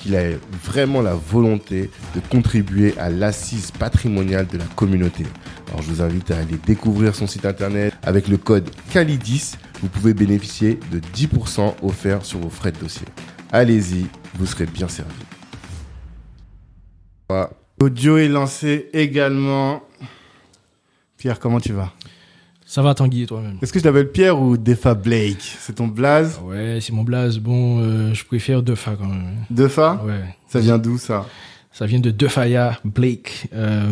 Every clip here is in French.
qu'il a vraiment la volonté de contribuer à l'assise patrimoniale de la communauté. Alors je vous invite à aller découvrir son site internet avec le code CALIDIS. Vous pouvez bénéficier de 10% offerts sur vos frais de dossier. Allez-y, vous serez bien servi. L'audio est lancé également. Pierre, comment tu vas? Ça va Tanguy et toi-même? Est-ce que je t'appelle Pierre ou Defa Blake? C'est ton blaze? Ouais, c'est mon blaze. Bon, euh, je préfère Defa quand même. Defa? Ouais. Ça vient d'où ça? Ça vient de Defaya Blake. Euh,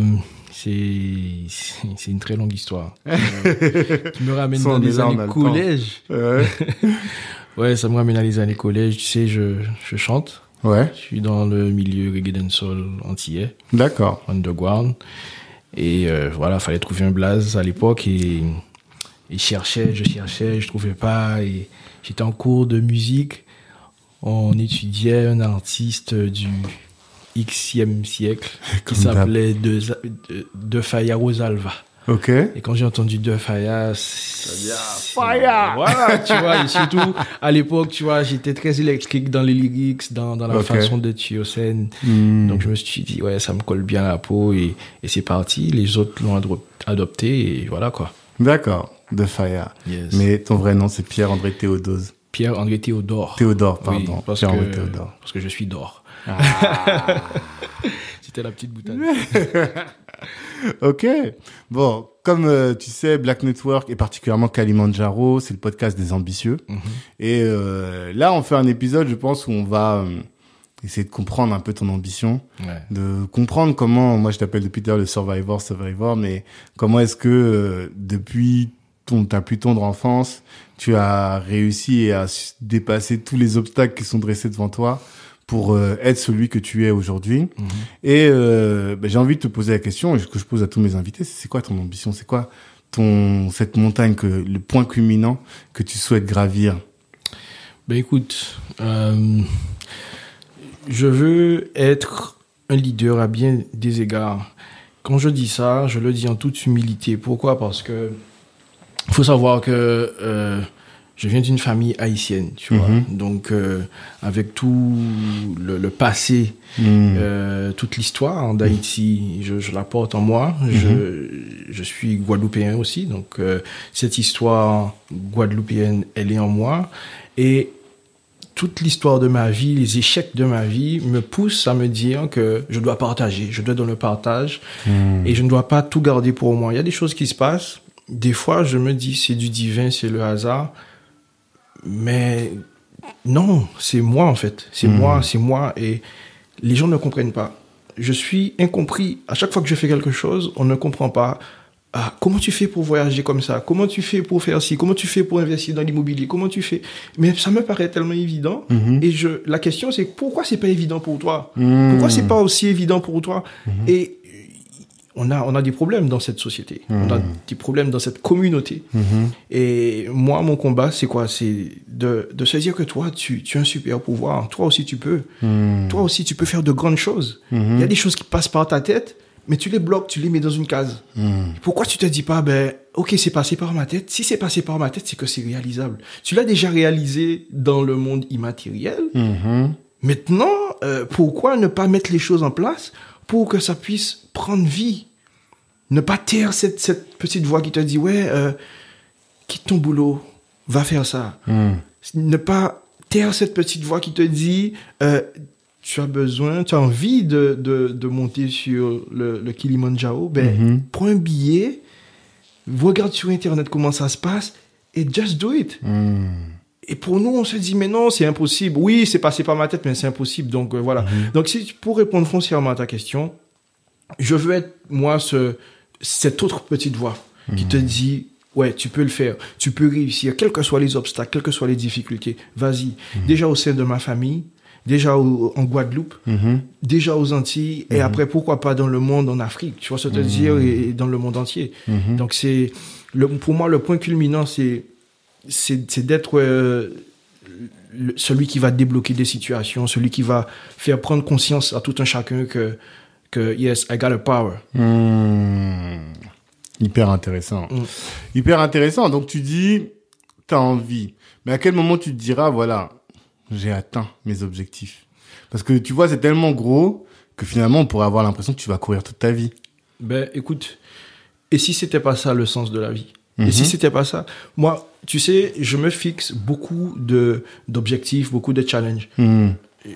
c'est une très longue histoire. Euh, qui me ramène on dans les années le collège. Ouais. Ouais, ça me ramène à les années collège. Tu sais, je, je chante. Ouais, Je suis dans le milieu reggae dancehall antillais, d'accord. underground. Et euh, voilà, fallait trouver un blaze à l'époque et, et je cherchais, je cherchais, je trouvais pas. Et j'étais en cours de musique. On étudiait un artiste du Xème siècle qui s'appelait De, de, de Faya Rosalva. Ok. Et quand j'ai entendu De Faya, c'est- Faya Voilà, tu vois, et surtout, à l'époque, tu vois, j'étais très électrique dans les lyrics, dans, dans la façon de tuer scène. Hmm. Donc je me suis dit, ouais, ça me colle bien à la peau et, et c'est parti. Les autres l'ont adopté et voilà quoi. D'accord, de. Yes. Mais ton vrai nom, c'est Pierre-André Théodose. Pierre-André Théodore. Théodore, Oui, pardon. parce, Pierre-André que, Théodore. parce que je suis d'or. C'était la petite boutade. Ok. Bon, comme euh, tu sais, Black Network et particulièrement Kalimandjaro, c'est le podcast des ambitieux. Mhm. Et euh, là, on fait un épisode, je pense, où on va euh, essayer de comprendre un peu ton ambition, Ouais. de comprendre comment, moi je t'appelle depuis tout le Survivor, Survivor, mais comment est-ce que depuis ton, ta plus tendre enfance, tu as réussi à dépasser tous les obstacles qui sont dressés devant toi pour euh, être celui que tu es aujourd'hui. Mhm. Et euh, ben, j'ai envie de te poser la question, et ce que je pose à tous mes invités, c'est c'est quoi ton ambition? C'est quoi ton cette montagne que le point culminant que tu souhaites gravir? Ben écoute, euh, je veux être un leader à bien des égards. Quand je dis ça, je le dis en toute humilité. Pourquoi? Parce que faut savoir que euh, je viens d'une famille haïtienne, tu vois. Mhm. Donc euh, avec tout le, le passé, Hmm. euh, toute l'histoire d'Haïti, je, je la porte en moi. Je, je suis guadeloupéen aussi, donc euh, cette histoire guadeloupéenne, elle est en moi. Et toute l'histoire de ma vie, les échecs de ma vie me poussent à me dire que je dois partager, je dois dans le partage et je ne dois pas tout garder pour moi. Il y a des choses qui se passent. Des fois, je me dis c'est du divin, c'est le hasard. Mais non, c'est moi en fait. C'est Mhm. moi, c'est moi. Et les gens ne comprennent pas. Je suis incompris. À chaque fois que je fais quelque chose, on ne comprend pas. Ah, comment tu fais pour voyager comme ça? Comment tu fais pour faire ci? Comment tu fais pour investir dans l'immobilier? Comment tu fais? Mais ça me paraît tellement évident. Mhm. Et je, la question, c'est pourquoi c'est pas évident pour toi? Hmm. Pourquoi c'est pas aussi évident pour toi? Et euh, on a, on a des problèmes dans cette société. On a des problèmes dans cette communauté. Mhm. Et moi, mon combat, c'est quoi? C'est de, de se dire que toi, tu, tu as un super pouvoir. Toi aussi, tu peux. Hmm. Toi aussi, tu peux faire de grandes choses. Il y a des choses qui passent par ta tête, mais tu les bloques, tu les mets dans une case. Pourquoi tu te dis pas, ben, ok, c'est passé par ma tête. Si c'est passé par ma tête, c'est que c'est réalisable. Tu l'as déjà réalisé dans le monde immatériel. Mhm. Maintenant, euh, pourquoi ne pas mettre les choses en place pour que ça puisse prendre vie Ne pas taire cette, cette petite voix qui te dit, ouais, euh, quitte ton boulot, va faire ça. Hmm. Ne pas taire cette petite voix qui te dit, euh, tu as besoin, tu as envie de, de, de monter sur le, le Kilimanjaro, ben, Mhm. prends un billet, regarde sur Internet comment ça se passe et just do it. Hmm. Et pour nous, on se dit, mais non, c'est impossible. Oui, c'est passé par ma tête, mais c'est impossible. Donc, euh, voilà. Donc, si, pour répondre foncièrement à ta question, je veux être, moi, ce, cette autre petite voix qui te dit, ouais, tu peux le faire, tu peux réussir, quels que soient les obstacles, quelles que soient les difficultés. Vas-y. Déjà au sein de ma famille, déjà au- en Guadeloupe, Mhm. déjà aux Antilles, et après, pourquoi pas dans le monde, en Afrique, tu vois ce que je veux dire, et, et dans le monde entier. Mhm. Donc, c'est, pour moi, le point culminant, c'est, c'est, d'être euh, celui qui va débloquer des situations, celui qui va faire prendre conscience à tout un chacun que, que yes, I got a power. Hmm. Hyper intéressant. Mm. Hyper intéressant. Donc tu dis, t'as envie. Mais à quel moment tu te diras, voilà, j'ai atteint mes objectifs? Parce que tu vois, c'est tellement gros que finalement, on pourrait avoir l'impression que tu vas courir toute ta vie. Ben, écoute, et si c'était pas ça le sens de la vie? Et Mhm. si c'était pas ça Moi, tu sais, je me fixe beaucoup de d'objectifs, beaucoup de challenges. Hmm.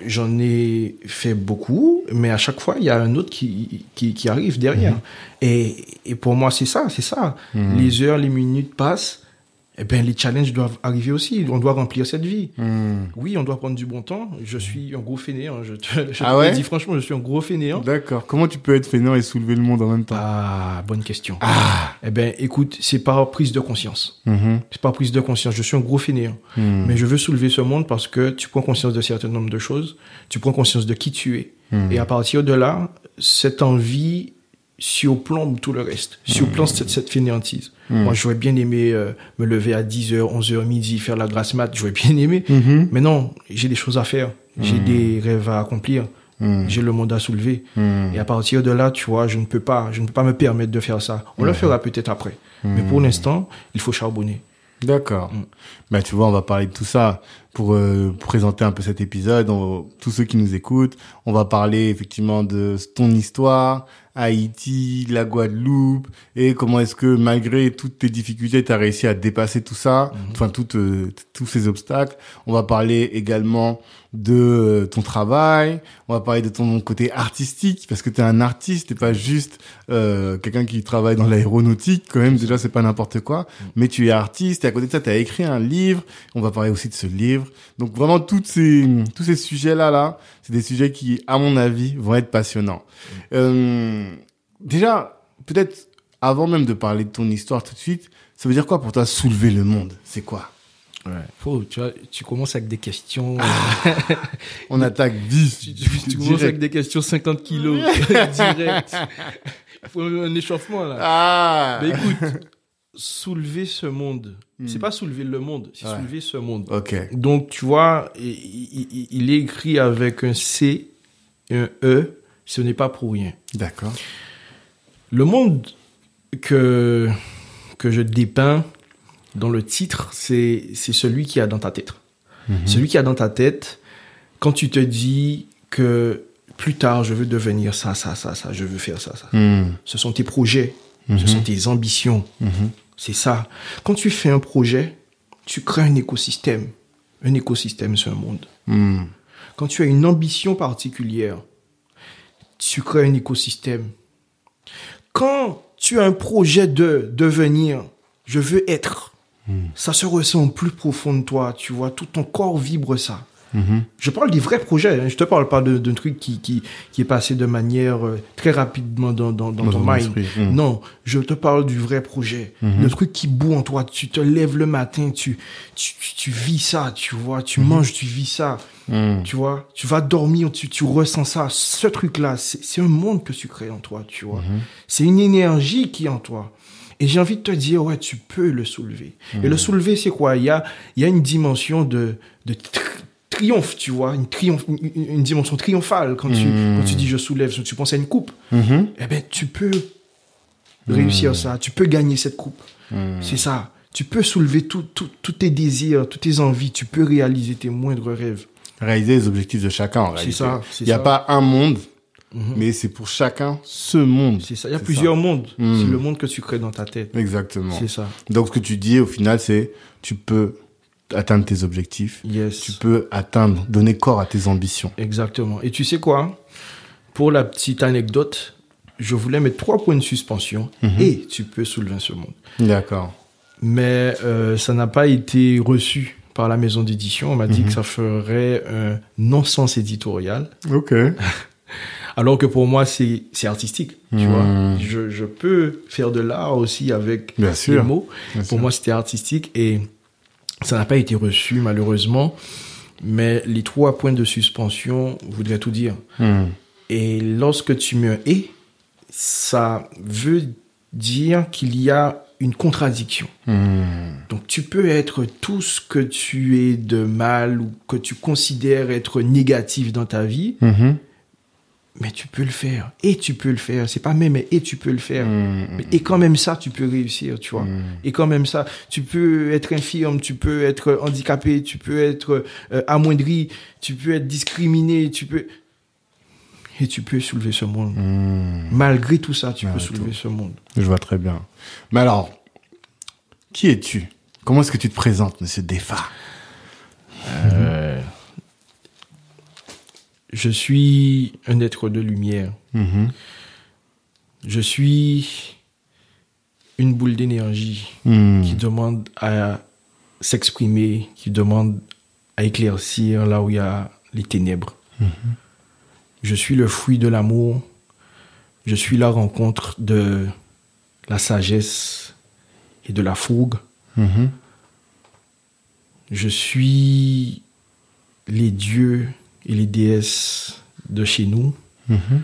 J'en ai fait beaucoup, mais à chaque fois, il y a un autre qui, qui, qui arrive derrière. Et, et pour moi, c'est ça, c'est ça. Mhm. Les heures, les minutes passent, et ben les challenges doivent arriver aussi. On doit remplir cette vie. Hmm. Oui, on doit prendre du bon temps. Je suis un gros fainéant. Je te, je te Ah le ouais dis franchement, je suis un gros fainéant. D'accord. Comment tu peux être fainéant et soulever le monde en même temps? Ah, bonne question. Ah. Eh ben, écoute, c'est par prise de conscience. Mhm. C'est par prise de conscience. Je suis un gros fainéant. Hmm. Mais je veux soulever ce monde parce que tu prends conscience de certain nombre de choses, tu prends conscience de qui tu es. Hmm. Et à partir de là, cette envie surplombe tout le reste, surplombe cette, cette fainéantise. Hmm. Moi, j'aurais bien aimé euh, me lever à 10h, 11h, midi, faire la grasse mat, j'aurais bien aimé. Mhm. Mais non, j'ai des choses à faire, j'ai des rêves à accomplir, Hmm. j'ai le monde à soulever. Hmm. Et à partir de là, tu vois, je ne peux pas, je ne peux pas me permettre de faire ça. On le fera peut-être après. Mais pour l'instant, il faut charbonner. D'accord. Mm. Bah, tu vois, on va parler de tout ça pour euh, présenter un peu cet épisode. On- tous ceux qui nous écoutent, on va parler effectivement de ton histoire, Haïti, la Guadeloupe, et comment est-ce que malgré toutes tes difficultés, tu as réussi à dépasser tout ça, enfin toutes, euh, t- tous ces obstacles. On va parler également de euh, ton travail, on va parler de ton côté artistique, parce que tu es un artiste, t'es pas juste euh, quelqu'un qui travaille dans l'aéronautique, quand même, déjà c'est pas n'importe quoi, mais tu es artiste, et à côté de ça, tu as écrit un livre, on va parler aussi de ce livre. Donc vraiment, toutes ces, tous ces sujets-là, là, c'est des sujets qui, à mon avis, vont être passionnants. Euh, déjà, peut-être avant même de parler de ton histoire tout de suite, ça veut dire quoi pour toi soulever le monde? C'est quoi? Ouais. Faut, tu, vois, tu commences avec des questions. On attaque vif, tu, tu- tu commences avec des questions 50 kilos direct. Il faut un échauffement là. Ah Mais écoute, soulever ce monde, c'est pas soulever le monde, c'est Ouais. soulever ce monde. Ok. Donc tu vois, il, il- il- il est écrit avec un C, un E. Ce n'est pas pour rien. D'accord. Le monde que que je dépeins dans le titre, c'est c'est celui qui a dans ta tête. Celui qui a dans ta tête, quand tu te dis que plus tard je veux devenir ça, ça, ça, ça, je veux faire ça, ça. Hmm. Ce sont tes projets, ce sont tes ambitions. C'est ça. Quand tu fais un projet, tu crées un écosystème. Un écosystème, c'est un monde. Quand tu as une ambition particulière, tu crées un écosystème. Quand tu as un projet de devenir, je veux être, ça se ressent au plus profond de toi, tu vois, tout ton corps vibre ça. Mhm. Je parle des vrais projets, hein. je te parle pas d'un truc qui, qui, qui est passé de manière euh, très rapidement dans, dans, dans Dans ton mind. mm. Non, je te parle du vrai projet. Mhm. Le truc qui boue en toi, tu te lèves le matin, tu, tu, tu, vis ça, tu vois, Mhm. tu manges, tu vis ça. Tu vois, tu vas dormir, tu, tu ressens ça. Ce truc-là, c'est c'est un monde que tu crées en toi, tu vois. Mhm. C'est une énergie qui est en toi. Et j'ai envie de te dire, ouais, tu peux le soulever. Et Mhm. le soulever, c'est quoi? Il y a, il y a une dimension de, de tri- triomphe, tu vois, une, triomphe, une, une- une dimension triomphale quand, tu, Mhm. quand tu dis je soulève, tu penses à une coupe. Mhm. Eh ben, tu peux réussir ça, tu peux gagner cette coupe. C'est ça. Tu peux soulever tout- tout- tous tes désirs, toutes tes envies, tu peux réaliser tes moindres rêves. Réaliser les objectifs de chacun, en C'est réalité. ça, c'est Il n'y a ça. pas un monde, Mhm. mais c'est pour chacun ce monde. C'est ça. Il y a plusieurs mondes. Mm. C'est le monde que tu crées dans ta tête. Exactement. C'est ça. Donc, ce que tu dis, au final, c'est tu peux atteindre tes objectifs. Yes. Tu peux atteindre, donner corps à tes ambitions. Exactement. Et tu sais quoi? Pour la petite anecdote, je voulais mettre trois points de suspension et tu peux soulever ce monde. D'accord. Mais euh, ça n'a pas été reçu par la maison d'édition. On m'a dit que ça ferait un non-sens éditorial. Ok. Alors que pour moi, c'est artistique. Tu vois, je, je peux faire de l'art aussi avec Bien les sûr. mots. Bien Pour sûr. moi, c'était artistique et ça n'a pas été reçu malheureusement. Mais les trois points de suspension voudraient tout dire. Hmm. Et lorsque tu mets un et, ça veut dire qu'il y a une contradiction. Hmm. Donc tu peux être tout ce que tu es de mal ou que tu considères être négatif dans ta vie. Mais tu peux le faire. Et tu peux le faire. C'est pas même, mais et tu peux le faire. Hmm. Et quand même ça, tu peux réussir, tu vois. Hmm. Et quand même ça, tu peux être infirme, tu peux être handicapé, tu peux être euh, amoindri, tu peux être discriminé, tu peux... Et tu peux soulever ce monde. Hmm. Malgré tout ça, tu peux soulever ce monde. Je vois très bien. Mais alors, qui es-tu Comment est-ce que tu te présentes, Monsieur Defa Euh, je suis un être de lumière. Mhm. Je suis une boule d'énergie Hmm. qui demande à s'exprimer, qui demande à éclaircir là où il y a les ténèbres. Je suis le fruit de l'amour. Je suis la rencontre de la sagesse et de la fougue. Mhm. Je suis les dieux et les déesses de chez nous. Mhm.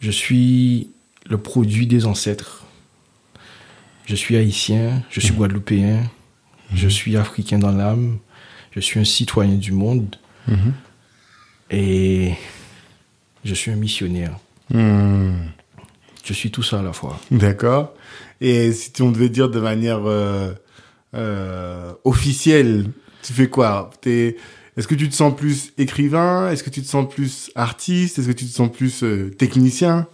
Je suis le produit des ancêtres. Je suis haïtien, je suis guadeloupéen, je suis africain dans l'âme, je suis un citoyen du monde Mhm. et je suis un missionnaire. Je suis tout ça à la fois. D'accord. Et si on devait dire de manière euh, euh, officielle, tu fais quoi? T'es- Est-ce que tu te sens plus écrivain? Est-ce que tu te sens plus artiste? Est-ce que tu te sens plus euh, technicien?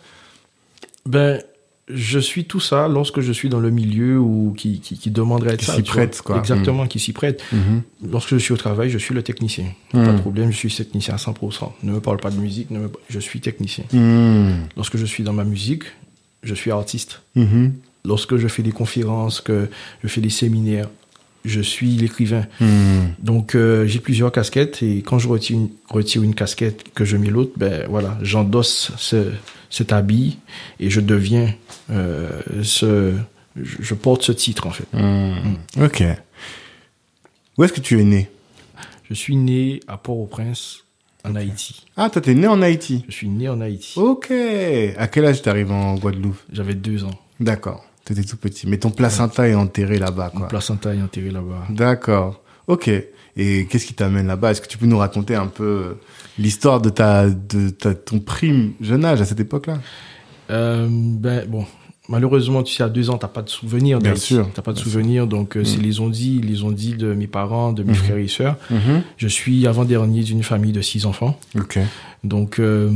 Ben, je suis tout ça lorsque je suis dans le milieu ou qui, qui, qui demanderait à être Qui ça. s'y tu vois. prête, quoi. Exactement, qui s'y prête. Lorsque je suis au travail, je suis le technicien. Hmm. Pas de problème, je suis technicien à 100%. Ne me parle pas de musique, ne me... je suis technicien. Hmm. Lorsque je suis dans ma musique, je suis artiste. Mhm. Lorsque je fais des conférences, que je fais des séminaires, je suis l'écrivain. Hmm. Donc euh, j'ai plusieurs casquettes et quand je retire une, retire une casquette que je mets l'autre, ben voilà, j'endosse ce, cet habit et je deviens euh, ce, je, porte ce titre en fait. Hmm. Ok. Où est-ce que tu es né? Je suis né à Port-au-Prince en Haïti. Ah, toi, t'es né en Haïti. Je suis né en Haïti. Ok. À quel âge t'arrives en Guadeloupe? J'avais deux ans. D'accord. T'étais tout petit. Mais ton placenta est enterré là-bas, Mon quoi. placenta est enterré là-bas. D'accord. Ok. Et qu'est-ce qui t'amène là-bas? Est-ce que tu peux nous raconter un peu l'histoire de ta, de ta, ton prime jeune âge à cette époque-là? Euh, ben bon, malheureusement, tu sais, à deux ans, t'as pas de souvenirs. Bien sûr, T'as pas de souvenirs, donc euh, c'est les ondits, les ondits de mes parents, de mes frères et sœurs. Je suis avant-dernier d'une famille de six enfants. Ok. Donc, euh,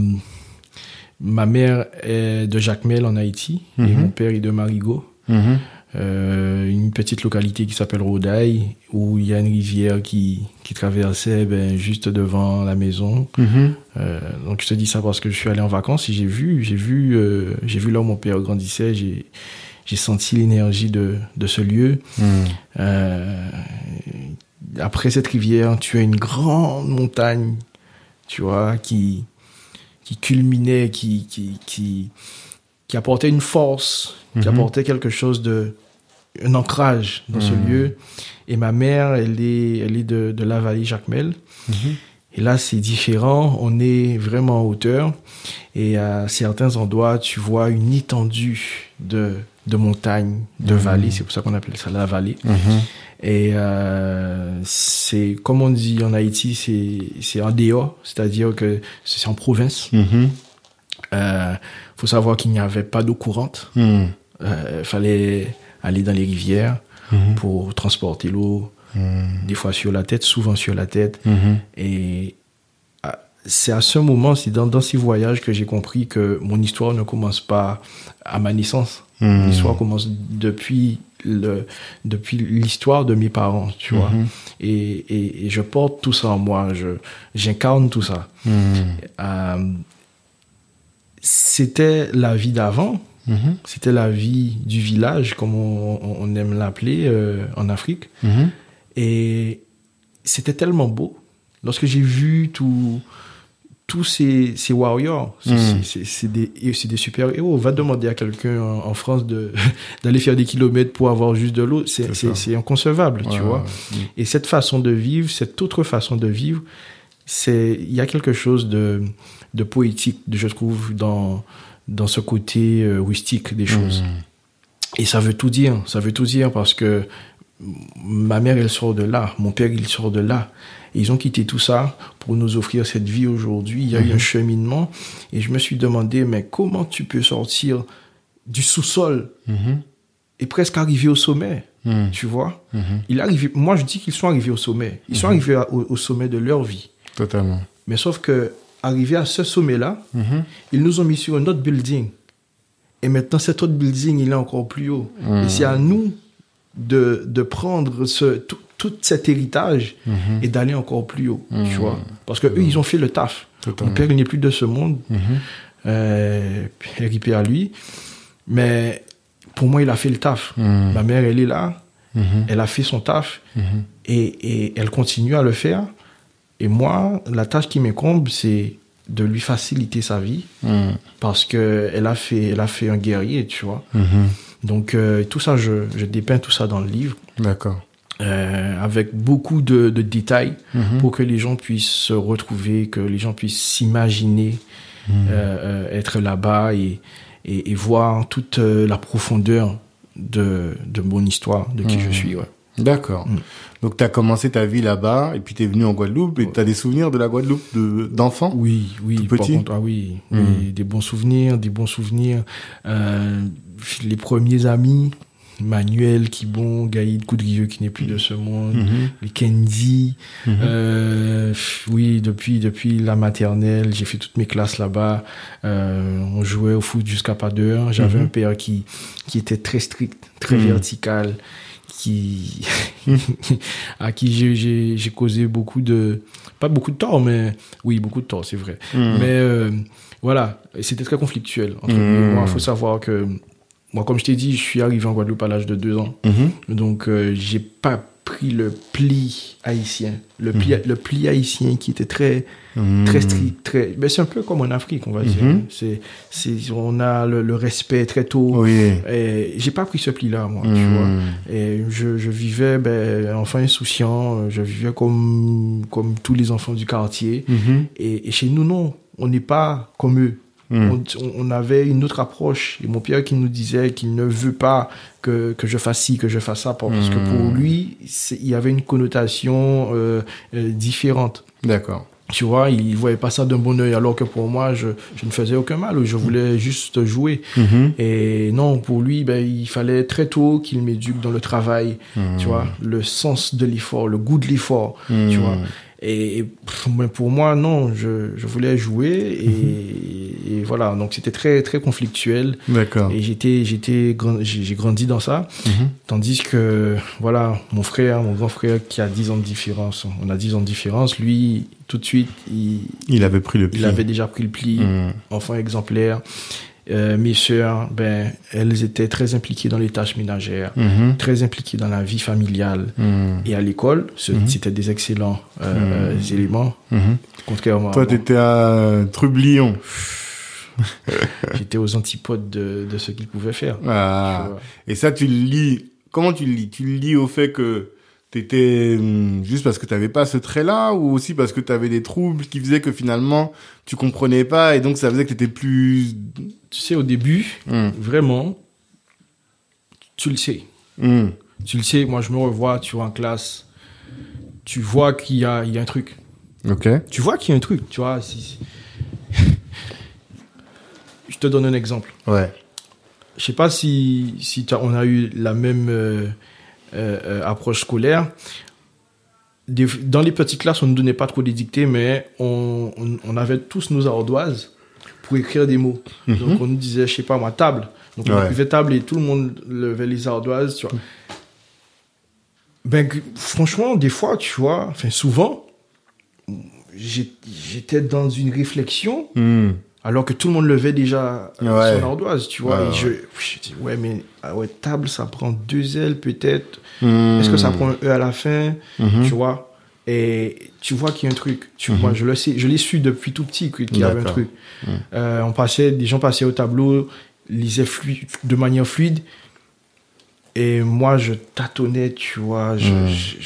ma mère est de Jacmel en Haïti et Mhm. mon père est de Marigot. Mhm. Euh, une petite localité qui s'appelle Rodaille, où il y a une rivière qui, qui traversait ben, juste devant la maison. Mhm. Euh, donc je te dis ça parce que je suis allé en vacances et j'ai vu, j'ai vu, euh, j'ai vu là où mon père grandissait, j'ai, j'ai senti l'énergie de, de ce lieu. Après cette rivière, tu as une grande montagne, tu vois, qui, qui culminait, qui, qui, qui, qui apportait une force, qui Mhm. apportait quelque chose de, un ancrage dans ce Mhm. lieu. Et ma mère, elle est, elle est de, de la vallée Jacmel. Mhm. Et là, c'est différent. On est vraiment en hauteur. Et à certains endroits, tu vois une étendue de, de montagnes, de vallées. C'est pour ça qu'on appelle ça la vallée. Et euh, c'est, comme on dit en Haïti, c'est, c'est en dehors. C'est-à-dire que c'est en province. Mhm. Euh, faut savoir qu'il n'y avait pas d'eau courante. Mhm. Euh, fallait aller dans les rivières Mhm. pour transporter l'eau. Des fois sur la tête, souvent sur la tête. Et à- c'est à ce moment, c'est dans, dans ces voyages que j'ai compris que mon histoire ne commence pas à ma naissance. L'histoire commence depuis le, depuis l'histoire de mes parents, tu vois. Mhm. Et, et, et je porte tout ça en moi, je, j'incarne tout ça. Mhm. Euh, c'était la vie d'avant, Mhm. c'était la vie du village, comme on, aime l'appeler euh, en Afrique. Et c'était tellement beau. Lorsque j'ai vu tout- tous ces, ces warriors, c'est- Mm. c'est des, des super-héros. Va demander à quelqu'un en, en France de- d'aller faire des kilomètres pour avoir juste de l'eau. C'est inconcevable, tu vois. ouais. Et cette façon de vivre, cette autre façon de vivre, c'est il y a quelque chose de, de poétique, je trouve, dans, dans ce côté euh, rustique des choses. Mhm. Et ça veut tout dire. Ça veut tout dire parce que ma mère, elle sort de là. Mon père, il sort de là. Ils ont quitté tout ça pour nous offrir cette vie aujourd'hui. Il y a eu un cheminement. Et je me suis demandé, mais comment tu peux sortir du sous-sol Mhm. et presque arriver au sommet Mhm. Tu vois? Mhm. il est arrivé, Moi, je dis qu'ils sont arrivés au sommet. Ils sont arrivés à- au, au sommet de leur vie. Totalement. Mais sauf que, arrivé à ce sommet-là, Mhm. ils nous ont mis sur un autre building. Et maintenant, cet autre building, il est encore plus haut. Mhm. Et c'est à nous de, de prendre ce, tout, tout cet héritage Mhm. et d'aller encore plus haut. Mhm. Tu vois Parce que eux, ils ont fait le taf. Totalement. Mon père, il n'est plus de ce monde. Mhm. Euh, RIP à lui. Mais pour moi, il a fait le taf. Mhm. Ma mère, elle est là. Mhm. Elle a fait son taf. Mhm. Et, et elle continue à le faire. Et moi, la tâche qui m'incombe, c'est de lui faciliter sa vie Mhm. parce que elle a fait, elle a fait un guerrier, tu vois. Mhm. Donc euh, tout ça, je, je dépeins tout ça dans le livre D'accord. Euh, avec beaucoup de, de détails Mhm. pour que les gens puissent se retrouver, que les gens puissent s'imaginer Mhm. euh, euh, être là-bas et, et, et voir toute la profondeur de, de mon histoire, de qui Mhm. je suis. Ouais. D'accord. Mm. Donc, tu as commencé ta vie là-bas et puis tu es venu en Guadeloupe et tu as des souvenirs de la Guadeloupe de- d'enfant? Oui, oui, Tout par petit? contre, ah oui, oui, des bons souvenirs, des bons souvenirs. Euh, les premiers amis, Manuel, Kibon, Gaïd, Coudrieux, qui n'est plus de ce monde, Mhm. les Candy. Mhm. Euh, oui, depuis depuis la maternelle, j'ai fait toutes mes classes là-bas. Euh, on jouait au foot jusqu'à pas d'heure. J'avais Mhm. un père qui qui était très strict, très Mhm. vertical, qui à qui j'ai j'ai j'ai causé beaucoup de pas beaucoup de tort, mais oui beaucoup de tort, c'est vrai. Mais euh, voilà, c'était très conflictuel entre moi. Il faut savoir que moi, comme je t'ai dit, je suis arrivé en Guadeloupe à l'âge de deux ans. Mhm. Donc, euh, j'ai pas pris le pli haïtien. Le pli, le pli haïtien qui était très, Mhm. très strict, très, ben, c'est un peu comme en Afrique, on va dire. Mhm. C'est, c'est, on a le, le respect très tôt. Oui. Et j'ai pas pris ce pli-là, moi, tu Mhm. vois. Et je, je vivais, ben, enfant insouciant, je vivais comme, comme tous les enfants du quartier. Mhm. Et, et chez nous, non, on n'est pas comme eux. Mhm. On, on avait une autre approche. Et mon père qui nous disait qu'il ne veut pas que, que je fasse ci, que je fasse ça, parce que pour Mhm. lui, il y avait une connotation euh, euh, différente. D'accord. Tu vois, il voyait pas ça d'un bon oeil, alors que pour moi, je, je ne faisais aucun mal. Je voulais juste jouer. Et non, pour lui, ben, il fallait très tôt qu'il m'éduque dans le travail, tu vois, le sens de l'effort, le goût de l'effort, tu vois. Et, et pff, mais pour moi, non, je, je voulais jouer et, et voilà, donc c'était très très conflictuel D'accord. et j'étais j'étais j'ai grandi dans ça, Mhm. tandis que voilà, mon frère, mon grand frère qui a 10 ans de différence, on a 10 ans de différence, lui tout de suite, il, Il avait pris le il avait déjà pris le pli, Mhm. enfant exemplaire. Euh, mes sœurs, ben, elles étaient très impliquées dans les tâches ménagères, Mhm. très impliquées dans la vie familiale. Mhm. Et à l'école, Mhm. c'était des excellents euh, euh, éléments, contrairement Toi, à moi. t'étais à Trublion. J'étais aux antipodes de, de ce qu'ils pouvaient faire. Ah. Tu. Et ça, tu le lis. Comment tu le lis? Tu le lis au fait que t'étais hum, juste parce que t'avais pas ce trait-là, ou aussi parce que t'avais des troubles qui faisaient que finalement tu comprenais pas, et donc ça faisait que t'étais plus. Tu sais, au début, Hum, vraiment, tu le sais. hum, Tu le sais, moi je me revois, tu vois, en classe, tu vois qu'il y a, il y a un truc. Ok. Tu vois qu'il y a un truc, tu vois. si- je te donne un exemple. Ouais. Je sais pas si, si on a eu la même euh, approche scolaire. Dans les petites classes, on ne donnait pas trop des dictées, mais on, on, on avait tous nos ardoises pour écrire des mots. Donc on nous disait, je sais pas moi, table. Donc on Mhm. Ouais. écrivait table et tout le monde levait les ardoises, tu vois. Ben, franchement, des fois, tu vois, enfin souvent, j'étais dans une réflexion Hmm. Alors que tout le monde levait déjà Ouais. son ardoise, tu vois. Ouais, et ouais. je, je dis, ouais, mais ah ouais, table, ça prend deux L peut-être. Hmm. Est-ce que ça prend un E à la fin? Mhm. Tu vois? Et tu vois qu'il y a un truc. Tu vois, je le sais, je l'ai su depuis tout petit qu'il y avait un truc. Euh, on passait, des gens passaient au tableau, lisaient de manière fluide. Et moi, je tâtonnais, tu vois. Je, je,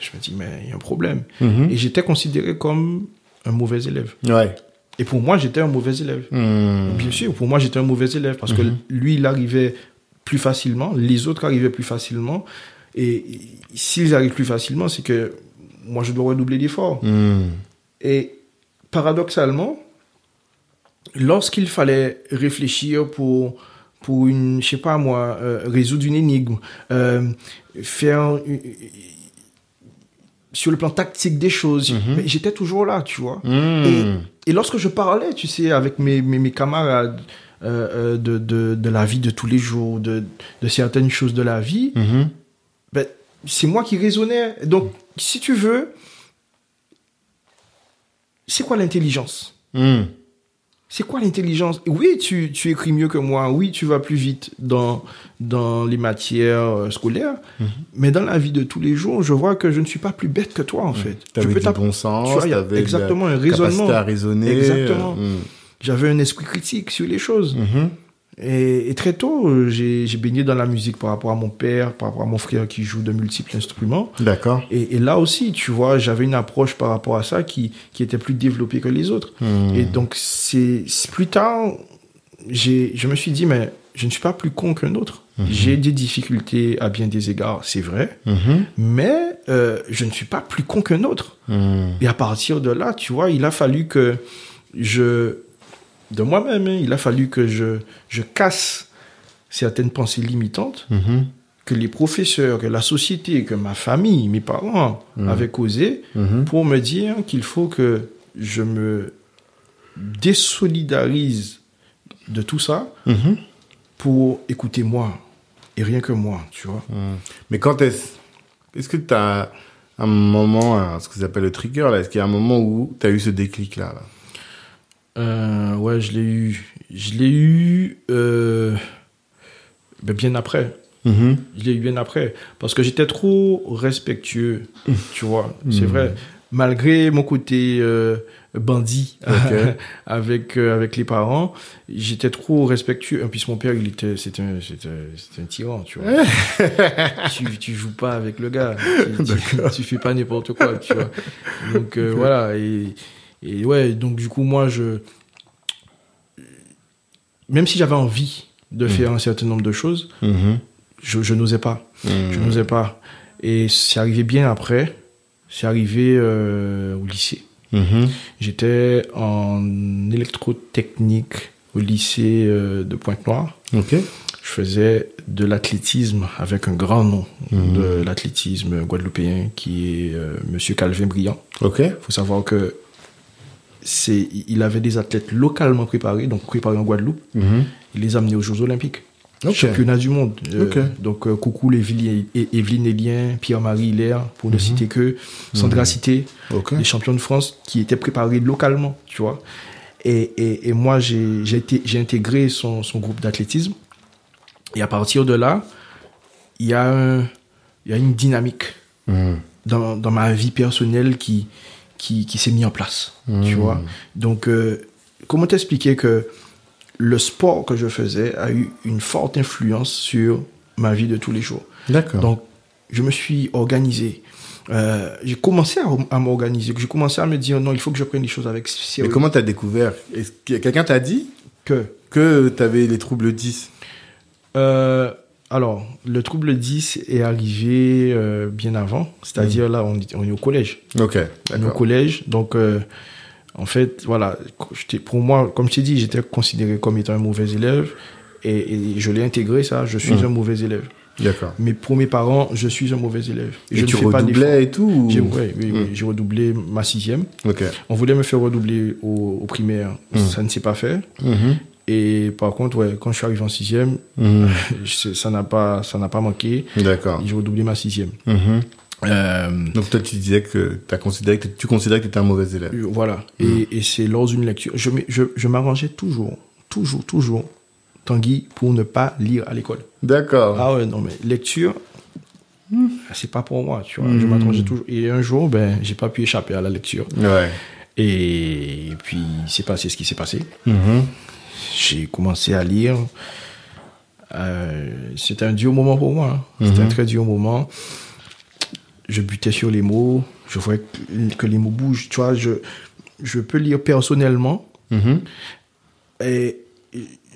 je- me dis, mais il y a un problème. Et j'étais considéré comme un mauvais élève. Ouais. Et pour moi, j'étais un mauvais élève. Hmm. Bien sûr, pour moi, j'étais un mauvais élève parce que lui, il arrivait plus facilement, les autres arrivaient plus facilement. Et s'ils arrivent plus facilement, c'est que moi, je dois redoubler d'efforts. Hmm. Et paradoxalement, lorsqu'il fallait réfléchir pour, pour une, je sais pas moi, euh, résoudre une énigme, euh, faire une- sur le plan tactique des choses, mais j'étais toujours là, tu vois. Hmm. Et, et lorsque je parlais, tu sais, avec mes, mes, mes camarades euh, euh, de, de, de la vie de tous les jours, de, de certaines choses de la vie, Mhm. ben, c'est moi qui raisonnais. Donc, si tu veux, c'est quoi l'intelligence? Hmm. C'est quoi l'intelligence? Oui, tu, tu écris mieux que moi. Oui, tu vas plus vite dans, dans les matières euh, scolaires. Mhm. Mais dans la vie de tous les jours, je vois que je ne suis pas plus bête que toi, en fait. T'avais peux du bon sens, tu vois, y exactement un raisonnement. à raisonner. Exactement. euh, J'avais un esprit critique sur les choses. hmm. Et, et très tôt, euh, j'ai baigné dans la musique par rapport à mon père, par rapport à mon frère qui joue de multiples instruments. D'accord. Et, et là aussi, tu vois, j'avais une approche par rapport à ça qui, qui était plus développée que les autres. Hmm. Et donc, c'est plus tard, je me suis dit, mais je ne suis pas plus con qu'un autre. J'ai des difficultés à bien des égards, c'est vrai, Mhm. mais euh, je ne suis pas plus con qu'un autre. Hmm. Et à partir de là, tu vois, il a fallu que je, de moi-même, hein, il a fallu que je, je casse certaines pensées limitantes Mhm. que les professeurs, que la société, que ma famille, mes parents avaient causé Mhm. pour me dire qu'il faut que je me désolidarise de tout ça Mhm. pour écouter moi et rien que moi, tu vois. Mais quand est-ce est-ce que tu as un moment, ce que ça appelle le trigger, là Est-ce qu'il y a un moment où tu as eu ce déclic-là là? Euh, ouais, je l'ai eu. Je l'ai eu euh, ben, bien après. Mhm. Je l'ai eu bien après. Parce que j'étais trop respectueux, tu vois. C'est vrai. Malgré mon côté euh, bandit avec, euh, avec les parents, j'étais trop respectueux. En plus, mon père, il était, c'était un, un tyran, tu vois. tu, tu joues pas avec le gars. Tu, tu, tu fais pas n'importe quoi, tu vois. Donc, euh, voilà. Et, et ouais, donc du coup, moi, je. Même si j'avais envie de faire un certain nombre de choses, Mhm. je, je n'osais pas. Je n'osais pas. Et c'est arrivé bien après. C'est arrivé euh, au lycée. Mhm. J'étais en électrotechnique au lycée euh, de Pointe-Noire. Ok. Je faisais de l'athlétisme avec un grand nom de l'athlétisme guadeloupéen qui est euh, Monsieur Calvin Briand. Ok. Il faut savoir que c'est, il avait des athlètes localement préparés, donc préparés en Guadeloupe. Mhm. Il les a amenés aux Jeux Olympiques. Ok. Championnat du monde. Euh. Donc, euh, coucou Evelyne et- Evelyne Elien, Pierre-Marie Hilaire, pour ne citer que, Sandra Cité, Ok. les champions de France qui étaient préparés localement, tu vois. Et, et, et moi, j'ai intégré son, son groupe d'athlétisme. Et à partir de là, il y a, un- y a une dynamique Mhm. dans, dans ma vie personnelle qui, qui, qui s'est mis en place, tu vois. Donc, euh, comment t'expliquer que le sport que je faisais a eu une forte influence sur ma vie de tous les jours? D'accord. Donc, je me suis organisé. Euh, j'ai commencé à, à m'organiser. J'ai commencé à me dire non, il faut que je prenne les choses avec Mais sérieux. comment t'as découvert? Est-ce que quelqu'un t'a dit que que t'avais les troubles 10 Euh, alors, le trouble 10 est arrivé euh, bien avant. C'est-à-dire, là, on, est- on est au collège. Ok. On est au collège. Donc, euh, en fait, voilà, pour moi, comme je t'ai dit, j'étais considéré comme étant un mauvais élève. Et, et je l'ai intégré ça, je suis Mm. un mauvais élève. D'accord. Mais pour mes parents, je suis un mauvais élève. Et, je ne tu fais pas d'efforts. redoublais et tout ou- oui, oui, Mm. j'ai redoublé ma sixième. Ok. On voulait me faire redoubler au, au primaire, Mm. ça ne s'est pas fait. Mhm. Et par contre, ouais, quand je suis arrivé en sixième, Mhm. je- ça n'a pas, ça n'a pas manqué. D'accord. J'ai redoublé ma sixième. Mhm. Euh, Donc toi, tu disais que as considéré que tu considérais que tu étais un mauvais élève. Euh, Voilà. Mm. Et, et c'est lors d'une lecture. Je, m'ai- je, je m'arrangeais toujours, toujours, toujours, Tanguy, pour ne pas lire à l'école. D'accord. Ah ouais, non, mais lecture, c'est pas pour moi, tu vois. Je m'arrangeais toujours. Et un jour, ben, j'ai pas pu échapper à la lecture. Ouais. Et puis, il s'est passé ce qui s'est passé. Mhm. J'ai commencé à lire. Euh, c'était un dur moment pour moi. hein. C'était Mhm. un très dur moment. Je butais sur les mots. Je voyais que, que les mots bougent. Tu vois, je, je peux lire personnellement. Mhm. Et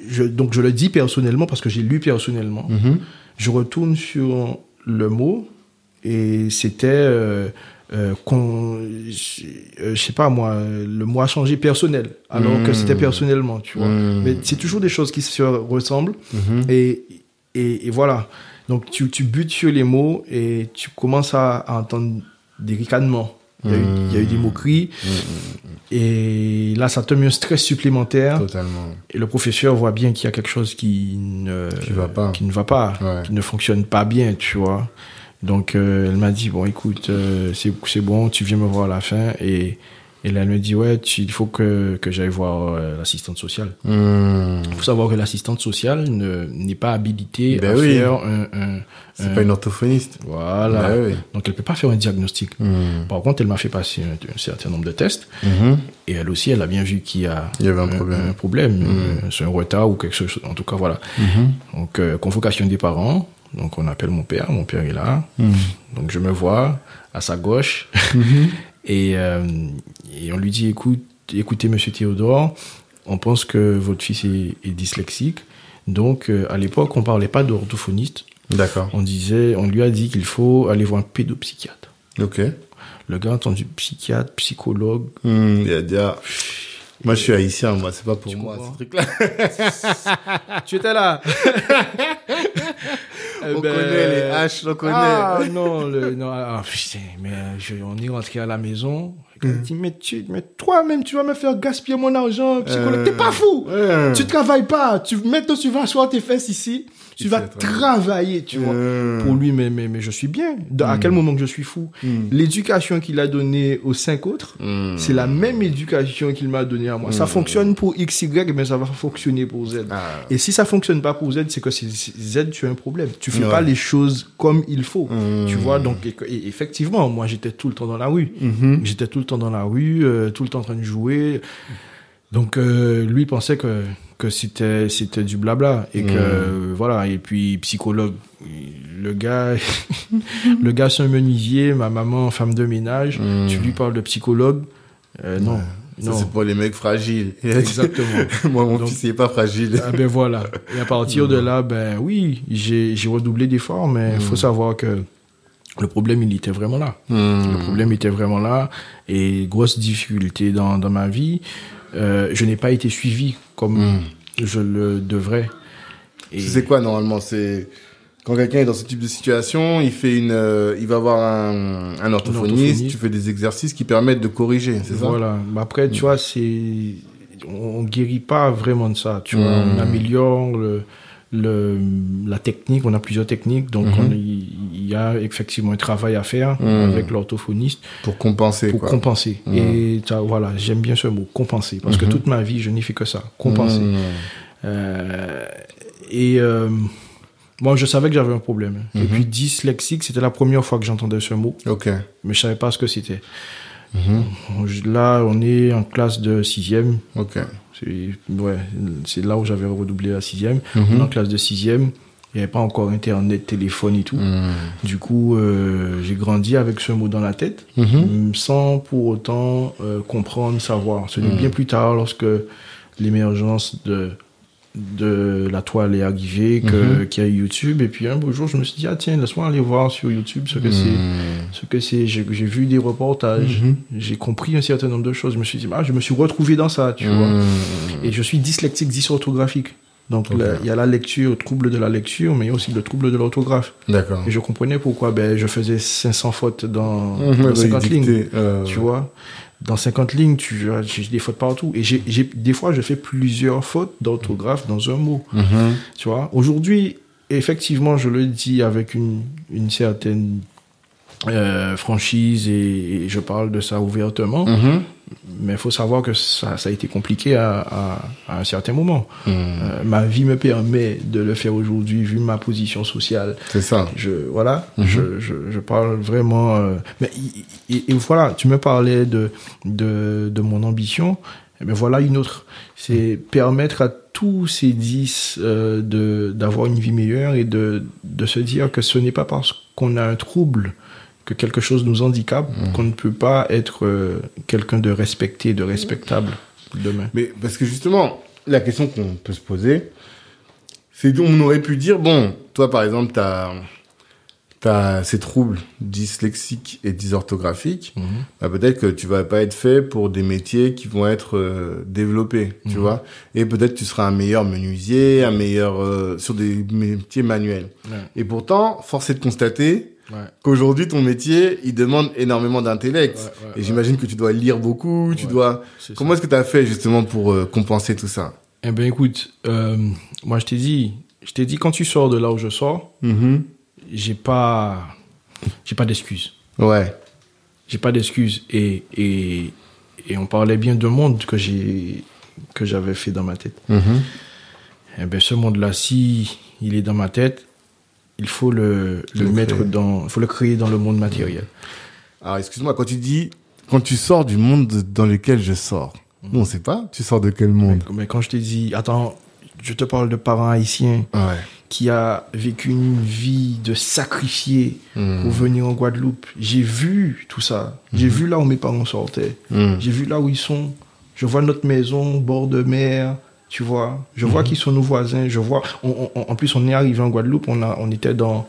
je, donc, je le dis personnellement parce que j'ai lu personnellement. Mhm. Je retourne sur le mot et c'était. euh, euh, qu'on- euh, je sais pas moi, le mot a changé personnel, alors que c'était personnellement, tu vois. Mhm. Mais c'est toujours des choses qui se ressemblent. Mhm. Et, et, et voilà. Donc tu, tu butes sur les mots et tu commences à, à entendre des ricanements. Il y, a eu, il y a eu des moqueries. Et là, ça te met un stress supplémentaire. Totalement. Et le professeur voit bien qu'il y a quelque chose qui ne, Qui va pas. qui ne va pas, Ouais. qui ne fonctionne pas bien, tu vois. Donc, euh, elle m'a dit, bon, écoute, euh, c'est bon, tu viens me voir à la fin. Et, et là, elle me dit, ouais, tu- il faut que, que j'aille voir euh, l'assistante sociale. Mhm. Il faut savoir que l'assistante sociale ne- n'est pas habilitée Ben à oui. faire un... un- C'est un- pas une orthophoniste. Voilà. Ben oui. Donc, elle peut pas faire un diagnostic. Mhm. Par contre, elle m'a fait passer un, un certain nombre de tests. Mhm. Et elle aussi, elle a bien vu qu'il y a Il y avait un problème. un problème, euh, c'est un retard ou quelque chose. En tout cas, voilà. Donc, euh, convocation des parents. Donc, on appelle mon père. Mon père est là. Mhm. Donc, je me vois à sa gauche. et, euh, et on lui dit, écoute, écoutez, monsieur Théodore, on pense que votre fils est, est dyslexique. Donc, euh, à l'époque, on parlait pas d'orthophoniste. D'accord. On disait, on lui a dit qu'il faut aller voir un pédopsychiatre. Ok. Le gars a entendu psychiatre, psychologue. Mhm. Il a déjà... Moi, je suis haïtien, moi, c'est pas pour Tu moi, ce truc-là. tu étais là On ben, connaît les haches, on connaît. Ah non, le, non ah, putain, mais euh, je- on est rentré à la maison. Elle Mm. dit, mais, tu, mais toi-même, tu vas me faire gaspiller mon argent, psychologue. Euh, T'es pas fou ouais. Tu travailles pas. Tu, maintenant, tu vas asseoir tes fesses ici. Tu vas travailler. tu vois. Euh, Pour lui, mais, mais, mais je suis bien. De- À quel moment que je suis fou Mm. L'éducation qu'il a donnée aux cinq autres, Mm. c'est la même éducation qu'il m'a donnée à moi. Ça fonctionne pour X, Y, mais ça va fonctionner pour Z. Ah. Et si ça fonctionne pas pour Z, c'est que Z, tu as un problème. Tu fais Ouais. pas les choses comme il faut. Mm. Tu vois, donc, et- et effectivement, moi, j'étais tout le temps dans la rue. Mhm. J'étais tout le temps dans la rue, euh, tout le temps en train de jouer. Donc, euh, lui pensait que, que c'était, c'était du blabla. Et que, euh, voilà. Et puis, psychologue, le gars, le gars, c'est un menuisier, ma maman, femme de ménage. Mm. Tu lui parles de psychologue. Euh, non. Ça, c'est pour les mecs fragiles. Exactement. Moi, mon Donc- fils, il est pas fragile. Ah ben voilà. Et à partir de là, ben oui, j'ai j'ai redoublé d'efforts, mais il faut savoir que le problème, il était vraiment là. Le problème était vraiment là. Et grosse difficulté dans, dans ma vie, euh, je n'ai pas été suivi comme je le devrais. Et C'est quoi normalement? C'est quand quelqu'un est dans ce type de situation, il fait une, euh, il va voir un, un orthophoniste, orthophoniste. tu fais des exercices qui permettent de corriger, c'est ça? Voilà. Mais après, tu vois, c'est on guérit pas vraiment de ça. Tu vois, on améliore le, le la technique. On a plusieurs techniques, donc on- il y a effectivement un travail à faire avec l'orthophoniste Pour compenser pour quoi. compenser. Et ça, voilà, j'aime bien ce mot, compenser, parce que toute ma vie, je n'ai fait que ça, compenser. Euh, et euh, moi, je savais que j'avais un problème. Et puis dyslexique, c'était la première fois que j'entendais ce mot, Ok. mais je savais pas ce que c'était. Là, on est en classe de sixième. Ok. C'est ouais, c'est là où j'avais redoublé la sixième. Est en classe de sixième. Il n'y avait pas encore internet, téléphone et tout. Hmm. Du coup, euh, j'ai grandi avec ce mot dans la tête, Mhm. sans pour autant euh, comprendre, savoir. Ce n'est bien plus tard, lorsque l'émergence de de la toile est arrivée, que qu'il y a YouTube. Et puis un beau jour, je me suis dit ah tiens, laisse-moi aller voir sur YouTube ce que c'est, ce que c'est. J'ai vu des reportages, j'ai compris un certain nombre de choses. Je me suis dit ah, je me suis retrouvé dans ça, tu vois. Hmm. Et je suis dyslexique, dysorthographique. Donc, il y a la lecture, trouble de la lecture, mais il y a aussi le trouble de l'orthographe. D'accord. Et je comprenais pourquoi ben, je faisais 500 fautes dans, Mhm, dans oui, 50 lignes. euh, Tu vois Dans 50 lignes, tu j'ai des fautes partout. Et j'ai, j'ai- des fois, je fais plusieurs fautes d'orthographe dans un mot. mhm. Tu vois Aujourd'hui, effectivement, je le dis avec une, une certaine euh, franchise et, et je parle de ça ouvertement. Mhm. Mais il faut savoir que ça, ça a été compliqué à, à, à un certain moment. Mhm. Euh, ma vie me permet de le faire aujourd'hui, vu ma position sociale. C'est ça. Je, voilà, Mhm. je, je, je parle vraiment. euh, mais et, voilà, tu me parlais de, de, de mon ambition. Et ben voilà une autre. C'est permettre à tous ces 10 euh, d'avoir une vie meilleure et de, de se dire que ce n'est pas parce qu'on a un trouble que quelque chose nous handicape qu'on ne peut pas être euh, quelqu'un de respecté, de respectable demain. Mais parce que justement, la question qu'on peut se poser, c'est on aurait pu dire, bon, toi par exemple, t'as as ces troubles dyslexiques et dysorthographiques, Mhm. bah, peut-être que tu vas pas être fait pour des métiers qui vont être euh, développés, tu Mhm. vois. Et peut-être tu seras un meilleur menuisier, un meilleur euh, sur des métiers manuels. Ouais, Et pourtant, force est de constater ouais. qu'aujourd'hui ton métier, il demande énormément d'intellect. Ouais, ouais, et j'imagine que tu dois lire beaucoup, tu dois. Comment est-ce que tu as fait justement pour euh, compenser tout ça? Eh ben écoute, euh, moi je t'ai dit, je t'ai dit quand tu sors de là où je sors, j'ai pas, j'ai pas d'excuses. Ouais. J'ai pas d'excuses et, et et on parlait bien de monde que j'ai que j'avais fait dans ma tête. Mhm. Eh ben ce monde-là, si il est dans ma tête, il faut le le Le mettre créer. dans, il faut le créer dans le monde matériel. Alors excuse-moi, quand tu dis, quand tu sors du monde dans lequel je sors, nous on sait pas, tu sors de quel monde Mais quand je t'ai dit, attends, je te parle de parents haïtiens Ouais. qui a vécu une vie de sacrifié Mhm. pour venir en Guadeloupe. J'ai vu tout ça. J'ai vu là où mes parents sortaient. Mhm. J'ai vu là où ils sont. Je vois notre maison, bord de mer. Tu vois, je vois qui sont nos voisins. Je vois. on- on- en plus, on est arrivé en Guadeloupe. On a, on était dans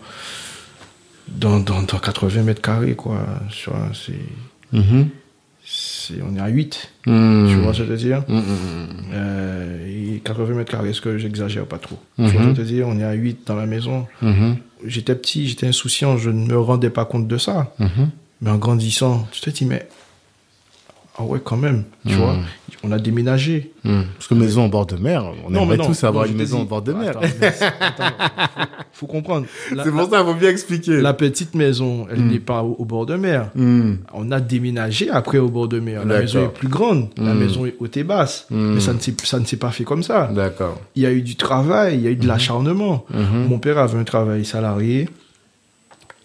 dans, dans, dans 80 mètres carrés, quoi. C'est, Mhm. c'est, on est à 8. Mhm. Tu vois ce que je veux dire? Mhm. euh, et 80 mètres carrés, est-ce que j'exagère pas trop? Mhm. Tu vois ce que je veux dire? On est à 8 dans la maison. Mhm. J'étais petit, j'étais insouciant, je ne me rendais pas compte de ça. Mhm. Mais en grandissant, tu te dis, mais. Ah ouais, quand même, tu vois. On a déménagé. Mhm. Parce que maison au bord de mer, on Non, aimerait non, tous avoir non, je une maison dis- au bord de mer. Attends, faut, faut comprendre. C'est pour ça, faut bien expliquer. la- petite maison, elle Mm. n'est pas au, au bord de mer. On a déménagé après au bord de mer. La maison est plus grande, la maison est haute et basse. Mais ça ne s'est- pas fait comme ça. D'accord. Il y a eu du travail, il y a eu de l'acharnement. Mon père avait un travail salarié.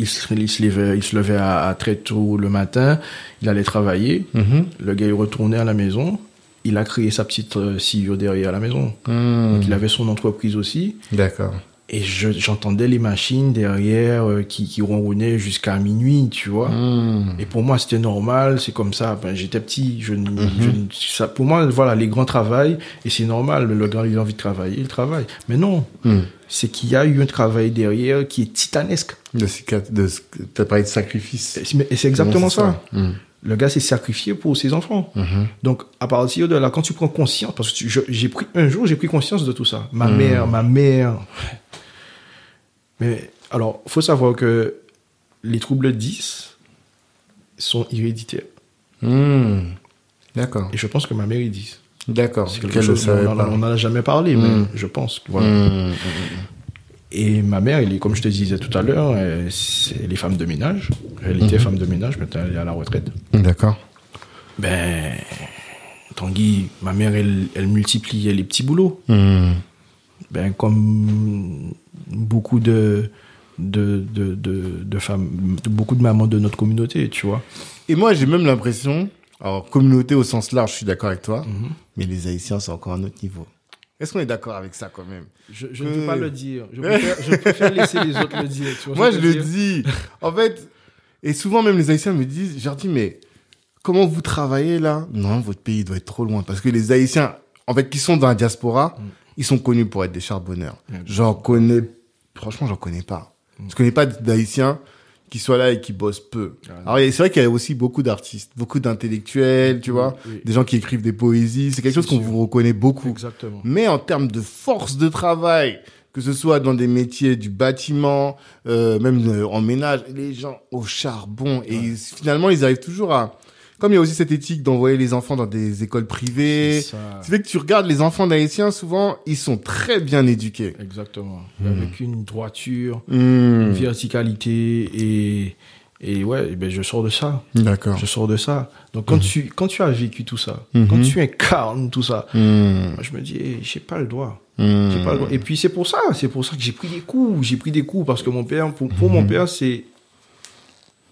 Il se, il se levait, il se levait à, à très tôt le matin. Il allait travailler. Mhm. Le gars, il retournait à la maison. Il a créé sa petite euh, CEO derrière la maison. Mhm. Donc, il avait son entreprise aussi. D'accord. Et je- j'entendais les machines derrière euh, qui, qui ronronnaient jusqu'à minuit, tu vois. Mhm. Et pour moi, c'était normal, c'est comme ça. Ben, j'étais petit, je, ne- je ne- ça, pour moi, voilà, les grands travaillent et c'est normal. Le grand, il a envie de travailler, il travaille. Mais non, Mhm. C'est qu'il y a eu un travail derrière qui est titanesque. De, de, t'as parlé de sacrifice. Et c'est- exactement ça. Mhm. Le gars s'est sacrifié pour ses enfants. Mhm. Donc, à partir de là, quand tu prends conscience, parce que j'ai pris un jour, j'ai pris conscience de tout ça. Ma Hmm. mère, ma mère. Mais alors, faut savoir que les troubles 10 sont héréditaires. Mhm. D'accord. Et je pense que ma mère est 10. D'accord. C'est quelque chose, on n'en a jamais parlé, Hmm. mais je pense. que Voilà. Mhm. Et ma mère, elle est, comme je te disais tout à l'heure, elle, est femme de ménage. Elle était femme de ménage, maintenant elle est à la retraite. D'accord. Ben, Tanguy, ma mère, elle, elle multipliait les petits boulots. Ben, comme beaucoup de, de, de, de, de femmes, beaucoup de mamans de notre communauté, tu vois. Et moi, j'ai même l'impression, alors communauté au sens large, je suis d'accord avec toi, Mhm. mais les Haïtiens, c'est encore un autre niveau. Est-ce qu'on est d'accord avec ça quand même? Je, je Que- ne peux pas le dire. Je préfère, je préfère laisser les autres le dire. tu vois Moi, je le dis. En fait, et souvent même les Haïtiens me disent, je leur dis, mais comment vous travaillez là? Non, votre pays doit être trop loin. Parce que les Haïtiens, en fait, qui sont dans la diaspora, Mm. ils sont connus pour être des charbonneurs. Mm. J'en connais, franchement, j'en connais pas. Je connais pas d'Haïtiens qui soient là et qui bossent peu. Ah, Alors c'est vrai qu'il y a aussi beaucoup d'artistes, beaucoup d'intellectuels, tu vois, oui. des gens qui écrivent des poésies. C'est quelque chose qu'on vous reconnaît beaucoup. Exactement. Mais en termes de force de travail, que ce soit dans des métiers du bâtiment, euh, même euh, en ménage, les gens au charbon. Et ils- finalement, ils arrivent toujours à... Comme il y a aussi cette éthique d'envoyer les enfants dans des écoles privées, C'est fait que tu regardes les enfants d'Haïtiens, souvent, ils sont très bien éduqués. Exactement. Hmm. Avec une droiture, Mmh. une verticalité et et ouais, eh ben je sors de ça. D'accord. Je sors de ça. Donc quand tu quand tu as vécu tout ça, quand tu incarnes tout ça, Mmh. moi, je me dis eh, j'ai pas le droit. Mmh. J'ai pas le droit. Et puis c'est pour ça, c'est pour ça que j'ai pris des coups, j'ai pris des coups parce que mon père pour, pour mon père c'est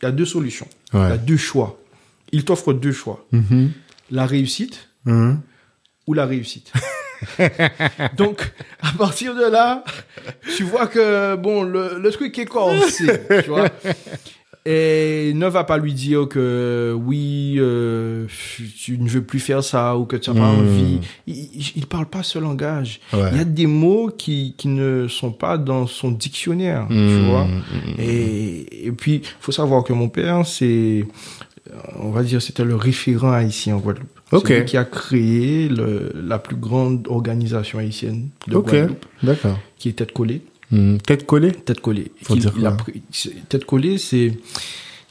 il y a deux solutions. Il y a deux choix. Il t'offre deux choix. Mmh. La réussite Mmh. ou la réussite. Donc, à partir de là, tu vois que, bon, le, le truc est corsé, tu vois. Et ne va pas lui dire que oui, euh, tu ne veux plus faire ça ou que tu n'as pas Hmm. envie. Il, il parle pas ce langage. Ouais. Il y a des mots qui, qui ne sont pas dans son dictionnaire, tu vois. Et, et puis, faut savoir que mon père, c'est, on va dire, c'était le référent haïtien en Guadeloupe. Ok. C'est lui qui a créé le, la plus grande organisation haïtienne de. Guadeloupe, D'accord. qui est Tête Collée. Mmh. Tête collée? Tête Collée. Faut dire il a Tête Collée, c'est,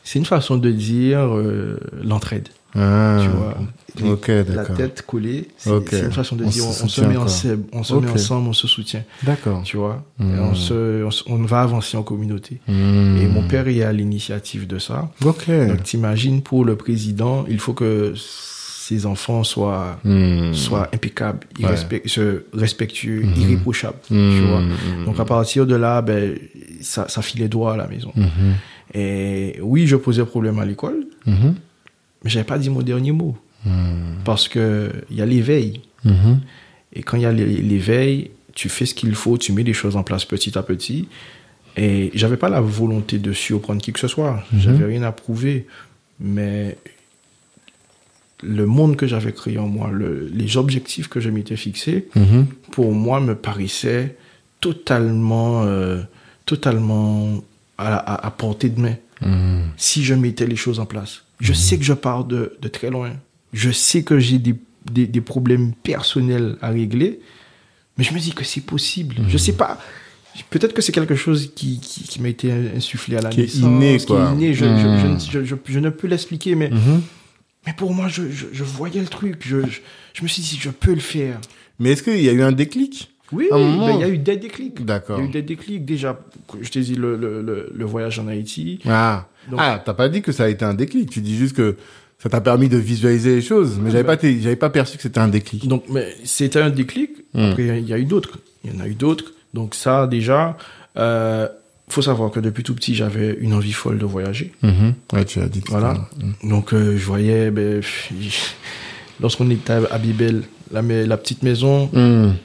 c'est une façon de dire euh, l'entraide. Ah. Tu vois. Les- La tête collée, c'est, une façon de On dire se on, se met, en quoi. seb- on se Ok. met ensemble, on se soutient. D'accord. Tu vois. Hmm. Et on, se, on, va avancer en communauté. Mmh. Et mon père est à l'initiative de ça. Ok. Donc t'imagines pour le président, il faut que ses enfants soient Mmh. soient impeccables, Ouais. se- respectueux, irréprochables. Tu vois. Donc à partir de là, ben ça ça filait droit à la maison. Et oui, je posais problème à l'école. Mais j'avais pas dit mon dernier mot Mmh. parce que il y a l'éveil. Mmh. Et quand il y a l'é- l'éveil, tu fais ce qu'il faut, tu mets les choses en place petit à petit. Et j'avais pas la volonté de surprendre qui que ce soit. Mhm. J'avais rien à prouver. Mais le monde que j'avais créé en moi, le- les objectifs que je m'étais fixés, Mmh. pour moi, me paraissaient totalement, euh, totalement à, à- à portée de main Mmh. si je mettais les choses en place. Je sais que je pars de, de très loin. Je sais que j'ai des, des, des problèmes personnels à régler, mais je me dis que c'est possible. Je sais pas. Peut-être que c'est quelque chose qui, qui, qui m'a été insufflé à la Qui est naissance, inné, qui quoi. est inné. Je, Mm. je, je, ne- je, peux l'expliquer, mais, Mmh. mais pour moi, je, voyais le truc. Je, me suis dit, je peux le faire. Mais est-ce qu'il y a eu un déclic Oui, ben, il y a eu des déclics. Il D'accord. y a eu des déclics. Déjà, je t'ai dit le, le, le, le voyage en Haïti. Ah, Donc- ah t'as pas dit que ça a été un déclic. Tu dis juste que ça t'a permis de visualiser les choses. Mais j'avais pas, j'avais pas perçu que c'était un déclic. Donc, mais c'était un déclic. Mm. Après, il y a eu d'autres. Il y en a eu d'autres. Donc, ça, déjà, euh, faut savoir que depuis tout petit, j'avais une envie folle de voyager. Ouais, tu as dit. Voilà. Mhm. Donc, euh, je voyais, ben, lorsqu'on était à Bibel, la, petite maison, Mhm.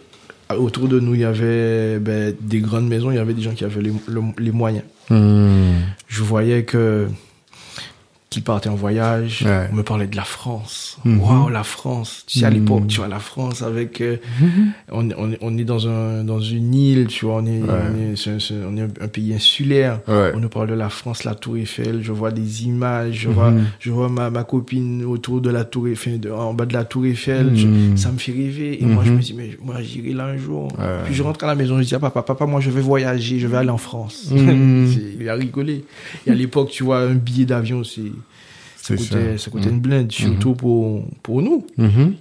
Autour de nous, il y avait ben, des grandes maisons, il y avait des gens qui avaient les, le- les moyens. Mhm. Je voyais que qu'ils partaient en voyage. Ouais. On me parlait de la France. Mhm. Waouh, la France. Tu sais, à Mhm. l'époque, tu vois, la France avec... euh, on, on, est- on est dans, un, dans une île, tu vois, on est, Ouais. on est, on un pays insulaire. Ouais. On nous parle de la France, la Tour Eiffel. Je vois des images, je vois, Mhm. je vois ma, ma copine autour de la Tour Eiffel, de- en bas de la Tour Eiffel. Je- Mhm. ça me fait rêver. Et moi, je Mhm. me dis, mais moi, j'irai là un jour. Puis je rentre à la maison, je dis, ah, papa, papa, moi, je vais voyager, je vais aller en France. Mhm. Il a rigolé. Et à l'époque, tu vois, un billet d'avion, c'est, ça coûtait, ça coûtait une blinde, surtout pour, pour nous. Mhm.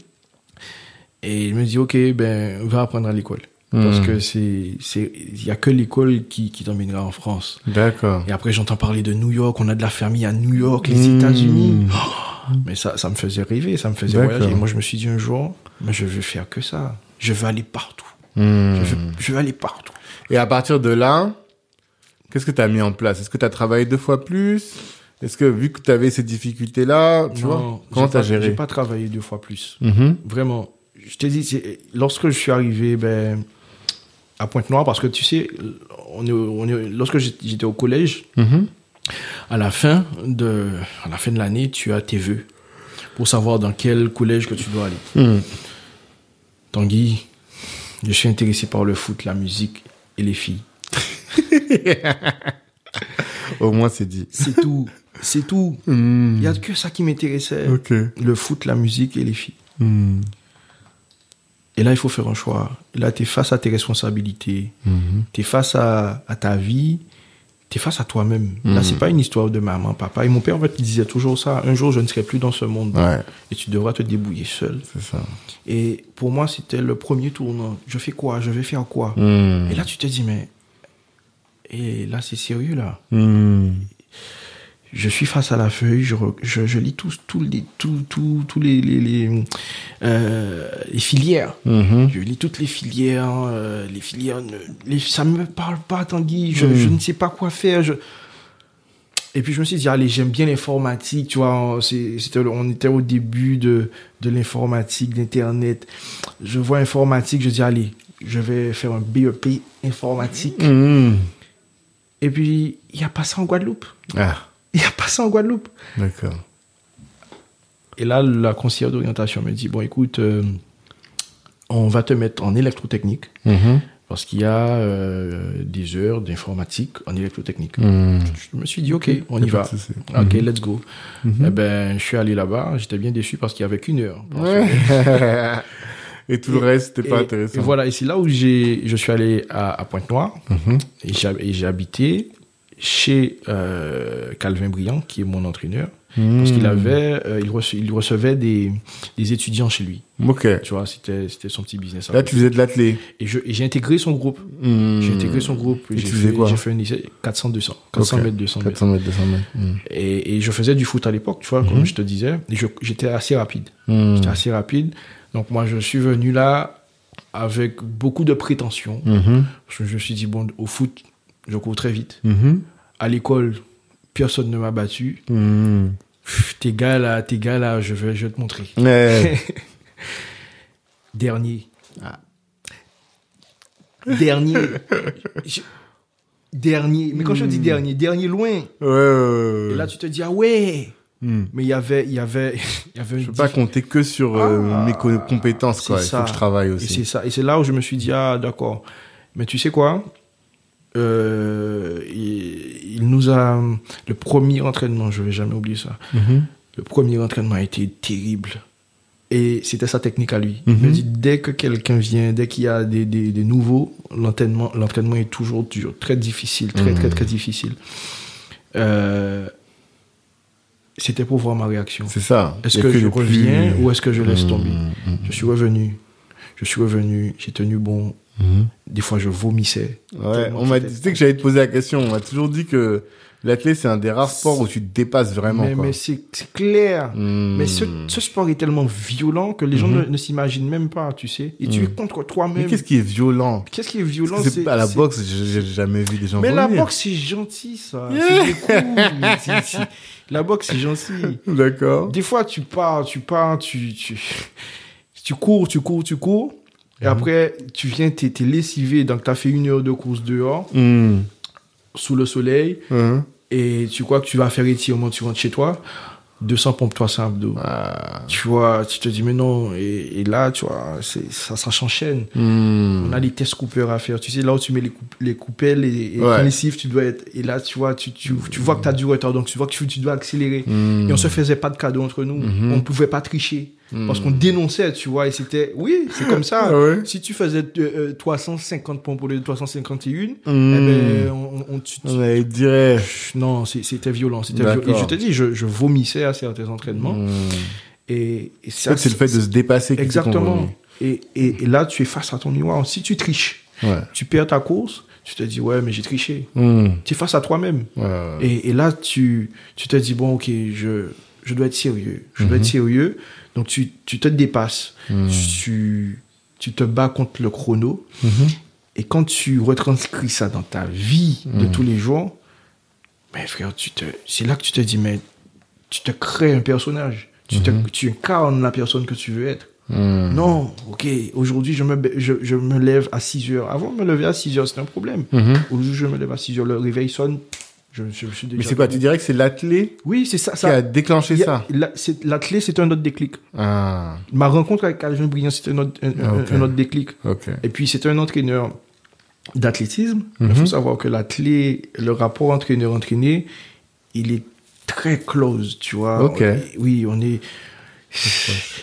Et je me dis, ok, ben, va apprendre à l'école. Parce Mhm. que c'est, c'est, il y a que l'école qui, qui t'emmènera en France. D'accord. Et après, j'entends parler de New York, on a de la famille à New York, les. États-Unis. Oh, mais ça, ça me faisait rêver, ça me faisait D'accord. voyager. Et moi, je me suis dit un jour, mais je veux faire que ça. Je veux aller partout. Mhm. Je, veux, je veux aller partout. Et à partir de là, qu'est-ce que tu as mis en place? Est-ce que tu as travaillé deux fois plus? Est-ce que vu que tu avais ces difficultés-là, tu Non, vois, comment j'ai tu as pas- géré J'ai pas travaillé deux fois plus. Mhm. Vraiment. Je t'ai dit, lorsque je suis arrivé ben, à Pointe-Noire, parce que tu sais, on est, on est, lorsque j'étais j'étais au collège, Mhm. à la fin de, à la fin de l'année, tu as tes vœux pour savoir dans quel collège que tu dois aller. Mhm. Tanguy, je suis intéressé par le foot, la musique et les filles. Au moins, c'est dit. C'est tout. C'est tout. Hmm. Il y a que ça qui m'intéressait. Le foot, la musique et les filles. Hmm. Et là, il faut faire un choix. Et là, tu es face à tes responsabilités. Mhm. Tu es face à, à ta vie. Tu es face à toi-même. Là, c'est pas une histoire de maman, papa. Et mon père, en fait, il disait toujours ça. Un jour, je ne serai plus dans ce monde. Ouais, Et tu devras te débrouiller seul. c'est ça. Et pour moi, c'était le premier tournant. Je fais quoi? Je vais faire quoi? Hmm. Et là, tu te dis, mais. Et là, c'est sérieux, là. Hmm. Je suis face à la feuille, je, je, je lis tous, les, les, les, les, euh, les filières. Mhm. Je lis toutes les filières, euh, les filières, ne- les, ça me parle pas, Tanguy. Je, Mm. je ne sais pas quoi faire. Je... Et puis je me suis dit, allez, j'aime bien l'informatique, tu vois. C'était, on était au début de, de l'informatique, d'Internet. Je vois informatique, je dis, allez, je vais faire un BEP informatique. Hmm. Et puis, il n'y a pas ça en Guadeloupe. Ah, Il n'y a pas ça en Guadeloupe. d'accord. Et là, la conseillère d'orientation me dit, bon, écoute, euh, on va te mettre en électrotechnique. Mhm. Parce qu'il y a euh, des heures d'informatique en électrotechnique. Hmm. Je me suis dit, OK, on y va. OK, Mhm. let's go. Mhm. Eh ben, je suis allé là-bas. J'étais bien déçu parce qu'il y avait qu'une heure. Et tout le reste, c'était pas intéressant. Et voilà, et c'est là où j'ai, je suis allé à, à Pointe-Noire Mhm. et j'ai, et j'ai habité chez euh, Calvin Briand, qui est mon entraîneur, parce qu'il Hmm. avait, euh, il, rece- il recevait des, des étudiants chez lui. Ok. Tu vois, c'était, c'était son petit business. Là, tu faisais de l'athlé. Et, j'ai intégré son groupe. Hmm. J'ai intégré son groupe. Et tu faisais fait, quoi j'ai fait un lycée 400-200. 400 Ok. mètres, 200 mètres. 400 mètres, 200 mètres. Et, et je faisais du foot à l'époque, tu vois, comme je te disais. J'étais assez rapide. J'étais assez rapide. Donc moi, je suis venu là avec beaucoup de prétention. Mhm. Parce que je me suis dit, bon, au foot, je cours très vite. Mhm. À l'école, personne ne m'a battu. Hmm. Pff, Tes gars là, tes gars là, je vais, je vais te montrer. Ouais. Dernier. Ah. Dernier. Je- Dernier. Mais quand je dis dernier, dernier loin. Ouais, ouais, ouais. Et là, tu te dis, ah ouais. Hmm. Mais il y avait, il y avait, il y avait Je peux pas compter que sur euh, Ah, mes co- compétences, quoi. Il faut ça. que je travaille Et aussi. c'est ça. Et c'est là où je me suis dit, ah, d'accord. Mais tu sais quoi? Euh, il, il nous a, le premier entraînement, je vais jamais oublier ça. Mhm. Le premier entraînement a été terrible. Et c'était sa technique à lui. Mhm. Il me dit, dès que quelqu'un vient, dès qu'il y a des, des, des nouveaux, l'entraînement, l'entraînement est toujours dur, très difficile, très, Mhm. très, très difficile. Euh, c'était pour voir ma réaction. C'est ça. Est-ce que, je plus- reviens ou est-ce que je laisse Hmm, tomber? Je suis revenu. Je suis revenu. J'ai tenu bon. hmm. Des fois, je vomissais. Ouais, on m'a dit, que j'allais te poser la question. On m'a toujours dit que l'athlète, c'est un des rares sports où tu te dépasses vraiment, mais mais c'est clair. Hmm. Mais ce, ce sport est tellement violent que les gens Mhm. ne, ne s'imaginent même pas, tu sais. Et tu es Mhm. contre Mais toi-même. qu'est-ce qui est violent? Qu'est-ce qui est violent c'est- à la boxe, j'ai jamais vu des gens Mais la boxe, c'est gentil, ça. Yeah. C'est mais c'est- La boxe, c'est gentil. D'accord. Des fois, tu pars, tu pars, tu, tu, tu cours, tu cours, tu cours. Et Mhm. après, tu viens, t'es t'es lessivé, donc t'as fait une heure de course dehors, Hmm. sous le soleil, Hein. Et tu crois que tu vas faire étirement, tu rentres chez toi, 200 pompes, 300 abdos. Ah. Tu vois, tu te dis, mais non, et, et là, tu vois, ça, ça s'enchaîne. Hmm. On a les tests coupeurs à faire. Tu sais, là où tu mets les, les coupelles et, et Ouais. les tu dois être. Et là, tu vois, tu, tu, tu vois que tu as du retard, donc tu vois que tu, tu dois accélérer. Hmm. Et on se faisait pas de cadeaux entre nous. Mhm. On ne pouvait pas tricher. Hmm. Parce qu'on dénonçait, tu vois, et c'était. Oui, c'est comme ça. Ah ouais? Si tu faisais euh, euh, 350 pompes pour les 351, Hmm. eh ben, on, on, tu- tu- dire. non, c'était violent. C'était violent. Et je te dis, je, je vomissais à certains entraînements. Hmm. Et, ça, c'est le fait de se dépasser Exactement. Et, et, et là, tu es face à ton miroir. Si tu triches, Ouais. tu perds ta course, tu te dis, ouais, mais j'ai triché. Hmm. Tu es face à toi-même. Ouais, ouais. Et, et là, tu, tu te dis, bon, ok, je, je dois être sérieux. Je dois Mhm. être sérieux. Donc, tu, tu te dépasses. Hmm. Tu, tu te bats contre le chrono. Mhm. Et quand tu retranscris ça dans ta vie de Mhm. tous les jours, mais frère, tu te, c'est là que tu te dis, mais tu te crées un personnage. Tu, te, tu incarnes la personne que tu veux être. Hmm. Non, ok, aujourd'hui je me, ba- je, je me lève à 6 heures. Avant de me lever à 6 heures, c'était un problème. Mhm. Aujourd'hui je me lève à 6 heures, le réveil sonne, je, je, suis déjà... Mais c'est quoi Tu dirais que c'est l'athlète Oui, c'est ça. qui ça a déclenché a- ça la, c'est- la clé, c'est un autre déclic. Ah, Ma rencontre avec Calvin Briand, c'était un autre, un, autre déclic. Et puis c'était un entraîneur d'athlétisme. Il Mhm. faut savoir que l'athlète, le rapport entraîneur-entraîné, il est très close, tu vois. Ok. Oui, on est.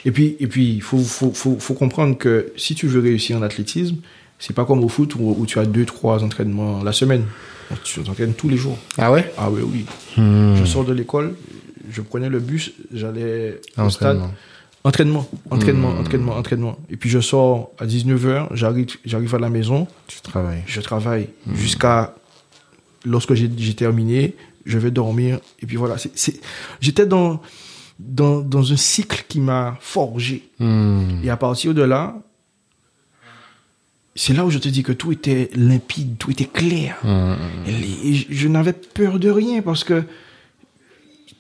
Et puis, et puis, il faut, faut, faut, faut comprendre que si tu veux réussir en athlétisme, c'est pas comme au foot où, où tu as deux, trois entraînements la semaine. Tu t'entraînes tous les jours. Ah ouais? Ah oui, oui. Hmm. Je sors de l'école, je prenais le bus, j'allais au stade. Entraînement. Entraînement, entraînement, Hmm. entraînement, entraînement. Et puis je sors à 19h, j'arrive, j'arrive à la maison, Tu travailles. je travaille jusqu'à lorsque j'ai, j'ai terminé, je vais dormir. Et puis voilà, c'est, c'est- j'étais dans, dans, dans un cycle qui m'a forgé. Hmm. Et à partir de là, c'est là où je te dis que tout était limpide, tout était clair. Et les- et je, je n'avais peur de rien parce que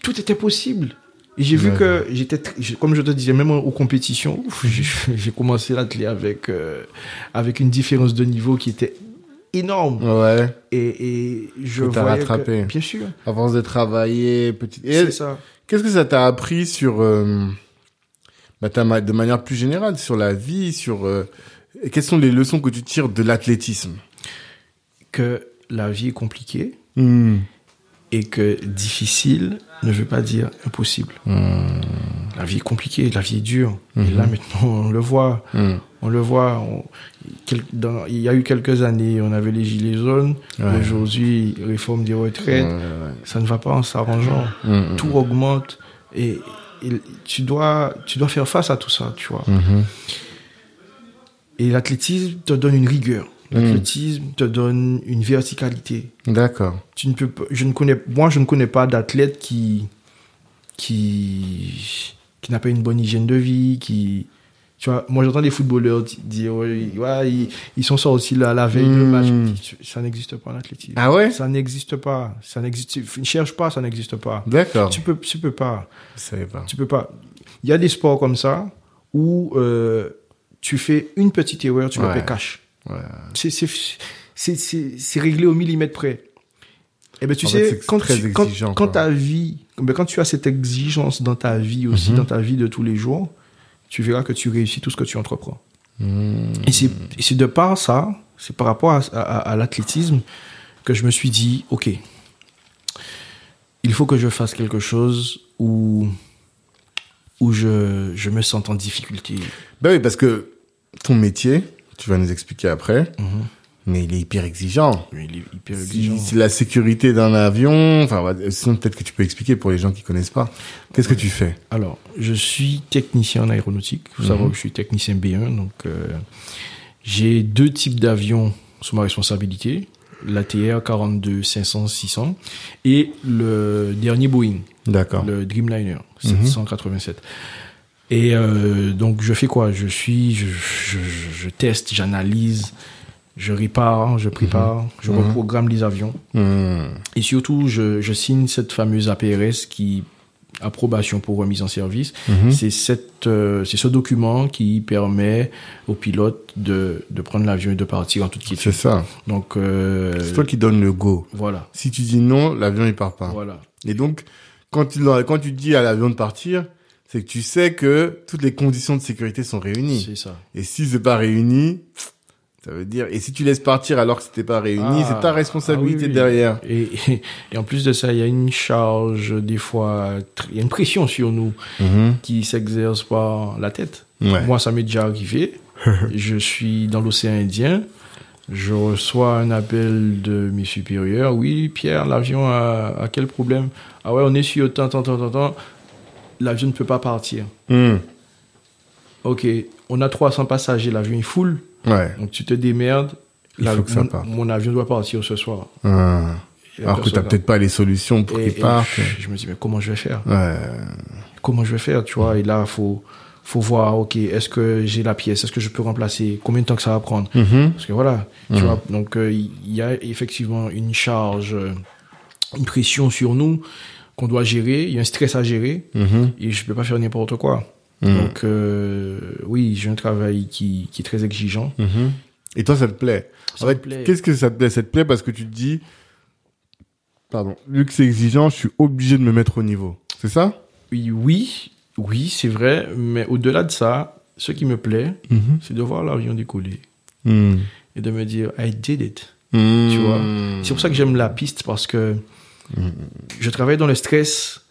tout était possible. Et j'ai vu que j'étais, comme je te disais, même aux compétitions, j'ai commencé l'athlète avec, euh, avec une différence de niveau qui était énorme. Ouais. Et, et je voyais rattrapé. que, bien sûr, force de travailler, petit. Et c'est ça. qu'est-ce que ça t'a appris sur, euh, bah, de manière plus générale, sur la vie, sur euh, quelles sont les leçons que tu tires de l'athlétisme? Que la vie est compliquée Hmm. et que difficile ne veut pas dire impossible. La vie est compliquée, la vie est dure. Et là, maintenant, on le voit. Hmm. On le voit. on- quel- dans- il y a eu quelques années, on avait les gilets jaunes. Ouais. Aujourd'hui, réforme des retraites. Ouais. Ça ne va pas en s'arrangeant. Hmm. Tout augmente. Et, et tu, dois, tu dois faire face à tout ça, tu vois. Et l'athlétisme te donne une rigueur. L'athlétisme te donne une verticalité. D'accord. Tu ne peux pas, je ne connais, moi, je ne connais pas d'athlète qui, qui, qui n'a pas une bonne hygiène de vie, qui, tu vois, moi, j'entends des footballeurs di- dire, ouais, ouais, ils, ils sont sortis là, la veille de Mm. match. Ça n'existe pas en athlétisme. Ah ouais? Ça n'existe pas. Ça n'existe, ne cherche pas, ça n'existe pas. D'accord. Tu peux, tu peux pas. Je savais pas. Tu peux pas. Il y a des sports comme ça où, euh, tu fais une petite erreur, tu le Ouais. paies cash. Ouais. C'est, réglé au millimètre près. Et ben tu En sais, quand, tu, quand, ta vie, ben quand tu as cette exigence dans ta vie aussi, Mhm. dans ta vie de tous les jours, tu verras que tu réussis tout ce que tu entreprends. Hmm. Et c'est, de par ça, c'est par rapport à, à- à l'athlétisme que je me suis dit, ok, il faut que je fasse quelque chose où, où je, je me sente en difficulté. Bah oui, parce que ton métier, tu vas nous expliquer après, Mhm. mais il est hyper exigeant. Mais il est hyper exigeant. si la sécurité d'un avion, enfin, sinon peut-être que tu peux expliquer pour les gens qui connaissent pas. Qu'est-ce que tu fais? Alors, je suis technicien en aéronautique. Il faut savoir que je suis technicien B1. Donc, euh, j'ai deux types d'avions sous ma responsabilité. L'ATR 42 500 600 et le dernier Boeing, D'accord. le Dreamliner 787. Et euh, donc, je fais quoi? Je suis, je, je, teste, j'analyse, je répare, je prépare, je reprogramme les avions. Hmm. Et surtout, je, je signe cette fameuse APRS qui approbation pour remise en service. Mhm. C'est cette, euh, c'est ce document qui permet au pilote de, de prendre l'avion et de partir en toute C'est quiétude. ça. Donc euh, C'est toi qui donne le go. voilà, Si tu dis non, l'avion il part pas. voilà. Et donc, quand leur- quand tu dis à l'avion de partir, c'est que tu sais que toutes les conditions de sécurité sont réunies. C'est ça. Et si c'est pas réuni, ça veut dire, et si tu laisses partir alors que c'était pas réuni, Ah, c'est ta responsabilité ah oui, oui. derrière. Et, et, et en plus de ça, il y a une charge des fois, il y a une pression sur nous Mhm. qui s'exerce par la tête. Ouais. Moi, ça m'est déjà arrivé. je suis dans l'océan Indien. Je reçois un appel de mes supérieurs. Oui, Pierre, l'avion a, a quel problème? Ah ouais, on est sur tant, tant, tant, tant, tant. L'avion ne peut pas partir. Hmm. Ok, on a 300 passagers, l'avion est full. Ouais. Donc tu te démerdes. Il faut que ça mon, parte. mon avion doit partir ce soir. Ah. Alors que t'as personne- peut-être pas les solutions pour et partent. Je me dis, mais comment je vais faire? Ouais. comment je vais faire, tu vois? Et là, faut, faut voir, ok, est-ce que j'ai la pièce, est-ce que je peux remplacer, combien de temps que ça va prendre? Mhm. Parce que voilà, tu Mhm. vois, donc euh, il y a effectivement une charge, euh, une pression sur nous qu'on doit gérer, il y a un stress à gérer, Mhm. et je peux pas faire n'importe quoi. Mhm. Donc euh, oui, j'ai un travail qui, qui est très exigeant. Mhm. Et toi, ça te plaît? Ça En fait, plaît. qu'est-ce que ça te plaît? Ça te plaît parce que tu te dis, pardon, vu que c'est exigeant, je suis obligé de me mettre au niveau. C'est ça? Oui, oui, oui, c'est vrai, mais au-delà de ça, ce qui me plaît, c'est de voir l'avion décoller. Et de me dire I did it. Tu vois? C'est pour ça que j'aime la piste parce que je travaille dans le stress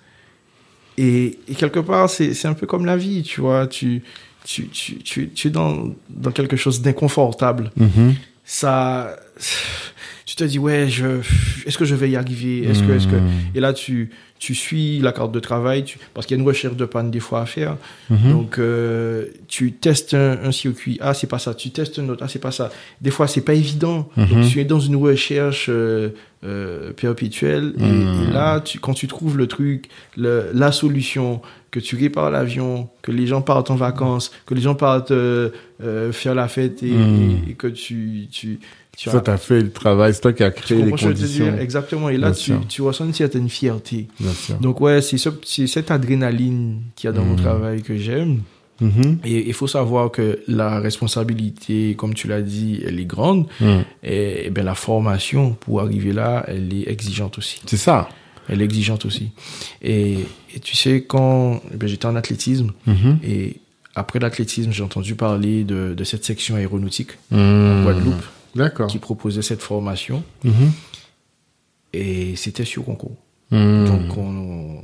et, et quelque part c'est un peu comme la vie, tu vois. Tu tu tu tu, tu es dans dans quelque chose d'inconfortable. Mhm. Ça tu te dis ouais je est-ce que je vais y arriver? Est-ce que est-ce que et là tu tu suis la carte de travail tu, parce qu'il y a une recherche de panne des fois à faire Mhm. donc euh, tu testes un, un circuit ah c'est pas ça tu testes un autre ah c'est pas ça des fois c'est pas évident Mhm. donc tu es dans une recherche euh, euh, perpétuelle et, Mhm. et là tu, quand tu trouves le truc le, la solution que tu répares l'avion que les gens partent en vacances que les gens partent euh, euh, faire la fête et, Mhm. et- et que tu tu tu Toi, t'as fait le travail, c'est toi qui as tu créé les conditions. dire? Exactement. Et là, tu, tu ressens une certaine fierté. Donc, ouais, c'est ce, c'est cette adrénaline qu'il y a dans mon Mhm. travail que j'aime. Mhm. Et il faut savoir que la responsabilité, comme tu l'as dit, elle est grande. Mhm. Et, et ben, la formation pour arriver là, elle est exigeante aussi. C'est ça. Elle est exigeante aussi. Et, et tu sais, quand ben, j'étais en athlétisme, Mhm. et après l'athlétisme, j'ai entendu parler de, de cette section aéronautique en. Guadeloupe qui proposait cette formation. Et c'était sur concours. Donc, on, on-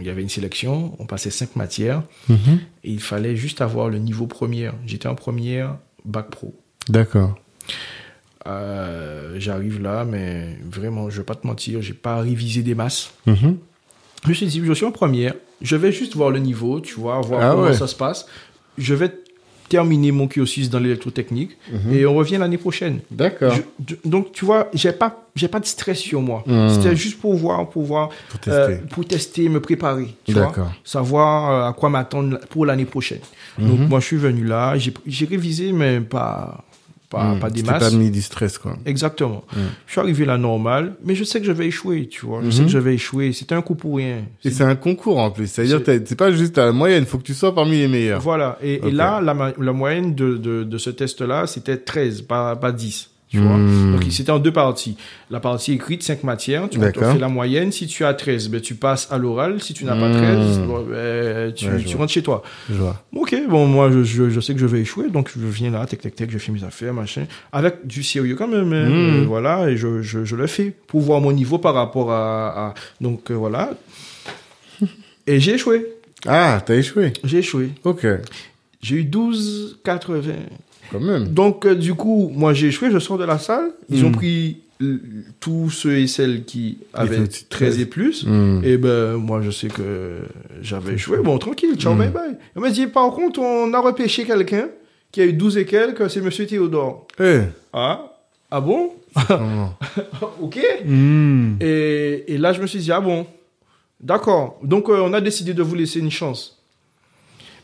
il y avait une sélection, on passait cinq matières Mhm. et il fallait juste avoir le niveau première. J'étais en première, bac pro. D'accord. Euh, J'arrive là, mais vraiment, je vais pas te mentir, j'ai pas révisé des masses. Mhm. Je me suis dit, je suis en première, je vais juste voir le niveau, tu vois, voir Ah comment ouais. ça se passe. Je vais terminer mon cursus dans l'électrotechnique Mhm. et on revient l'année prochaine. D'accord. Donc, tu vois, j'ai pas, j'ai pas de stress sur moi. Mhm. C'était juste pour voir, pour voir, Pour tester. euh, pour tester, me préparer. Tu vois, D'accord. savoir euh, à quoi m'attendre pour l'année prochaine. Donc, Mhm. moi, je suis venu là, j'ai j'ai révisé, mais pas, pas, Mhm. pas des masses. pas mis du stress, quoi. Exactement. Mhm. Je suis arrivé là normal, mais je sais que je vais échouer, tu vois. Je Mhm. sais que je vais échouer. C'était un coup pour rien. Et c'est un concours en plus. C'est-à-dire, C'est- pas juste à la moyenne, faut que tu sois parmi les meilleurs. Voilà. Et, là, la moyenne de, de, de ce test-là, c'était 13, pas, pas 10. Tu vois? Donc, c'était en deux parties. La partie écrite, 5 matières. Tu fais la moyenne. Si tu as 13, ben, tu passes à l'oral. Si tu n'as pas Mhm. 13, bon, ben, tu, Ouais, rentres chez toi. Je vois. Ok, bon, moi, je, je, je sais que je vais échouer, donc je viens là, tac, tac, tac, je fais mes affaires, machin, avec du sérieux quand même, hein, Mhm. euh, voilà, et je, je, je le fais pour voir mon niveau par rapport à, à- donc euh, voilà. Et j'ai échoué, Ah, t'as échoué. j'ai échoué. Ok. J'ai eu 12,80. Quand même. Donc, euh, du coup, moi, j'ai échoué, je sors de la salle, ils ont Mhm. pris tous ceux et celles qui avaient étaient au-dessus de 13 et plus, Mhm. et ben, moi, je sais que j'avais échoué. Bon, tranquille, ciao, Mm. bye bye. On m'a dit, par contre, on a repêché quelqu'un qui a eu 12 et quelques, c'est Monsieur Théodore. Eh. Ah, ah bon? Ok. Et, et là, je me suis dit, ah bon, d'accord. Donc, euh, on a décidé de vous laisser une chance.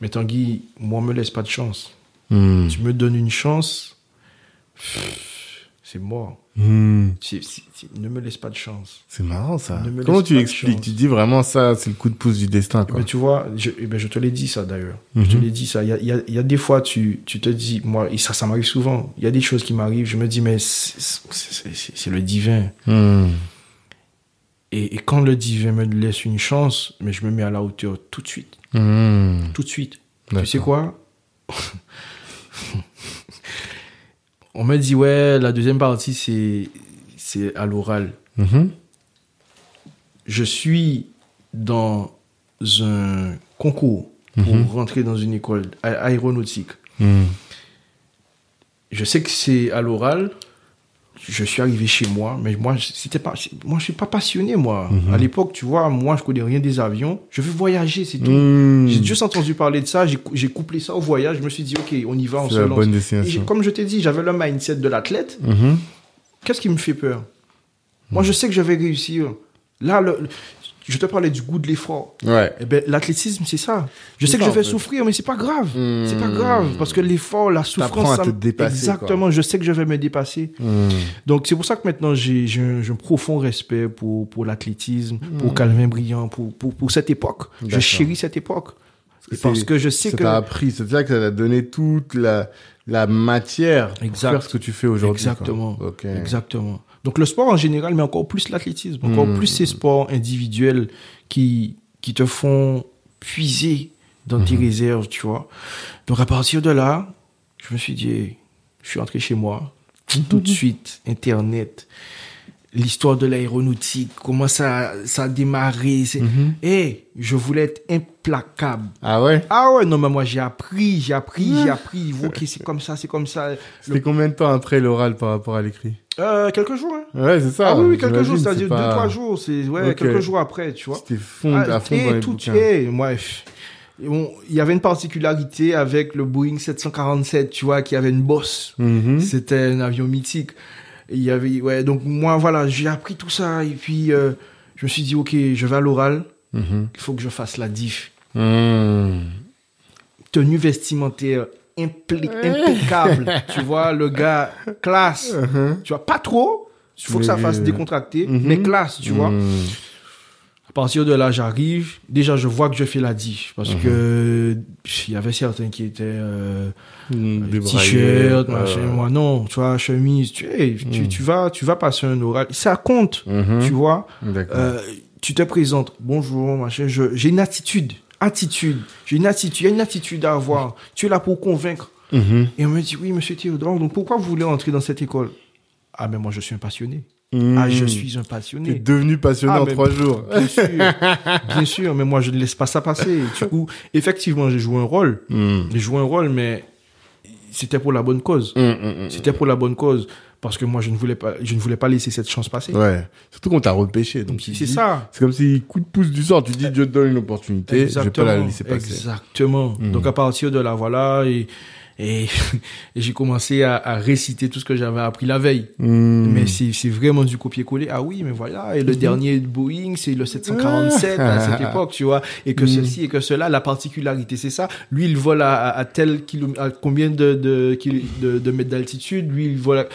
Mais Tanguy, moi, me laisse pas de chance. Mhm. Tu me donnes une chance, c'est. Mhm. C'est- c'est- ne me laisse pas de chance. C'est marrant ça. Comment tu expliques? Tu dis vraiment ça, c'est le coup de pouce du destin, Eh quoi. ben, tu vois, je, eh ben, je te l'ai dit ça d'ailleurs. Mhm. Je te l'ai dit ça. Il y a, il y a- il y a des fois, tu, tu te dis, moi, et ça, ça m'arrive souvent. Il y a des choses qui m'arrivent. Je me dis, mais c'est- le divin. Mhm. Et, et quand le divin me laisse une chance, mais je me mets à la hauteur tout de suite. Mhm. Tout de suite. Tu sais quoi? On me dit, ouais, la deuxième partie, c'est c'est à l'oral. Mhm. Je suis dans un concours pour Mhm. rentrer dans une école aéronautique. Mhm. Je sais que c'est à l'oral. Je suis arrivé chez moi, mais moi, c'était pas, moi, je suis pas passionné, moi. Mhm. À l'époque, tu vois, moi, je connais rien des avions. Je veux voyager, c'est tout. Mhm. J'ai juste entendu parler de ça, j'ai cou- j'ai couplé ça au voyage, je me suis dit, ok, on y va, on se la lance. bonne Et comme je t'ai dit, j'avais le mindset de l'athlète. Mhm. Qu'est-ce qui me fait peur? Moi, je sais que je vais réussir. Là, le- je te parlais du goût de l'effort. Ouais. Eh ben, l'athlétisme, c'est ça. Je sais que ça, je vais souffrir, mais c'est pas grave. Hmm. C'est pas grave, parce que l'effort, la souffrance, T'apprends à ça te dépasser, Exactement, je sais que je vais me dépasser. Mhm. Donc, c'est pour ça que maintenant, j'ai j'ai un, j'ai un profond respect pour, pour l'athlétisme, pour Hmm. Calvin Briand, pour, pour, pour cette époque. Je chéris cette époque. Et C'est- parce que je sais Ça que... t'a appris, c'est ça que ça t'a donné toute la, la matière pour Exact. faire ce que tu fais aujourd'hui. Exactement. Ok. Exactement. Donc le sport en général, mais encore plus l'athlétisme, encore Mm. plus ces sports individuels qui, qui te font puiser dans tes Mhm. réserves, tu vois. Donc à partir de là, je me suis dit, Je suis rentré chez moi. Tout de suite, Internet, l'histoire de l'aéronautique, comment ça, ça a démarré. C'est, Eh, je voulais être implacable. Ah ouais? Ah ouais, non, mais moi, j'ai appris, j'ai appris, j'ai appris. Ok, c'est comme ça, c'est comme ça. C'était combien de temps après l'oral par rapport à l'écrit? Euh, quelques jours, hein. Ouais, c'est ça. Ah oui, oui, quelques jours, c'est-à-dire c'est deux, pas- trois jours. C'est, ouais, quelques jours après, tu vois. C'était fond, Ah, à fond et dans les tout, et pff, on- il y avait une particularité avec le Boeing 747, tu vois, qui avait une bosse. Mhm. C'était un avion mythique. Et il y avait, ouais, donc moi, voilà, j'ai appris tout ça. Et puis, euh, je me suis dit, OK, je vais à l'oral. Mhm. Il faut que je fasse la diff. Mhm. Tenue vestimentaire impli- impeccable. tu vois, le gars, classe. Tu vois, pas trop. Il faut que ça fasse décontracté, Mhm. mais classe, tu vois. Partir de là, j'arrive. Déjà, je vois que je fais la. Mhm. Parce que pff, il y avait certains qui étaient euh, Mhm. Débraillé. t-shirt, machin. Moi, non, tu vois, chemise. Tu, hey, tu, Mhm. tu vas, tu vas passer un oral. Ça compte, Mhm. tu vois. Euh, tu te présentes. Bonjour, machin. J'ai une attitude. Attitude. J'ai une attitude. Il y a une attitude à avoir. Tu es là pour convaincre. Mhm. Et on me dit, oui, monsieur Théodore, donc pourquoi vous voulez entrer dans cette école? Ah, mais moi, je suis un passionné. Mhm. Ah, je suis un passionné. devenu passionné Ah, en trois jours. Bien sûr, bien sûr, mais moi je ne laisse pas ça passer. Du coup, effectivement, j'ai joué un rôle. Mhm. J'ai joué un rôle, mais c'était pour la bonne cause. Mhm. C'était pour la bonne cause parce que moi je ne voulais pas, je ne voulais pas laisser cette chance passer. Ouais. Surtout qu'on t'a repêché. Donc, tu C'est ça. C'est comme si coup de pouce du sort, tu dis, je te donne une opportunité, je vais pas la laisser passer. Exactement. Donc à partir de là, voilà, et, et, et j'ai commencé à, à réciter tout ce que j'avais appris la veille. Mhm. Mais c'est vraiment du copier-coller. Ah oui, mais voilà. Et le dernier Boeing, c'est le 747 à cette époque, tu vois. Et que Mm. ceci et que cela, la particularité, c'est ça. Lui, il vole à, à tel kilomètre, à combien de, de, de, de mètres d'altitude. Lui, il vole à...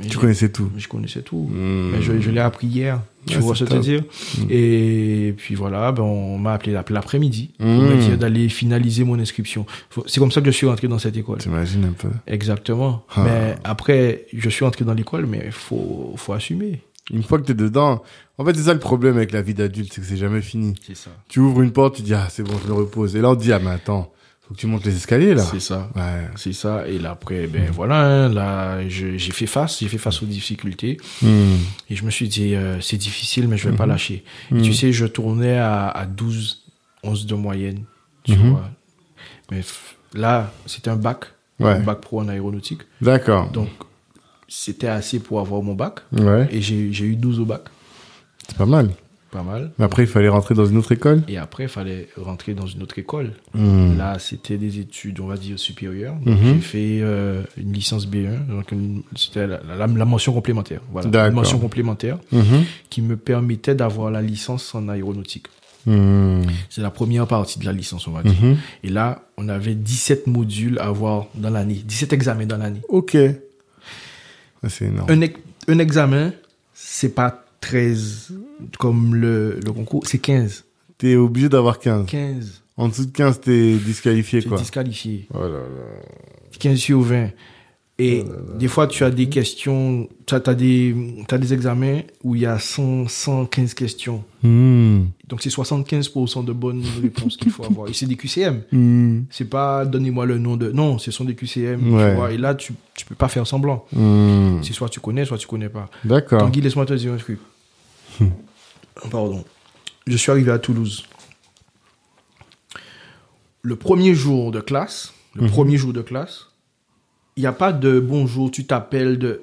Mais Tu je- connaissais tout. Je connaissais tout. Mais je, je l'ai appris hier. Tu Ouais, vois ce que je veux top. dire Et puis voilà, ben on m'a appelé l'après-midi pour Mm. me dire d'aller finaliser mon inscription. C'est comme ça que je suis rentré dans cette école. T'imagines un peu. Exactement. Ah. Mais après, je suis entré dans l'école, mais il faut, faut assumer. Une fois que t'es dedans, en fait, c'est ça le problème avec la vie d'adulte, c'est que c'est jamais fini. C'est ça. Tu ouvres une porte, tu dis, ah, c'est bon, je me repose. Et là, on te dit, ah, mais attends, faut que tu montes les escaliers, là. C'est ça. Ouais. C'est ça. Et là, après, ben voilà, hein, là, j'ai fait face, j'ai fait face aux difficultés. Mhm. Et je me suis dit, euh, c'est difficile, mais je vais pas Mhm. lâcher. Et tu sais, je tournais à, à 12, 11 de moyenne. Tu vois. Mais là, c'était un bac. Ouais. Un bac pro en aéronautique. D'accord. Donc, c'était assez pour avoir mon bac. Ouais. Et j'ai eu 12 au bac. C'est pas mal. Pas mal. Mais après, il fallait rentrer dans une autre école. Et après, il fallait rentrer dans une autre école. Mhm. Là, c'était des études, on va dire, supérieures. Donc, Mhm. J'ai fait euh, une licence B1, donc c'était la, la- la mention complémentaire. Voilà, une mention complémentaire Mhm. qui me permettait d'avoir la licence en aéronautique. Mhm. C'est la première partie de la licence, on va dire. Mhm. Et là, on avait 17 modules à avoir dans l'année, 17 examens dans l'année. Ok. C'est énorme. Un, un examen, c'est pas 13 comme le, le concours, c'est 15. T'es obligé d'avoir 15. 15, En dessous de 15, t'es disqualifié, quoi. disqualifié. Oh là là. 15 sur 20. Et des fois, tu as des questions, tu as, des, t'as des examens où il y a 100, 115 questions. Mhm. Donc, c'est 75% de bonnes réponses qu'il faut avoir. Et c'est des QCM. Mhm. C'est pas donnez-moi le nom de. Non, ce sont des QCM. Ouais. Tu vois, et là, tu, tu peux pas faire semblant. Mhm. C'est soit tu connais, soit tu connais pas. D'accord. Tanguy, laisse-moi te dire un truc. Pardon. Je suis arrivé à Toulouse. Le premier jour de classe, le Mhm. premier jour de classe, n'y a pas de bonjour, tu t'appelles de.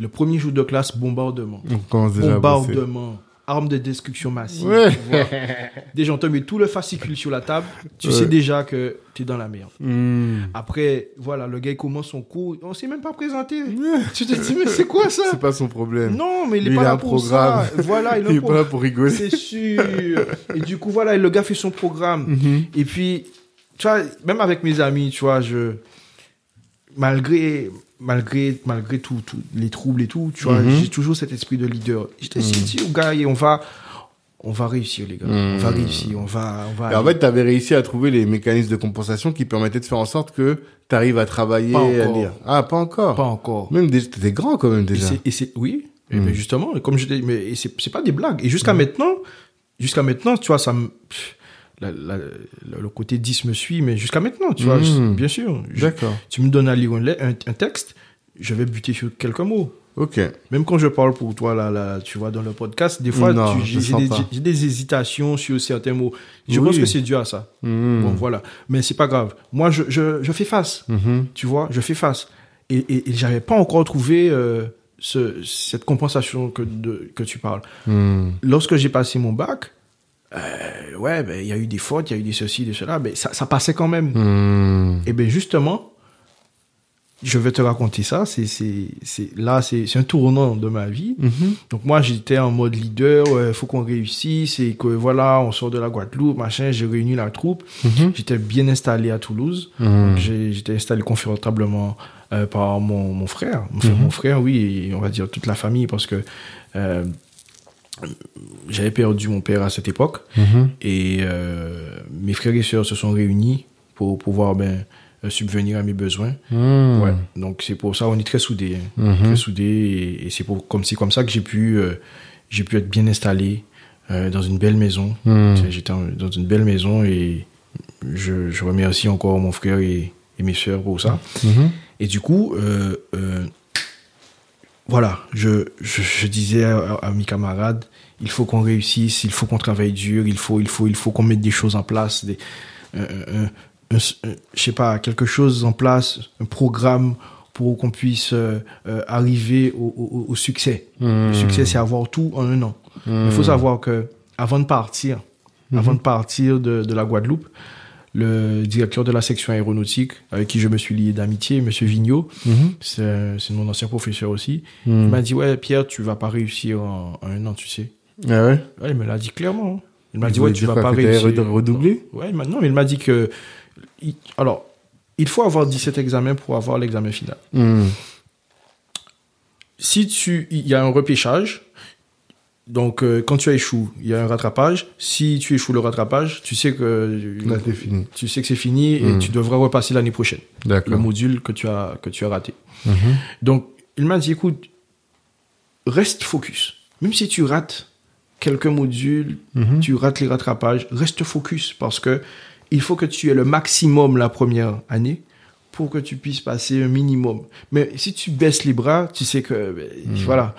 Le premier jour de classe, bombardement. On commence déjà à bosser. Bombardement. Arme de destruction massive. Ouais. Déjà, on te met tout le fascicule sur la table. Tu Ouais. sais déjà que tu es dans la merde. Mhm. Après, voilà, le gars il commence son cours. On s'est même pas présenté. tu te dis, mais c'est quoi ça? C'est pas son problème. non, mais il est Lui, pas il là un pour programme. ça. Voilà, il, Il est est pas là pour rigoler. C'est sûr. Et du coup, voilà, le gars fait son programme. Mhm. Et puis, tu vois, même avec mes amis, tu vois, je, malgré, malgré, malgré tout, tout, les troubles et tout, tu vois, Mhm. j'ai toujours cet esprit de leader. Je te dis, dit au gars, et on va, on va réussir, les gars. On va Mhm. réussir, on va, on va. Et en fait, tu avais réussi à trouver les mécanismes de compensation qui permettaient de faire en sorte que tu arrives à travailler, à lire. Ah, pas encore. pas encore. Même déjà, t'étais grand quand même Et déjà. Et c'est, oui. Et Mm. ben justement, comme je dis, mais et c'est, c'est pas des blagues. Et jusqu'à maintenant, jusqu'à maintenant, tu vois, ça me, la- la- le le côté 10 me suit, mais jusqu'à maintenant, tu vois, je- bien sûr. Je- D'accord. tu me donnes à lire un, texte, je vais buter sur quelques mots. Ok. Même quand je parle pour toi, là, là, tu vois, dans le podcast, des fois, j'ai des, hésitations sur certains mots. Je Oui. pense que c'est dû à ça. Mhm. Bon, voilà. Mais c'est pas grave. Moi, je, je, je fais face. Mhm. Tu vois, je fais face. Et, et, et j'avais pas encore trouvé euh, ce, cette compensation que, de, que tu parles. Mhm. Lorsque j'ai passé mon bac, euh, ouais, ben, il y a eu des fautes, il y a eu des ceci, des cela, mais ça, ça passait quand même. Mhm. Et bien justement, je vais te raconter ça. C'est, c'est, c'est, là, c'est, c'est un tournant de ma vie. Mhm. Donc moi, j'étais en mode leader. Il faut qu'on réussisse et que voilà, on sort de la Guadeloupe, machin. J'ai réuni la troupe. Mhm. J'étais bien installé à Toulouse. Mhm. Donc, j'ai- j'étais installé confortablement euh, par mon, mon frère. Enfin. Mon frère, oui, et on va dire toute la famille, parce que euh, j'avais perdu mon père à cette époque. Mhm. Et euh, mes frères et sœurs se sont réunis pour pouvoir ben, euh, subvenir à mes besoins. Ouais. Donc c'est pour ça on est très soudés, hein. Mhm. très soudés et, et c'est pour comme c'est comme ça que j'ai pu euh, j'ai pu être bien installé euh, dans une belle maison. Sais, J'étais dans une belle maison et je, je remercie encore mon frère et, et mes sœurs pour ça. Mhm. Et du coup, voilà, je, je, je disais à, à mes camarades, il faut qu'on réussisse, il faut qu'on travaille dur, il faut, il faut, il faut qu'on mette des choses en place, des, un- un- un- je sais pas, quelque chose en place, un programme pour qu'on puisse euh, euh, arriver au, au- au succès. Le Mhm. succès, c'est avoir tout en un an. Il faut savoir que avant de partir, Mhm. avant de partir de, de la Guadeloupe, le directeur de la section aéronautique, avec qui je me suis lié d'amitié, Monsieur Vigneault, Mhm. c'est c'est mon ancien professeur aussi, Mhm. il m'a dit ouais Pierre, tu vas pas réussir en, en un an, tu sais. Ah ouais? Ouais, il me l'a dit clairement. hein. Il m'a dit ouais, tu vas pas réussir. re- redoubler? Ouais, il m'a- non, mais il m'a dit que il- alors il faut avoir 17 examens pour avoir l'examen final. Mhm. si tu il y a un repêchage donc euh, quand tu échoues il y a un rattrapage si tu échoues le rattrapage tu sais que Là, c'est fini. tu sais que c'est fini et Mm. tu devras repasser l'année prochaine le module que tu as que tu as raté Mhm. donc il m'a dit écoute reste focus même si tu rates quelques modules Mhm. tu rates les rattrapages reste focus parce que il faut que tu aies le maximum la première année pour que tu puisses passer un minimum. Mais si tu baisses les bras, tu sais que ben, voilà.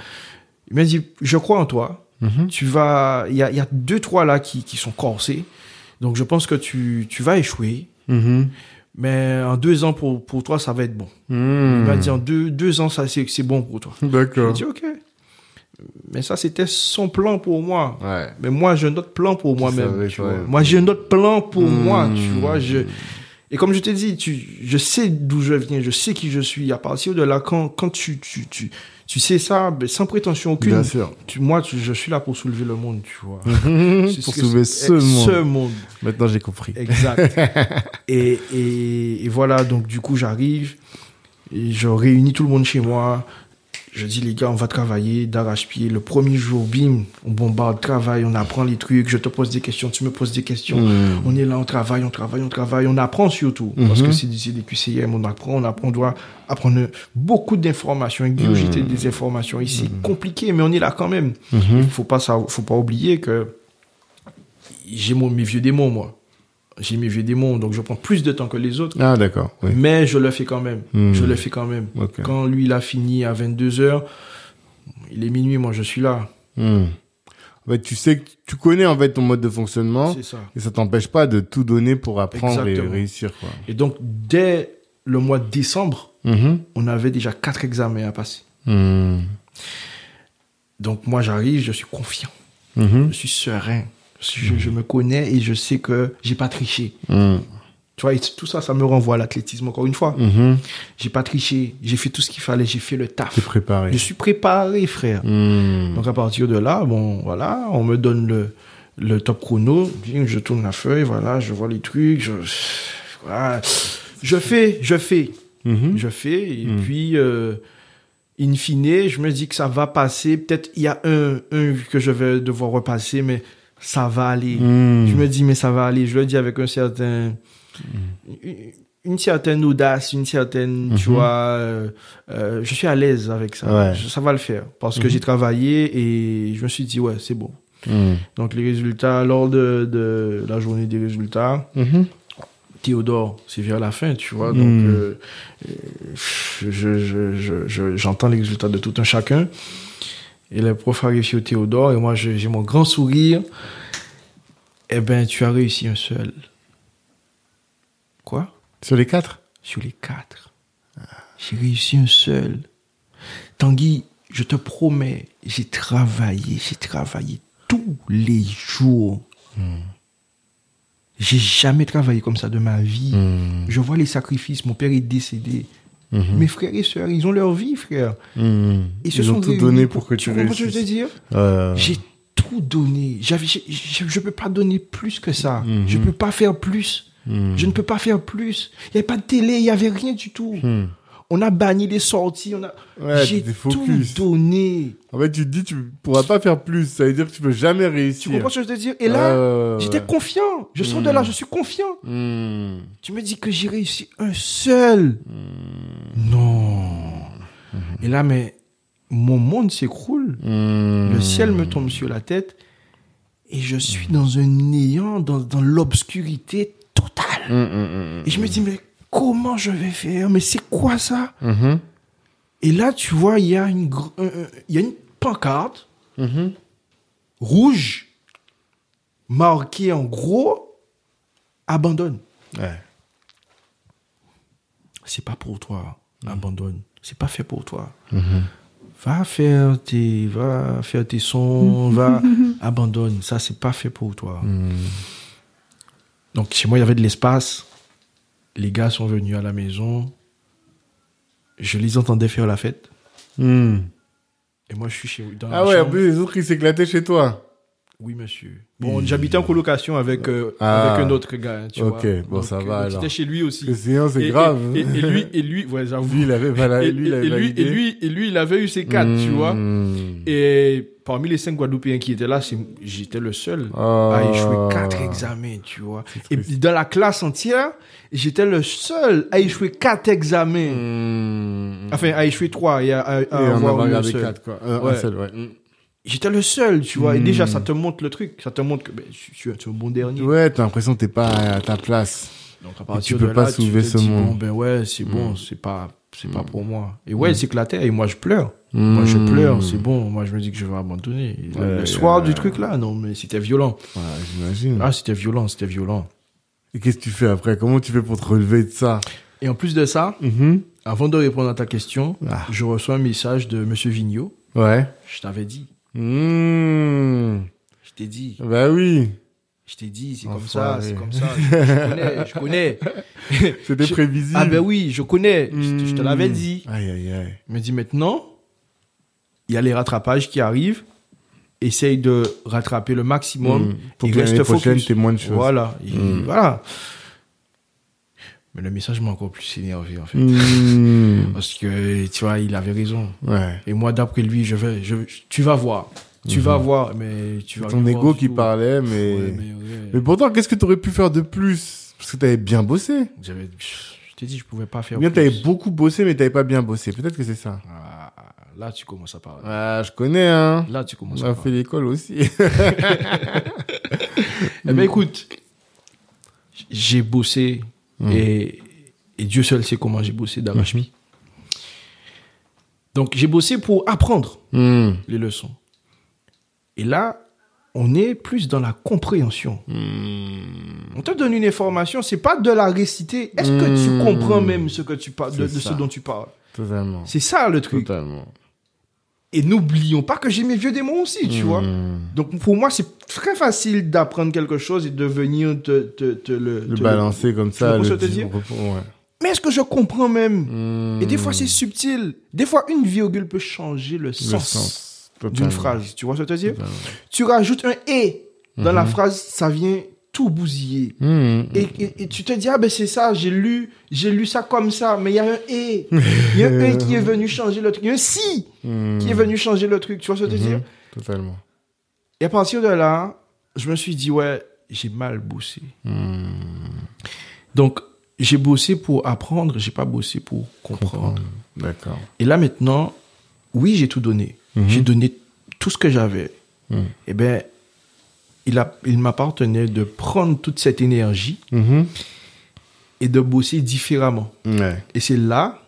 Il m'a dit je crois en toi. Mhm. Tu vas il y a, il y a deux trois là qui, qui sont corsés. Donc je pense que tu, tu vas échouer. Mhm. Mais en deux ans pour, pour toi, ça va être bon. Il Mhm. m'a dit en deux, deux ans, ça c'est bon pour toi. J'ai D'accord. dit ok. Mais ça, c'était son plan pour moi. Ouais. Mais moi, j'ai un autre plan pour moi-même. Moi, j'ai un autre plan pour moi. Tu vois, je... Et comme je t'ai dit, tu... je sais d'où je viens, je sais qui je suis. À partir de là, quand, quand tu, tu, tu, tu sais ça, sans prétention aucune, Bien sûr. tu- moi, tu- je suis là pour soulever le monde, tu vois. Pour ce c'est- ce monde. Ce monde. Maintenant, j'ai compris. Exact. et, et, et voilà, donc du coup, j'arrive, et je réunis tout le monde chez moi. Je dis, les gars, on va travailler d'arrache-pied. Le premier jour, bim, on bombarde, travail, on apprend les trucs, je te pose des questions, tu me poses des questions. Mhm. On est là, on travaille, on travaille, on travaille, on apprend surtout. Parce Mhm. que c'est des, QCM, on apprend, on apprend, on doit apprendre beaucoup d'informations, ingurgiter Mhm. des informations. Et c'est compliqué, mais on est là quand même. Il faut pas, ça- faut pas oublier que j'ai mon, mes vieux démons, moi. J'ai mes vieux démons, donc je prends plus de temps que les autres. Ah, d'accord. Oui. Mais je le fais quand même. Hmm. Je le fais quand même. Quand lui, il a fini à 22h, il est minuit, moi, je suis là. Mhm. En fait, tu sais que tu connais en fait ton mode de fonctionnement C'est ça. et ça t'empêche pas de tout donner pour apprendre Exactement. et réussir quoi. Et donc, dès le mois de décembre, Mhm. on avait déjà quatre examens à passer. Mhm. Donc, moi, j'arrive, je suis confiant. Mhm. Je suis serein. Je, je me connais et je sais que j'ai pas triché. Mhm. Tu vois, et tout ça, ça me renvoie à l'athlétisme encore une fois. Mhm. J'ai pas triché. J'ai fait tout ce qu'il fallait. J'ai fait le taf. Préparé. Je suis préparé, frère. Mhm. Donc à partir de là, bon, voilà, on me donne le, le top chrono, je tourne la feuille, voilà, je vois les trucs, je, voilà. je fais, je fais, Mhm. je fais, et Mm. puis, euh, in fine, je me dis que ça va passer, peut-être il y a un, un que je vais devoir repasser, mais ça va aller. Mhm. Je me dis, mais ça va aller, je le dis avec un certain, une, certaine audace, une certaine, tu vois, euh, euh, je suis à l'aise avec ça. Ouais. Je- ça va le faire. Parce que Mhm. j'ai travaillé et je me suis dit, ouais, c'est bon. Hmm. Donc les résultats, lors de, de la journée des résultats, Mhm. Théodore, c'est vers la fin, tu vois. Donc, euh, euh, je, je, je, je- j'entends les résultats de tout un chacun. Et le prof arrive sur Théodore, et moi, j'ai mon grand sourire. Eh ben, tu as réussi un seul. Quoi? Sur les quatre? Sur les quatre. J'ai réussi un seul. Tanguy, je te promets, j'ai travaillé, j'ai travaillé tous les jours. J'ai jamais travaillé comme ça de ma vie. Hmm. Je vois les sacrifices. Mon père est décédé. Mhm. Mes frères et sœurs, ils ont leur vie, frère. Hmm. Ils se Ils sont ont tout donné pour que tu comprends ce que je veux réussisses. dire Euh, J'ai tout donné. Je ne peux pas donner plus que ça. Mhm. Je ne peux pas faire plus. hmm. Je ne peux pas faire plus. Il n'y avait pas de télé, il n'y avait rien du tout. Hmm. On a banni les sorties. On a... Ouais, j'ai tout donné. En fait, tu te dis, tu pourras pas faire plus. Ça veut dire que tu peux jamais Tu réussir. comprends ce que je veux dire? Et là, j'étais confiant. Je sors de là, je suis confiant. Hmm. Tu me dis que j'ai réussi un seul. Non. Et là, mais mon monde s'écroule. Hmm. Le ciel me tombe sur la tête et je suis dans un néant, dans, dans l'obscurité totale. Hmm, hmm. Et je me dis, mais comment je vais faire? Mais c'est quoi ça? Mhm. Et là, tu vois, il y, a une il y a une pancarte Mhm. rouge marquée en gros abandonne. Ouais. C'est pas pour toi. Abandonne. C'est pas fait pour toi. Mhm. Va faire tes, va faire tes sons, va, abandonne. Ça, c'est pas fait pour toi. Donc, chez moi, il y avait de l'espace. Les gars sont venus à la maison. Je les entendais faire la fête. Hmm. Et moi, je suis chez dans Ah la ouais, en plus, les autres, ils s'éclataient chez toi. Oui, monsieur. Bon, j'habitais en colocation avec, euh, Ah. avec un autre gars, hein, tu Ok, vois. bon, ça va, alors. C'était chez lui aussi. Sinon, c'est grave. Et, et- et lui, et lui, ouais, j'avoue. Lui, il avait, voilà, et, lui, il avait et lui, validé. et lui, et lui, il avait eu ses quatre, tu vois. Hmm. Et parmi les cinq Guadeloupéens qui étaient là, j'étais le seul Ah. à échouer quatre examens, tu vois. Et triste. dans la classe entière, j'étais le seul à échouer quatre examens. Hmm. Enfin, à échouer trois et à, à- à avoir eu quatre, quoi. Un, un Ouais. seul, ouais. Hmm. J'étais le seul, tu vois. Et Hmm. déjà, ça te montre le truc. Ça te montre que ben, je suis un bon dernier. Ouais, t'as l'impression que t'es pas à ta place. Donc, à tu partir peux de pas là, soulever tu te ce dis, monde. Bon, ben ouais, c'est bon, c'est pas, c'est pas pour moi. Et ouais, il s'éclatait et moi, je pleure. Hmm. Moi, je pleure, c'est bon. Moi, je me dis que je vais abandonner. Le- Ouais, le soir ouais. du truc là, non, mais c'était violent. Ouais, j'imagine. Ah, c'était violent, c'était violent. Et qu'est-ce que tu fais après? Comment tu fais pour te relever de ça? Et en plus de ça, Mhm. avant de répondre à ta question, Ah. je reçois un message de Monsieur Vigneault. Ouais. Je t'avais dit. Hmm. Je t'ai dit. Bah oui. Je t'ai dit, c'est comme ça, c'est comme ça. Je, je connais, je connais. C'était prévisible. Ah ben oui, je connais. Je, te- je te l'avais dit. Aïe, aïe, aïe. Il me dit maintenant, il y a les rattrapages qui arrivent. Essaye de rattraper le maximum. Hmm. Pour et que l'année prochaine, t'aies moins de choses. Voilà. Et Hmm. Voilà. Mais le message m'a encore plus énervé, en fait. Hmm. Parce que, tu vois, il avait raison. Ouais. Et moi, d'après lui, je vais, je, tu vas voir. Tu vas voir, mais tu vas Ton ego qui parlait, mais... Ouais, mais ouais. Mais pourtant, qu'est-ce que t'aurais pu faire de plus? Parce que t'avais bien bossé. J'avais, je t'ai dit, je pouvais pas faire bien t'avais beaucoup bossé, mais t'avais pas bien bossé. Peut-être que c'est ça. Ah, là, tu commences à parler. Ah, je connais, hein. Là, tu commences On à a parler. fait l'école aussi. Eh ben, écoute, j'ai bossé Hmm. et, et Dieu seul sait comment j'ai bossé d'arrache-pied. Donc, j'ai bossé pour apprendre Hmm. les leçons. Et là, on est plus dans la compréhension. Hmm. On te donne une information, c'est pas de la réciter. Est-ce que tu comprends même ce que tu parles, de, ce dont tu parles? Totalement. C'est ça le truc. Totalement. Et n'oublions pas que j'ai mes vieux démons aussi, tu vois. Hmm. Donc pour moi, c'est très facile d'apprendre quelque chose et de venir te, te, te le, Le te balancer comme ça. le dire. Ouais. Mais est-ce que je comprends même? Hmm. Et des fois, c'est subtil. Des fois, une virgule peut changer le sens, sens. d'une phrase. Tu vois ce que je veux dire? Totalement. Tu rajoutes un « et » dans la phrase, ça vient tout bousiller. Hmm. Et, et- et tu te dis, ah ben c'est ça, j'ai lu, j'ai lu ça comme ça, mais il y a un et. Il y a un et qui est venu changer le truc. Il y a un si Hmm. qui est venu changer le truc. Tu vois ce que je veux dire? Mhm. Totalement. Et à partir de là, je me suis dit, ouais, j'ai mal bossé. Donc, j'ai bossé pour apprendre, j'ai pas bossé pour comprendre. D'accord. Et là maintenant, oui, j'ai tout donné. Mhm. J'ai donné tout ce que j'avais. Mhm. Eh ben, il, m'appartenait de prendre toute cette énergie Mhm. et de bosser différemment. Ouais. Et c'est là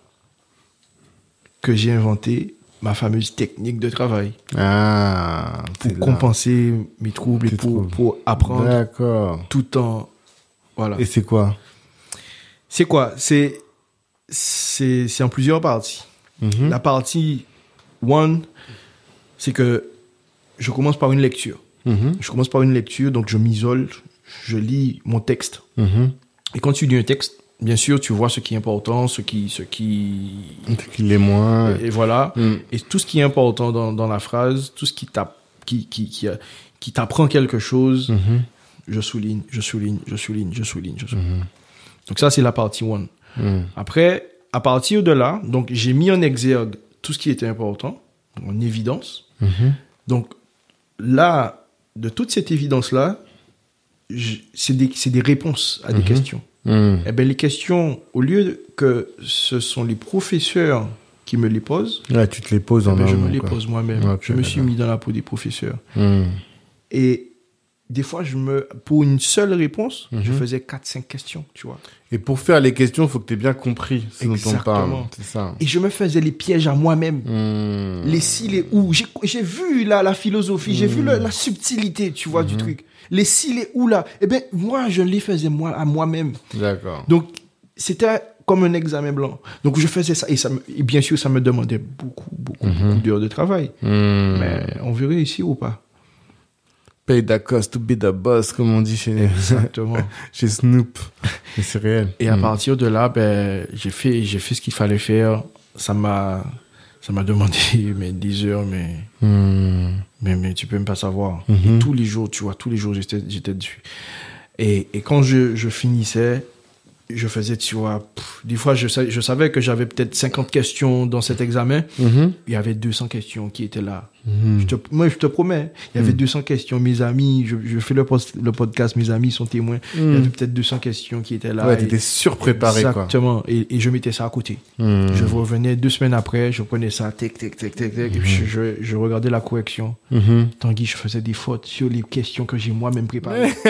que j'ai inventé ma fameuse technique de travail Ah, pour là. compenser mes troubles et pour, pour apprendre tout en... Voilà. Et c'est quoi? C'est quoi? C'est c'est c'est en plusieurs parties. Mhm. La partie one, c'est que je commence par une lecture. Mhm. Je commence par une lecture, donc je m'isole, je lis mon texte. Mhm. Et quand tu lis un texte, bien sûr, tu vois ce qui est important, ce qui, ce qui, Donc, Il est moins. et voilà. Mm. Et tout ce qui est important dans, dans la phrase, tout ce qui t'a- qui, qui, qui, a- qui t'apprend quelque chose, Mhm. je souligne, je souligne, je souligne, je souligne, je souligne. Donc ça, c'est la partie one. Mhm. Après, à partir de là, donc j'ai mis en exergue tout ce qui était important, en évidence. Donc là, de toute cette évidence-là, c'est des, des réponses à des Mhm. questions. Mhm. Eh bien, les questions, au lieu que ce sont les professeurs qui me les posent, Ouais, tu te les poses eh en ben, je me les quoi. pose moi-même. Je me suis mis dans la peau des professeurs. Mhm. Et des fois, je me, pour une seule réponse, je faisais 4-5 questions, tu vois. Et pour faire les questions, il faut que tu aies bien compris ce dont on parle. Ça. Et je me faisais les pièges à moi-même. Mhm. Les si, les ou. J'ai- vu là, la philosophie, j'ai vu le- la subtilité, tu vois, du truc. Les si, les ou là. Eh bien, moi, je les faisais moi, à moi-même. D'accord. Donc, c'était comme un examen blanc. Donc, je faisais ça. Et, ça me- et bien sûr, ça me demandait beaucoup, beaucoup, beaucoup d'heures de travail. Mhm. Mais on veut réussir ou pas? Pay the cost to be the boss, comme on dit chez, Exactement. chez Snoop. C'est réel. Et à Mhm. partir de là, ben, j'ai fait, j'ai fait ce qu'il fallait faire. Ça m'a, ça m'a demandé mais, des heures, mais, Mhm. mais, mais tu peux même pas savoir. Mhm. Et tous les jours, tu vois, tous les jours, j'étais, j'étais dessus. Et, et quand je, je finissais, je faisais, tu vois, pff, des fois, je, je savais que j'avais peut-être 50 questions dans cet examen. Mhm. Il y avait 200 questions qui étaient là. Mhm. Je te, moi, je te promets, il y avait 200 questions. Mes amis, je, je fais le, post- le podcast, mes amis sont témoins. Il y avait peut-être 200 questions qui étaient là. Ouais, t'étais surpréparé, quoi. Exactement. Et, et je mettais ça à côté. Mhm. Je revenais deux semaines après, je prenais ça, tic, tic, tic, tic, tic, je, je, je regardais la correction. Mhm. Tanguy, je faisais des fautes sur les questions que j'ai moi-même préparées.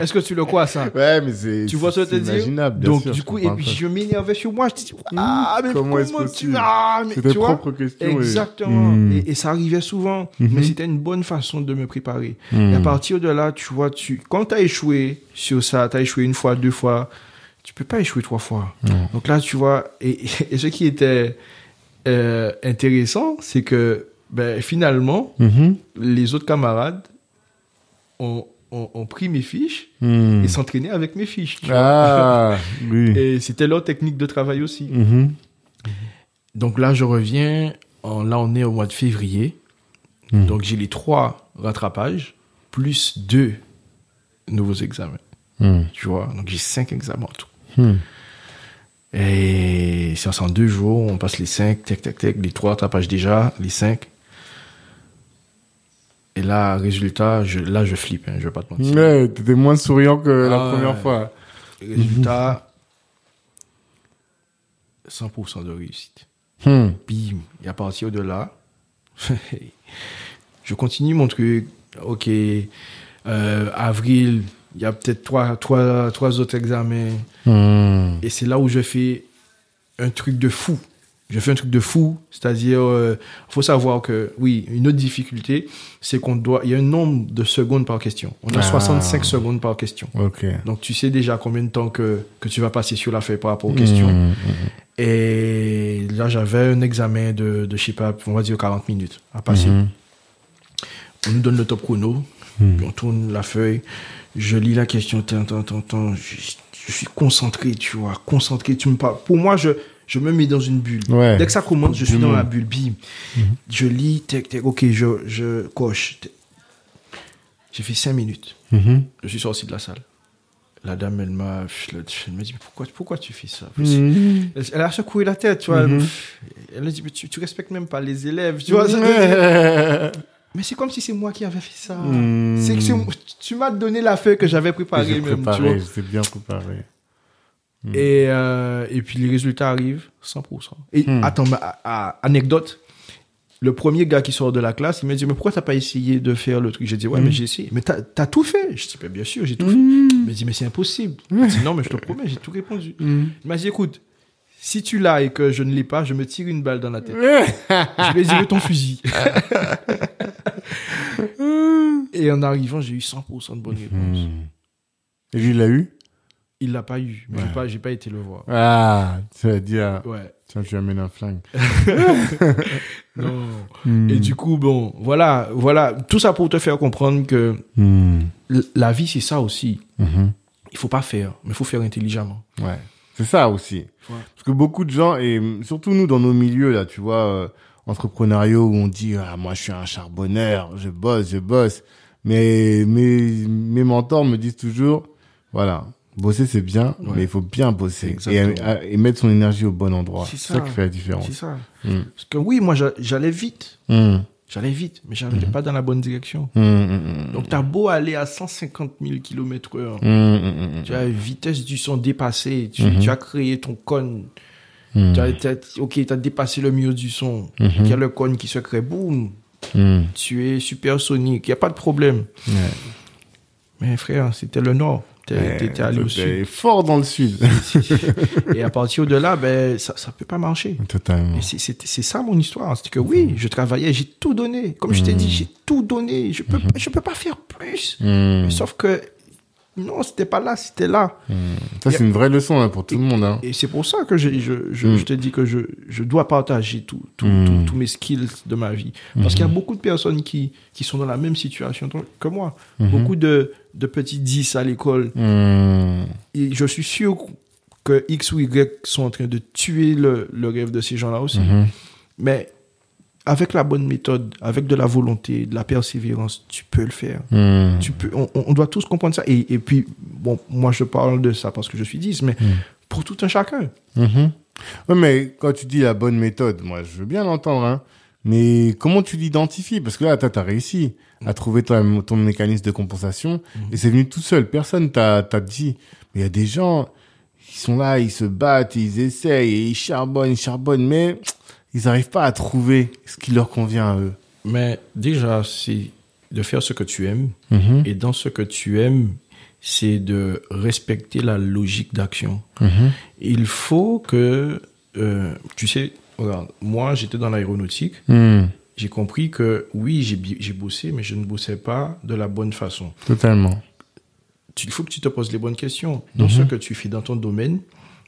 Est-ce que tu le crois, ça? Ouais, mais c'est. Tu vois ce que je te imaginable, bien Donc, sûr, du coup, et puis je m'énervais sur moi. Je dis, ah, mais Comment comment, est-ce tu possible? Ah, mais tu vois? Exactement. Mhm. Et, et ça arrivait souvent. Mhm. Mais c'était une bonne façon de me préparer. Mhm. Et à partir de là, tu vois, tu, quand tu as échoué sur ça, tu as échoué une fois, deux fois, tu peux pas échouer trois fois. Donc là, tu vois, et, et ce qui était euh, intéressant, c'est que ben, finalement, Mhm. les autres camarades ont, ont, ont pris mes fiches Mhm. et s'entraînaient avec mes fiches. Ah, oui. Et c'était leur technique de travail aussi. Mhm. Donc là, je reviens. Là, on est au mois de février. Mhm. Donc j'ai les trois rattrapages plus deux nouveaux examens. Mhm. Tu vois, donc j'ai cinq examens en tout. Mhm. Et c'est en deux jours, on passe les cinq, tac, tac, tac, les trois rattrapages déjà, les cinq. Et là, résultat, je, là, je flippe, hein, je vais pas te mentir. Ouais, t'étais moins souriant que la Ah, première ouais. fois. Résultat, 100% de réussite. Hmm. Bim. Et à partir de là, je continue mon truc. Ok, euh, avril, il y a peut-être trois, trois, trois autres examens. Hmm. Et c'est là où je fais un truc de fou. Je fais un truc de fou, c'est-à-dire, il faut savoir que, oui, une autre difficulté, c'est qu'on doit, il y a un nombre de secondes par question. On a Ah. 65 secondes par question. Ok. Donc, tu sais déjà combien de temps que, que tu vas passer sur la feuille par rapport aux questions. Hmm. Et là, j'avais un examen de, de, je sais pas, on va dire 40 minutes à passer. On nous donne le top chrono, puis on tourne la feuille, je lis la question, tant, tant, tant, tant, je, je suis concentré, tu vois, concentré, tu me parles. Pour moi, je, je me mets dans une bulle. Ouais. Dès que ça commence, je suis dans la bulle, bim. Je lis, tac, tac, ok, je, je coche. J'ai fait 5 minutes. Mhm. Je suis sorti de la salle. La dame, elle m'a, elle dit, pourquoi, pourquoi tu fais ça? Mhm. elle, a secoué la tête, tu vois. Mhm. Elle a dit, mais tu, tu respectes même pas les élèves, tu vois. mais c'est comme si c'est moi qui avais fait ça. Mhm. C'est que tu m'as donné la feuille que j'avais préparée même, tu préparé, vois. j'étais bien préparé. Et, euh, et puis les résultats arrivent, 100%. Et Hmm. attends, mais, à- à- anecdote, le premier gars qui sort de la classe, il me dit, mais pourquoi t'as pas essayé de faire le truc? J'ai dit, ouais, mais j'ai essayé. Mais t'as as tout fait Je dis, ben, bien sûr, j'ai tout fait. Il m'a dit, mais c'est impossible. Je dit, non, mais je te promets, j'ai tout répondu. Il m'a dit, écoute, si tu l'as et que je ne l'ai pas, je me tire une balle dans la tête. je vais dire ton fusil. et en arrivant, j'ai eu 100% de bonnes réponses. Et lui, il l'a eu? Il l'a pas eu, mais j'ai pas, j'ai pas été le voir. Ah, tu vas dire, Ouais. tiens, tu amènes un flingue. Non. Hmm. Et du coup, bon, voilà, voilà, tout ça pour te faire comprendre que Hmm. la vie, c'est ça aussi. Mhm. Il faut pas faire, mais il faut faire intelligemment. Ouais. C'est ça aussi. Ouais. Parce que beaucoup de gens, et surtout nous dans nos milieux, là, tu vois, euh, entrepreneuriaux, où on dit, ah, moi, je suis un charbonneur, je bosse, je bosse. Mais mes, mes mentors me disent toujours, voilà, bosser, c'est bien, Ouais. mais il faut bien bosser. Et, Exactement. et mettre son énergie au bon endroit. C'est ça. ça qui fait la différence. C'est ça. Mm. Parce que oui, moi, j'a- j'allais vite. Hmm. J'allais vite, mais j'allais Mhm. pas dans la bonne direction. Hmm. Donc, t'as beau aller à 150 000 km heure. Tu as vitesse du son dépassée. Tu, Mhm. tu as créé ton cône. Tu as, ok, tu as dépassé le milieu du son. Mhm. Il y a le cône qui se crée. Boum. Tu es supersonique. Il n'y a pas de problème. Ouais. Mais frère, c'était le nord. T'es allé au t'es fort dans le sud. sud. Et à partir de là, ben, ça ne peut pas marcher. Totalement. C'est- ça mon histoire. C'est que oui, je travaillais, j'ai tout donné. Comme je t'ai dit, j'ai tout donné. Je peux, je peux pas faire plus. Sauf que non, c'était pas là, c'était là. Ça, c'est une vraie leçon hein, pour tout le monde. Hein. Et c'est pour ça que je, je, je, je te dis que je, je dois partager tout, tout, Mm. tout- tous mes skills de ma vie. Parce qu'il y a beaucoup de personnes qui, qui sont dans la même situation que moi. Beaucoup de, de petits 10 à l'école. Hmm. Et je suis sûr que X ou Y sont en train de tuer le, le rêve de ces gens-là aussi. Mhm. Mais avec la bonne méthode, avec de la volonté, de la persévérance, tu peux le faire. Hmm. Tu peux, on, on doit tous comprendre ça. Et, et puis, bon, moi je parle de ça parce que je suis 10, mais pour tout un chacun. Mais quand tu dis la bonne méthode, moi, je veux bien l'entendre, hein. Mais comment tu l'identifies? Parce que là, t'as as réussi à trouver ton, ton mécanisme de compensation et c'est venu tout seul. Personne t'a t'a dit. Mais il y a des gens, ils sont là, ils se battent, ils essayent, et ils charbonnent, ils charbonnent, mais ils n'arrivent pas à trouver ce qui leur convient à eux. Mais déjà, c'est de faire ce que tu aimes. Mhm. Et dans ce que tu aimes, c'est de respecter la logique d'action. Mhm. Il faut que, euh, tu sais, regarde, moi j'étais dans l'aéronautique. Hmm. J'ai compris que oui, j'ai bossé, mais je ne bossais pas de la bonne façon. Totalement. Il faut que tu te poses les bonnes questions. Dans ce que tu fais dans ton domaine,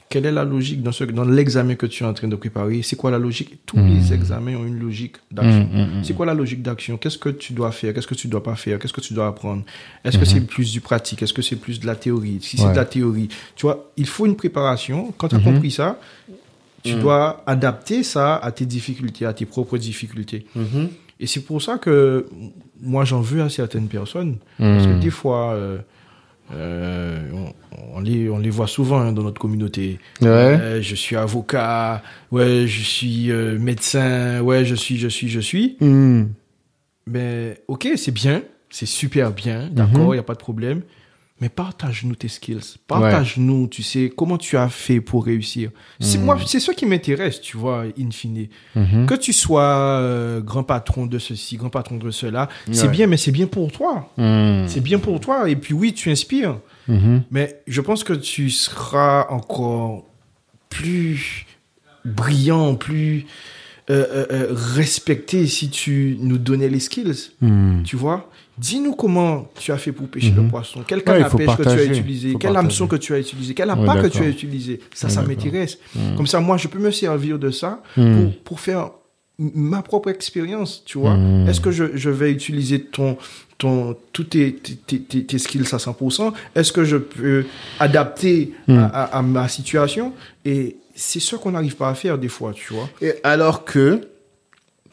quelle est la logique dans, ce, dans l'examen que tu es en train de préparer? C'est quoi la logique? Tous les examens ont une logique d'action. Mhm, mhm. C'est quoi la logique d'action? Qu'est-ce que tu dois faire? Qu'est-ce que tu dois pas faire? Qu'est-ce que tu dois apprendre? Est-ce que c'est plus du pratique? Est-ce que c'est plus de la théorie? Si c'est de la théorie, tu vois, il faut une préparation. Quand tu as compris ça, tu dois adapter ça à tes difficultés, à tes propres difficultés. Mhm. Et c'est pour ça que moi, j'en veux à certaines personnes. Parce que Mhm. des fois, euh, euh, on, on les, on les voit souvent hein, dans notre communauté. Ouais. Euh, je suis avocat, ouais, je suis euh, médecin, ouais, je suis, je suis, je suis. Hmm. Mais ok, c'est bien, c'est super bien, d'accord, il n'y a pas de problème. Mais partage-nous tes skills. Partage-nous, tu sais, comment tu as fait pour réussir. C'est moi, c'est ça qui m'intéresse, tu vois, in fine. Mhm. Que tu sois euh, grand patron de ceci, grand patron de cela, c'est bien, mais c'est bien pour toi. Hmm. C'est bien pour toi. Et puis oui, tu inspires. Mhm. Mais je pense que tu seras encore plus brillant, plus euh, euh, euh, respecté si tu nous donnais les skills. Hmm. Tu vois? Dis-nous comment tu as fait pour pêcher le poisson. Quel canne Ouais, à pêche que tu as utilisé Faut Quel partager. hameçon que tu as utilisé Quel Ouais, appât que tu as utilisé? Ça, Ouais, ça m'intéresse. Mm. Comme ça, moi, je peux me servir de ça Mm. pour, pour faire ma propre expérience, tu vois. Mm. Est-ce que je, je vais utiliser ton, ton, tous tes, tes, tes, tes skills à 100% Est-ce que je peux adapter Mm. à, à- à ma situation? Et c'est ce qu'on n'arrive pas à faire des fois, tu vois. Et alors que,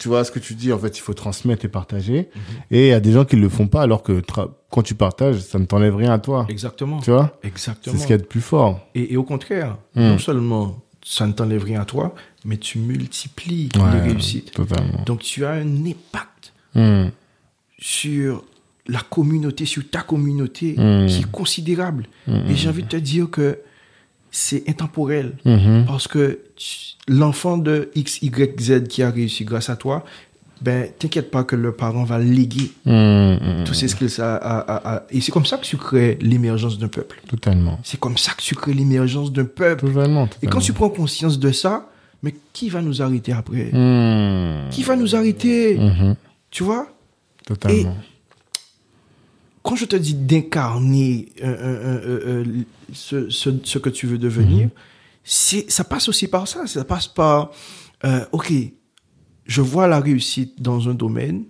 tu vois ce que tu dis, en fait, il faut transmettre et partager. Mhm. Et il y a des gens qui le font pas, alors que quand tu partages, ça ne t'enlève rien à toi. Exactement. Tu vois? C'est Exactement. ce qu'il y a de plus fort. Et, et au contraire, Mm. non seulement ça ne t'enlève rien à toi, mais tu multiplies les réussites. Totalement. Donc tu as un impact Hmm. sur la communauté, sur ta communauté, Mm. qui est considérable. Et j'ai envie de te dire que c'est intemporel. Mhm. Parce que l'enfant de X, Y, Z qui a réussi grâce à toi ben, t'inquiète pas que le parent va léguer hum, tous ces skills à, à- à- à- Et c'est comme ça que tu crées l'émergence d'un peuple. Totalement. C'est comme ça que tu crées l'émergence d'un peuple. Totalement. Et quand tu prends conscience de ça, mais qui va nous arrêter après? Hum, Qui va nous arrêter? Mhm, Tu vois? Totalement. Quand je te dis d'incarner euh, euh, euh, euh, ce, ce, ce que tu veux devenir, c'est ça passe aussi par ça. Ça passe par, euh, ok, je vois la réussite dans un domaine,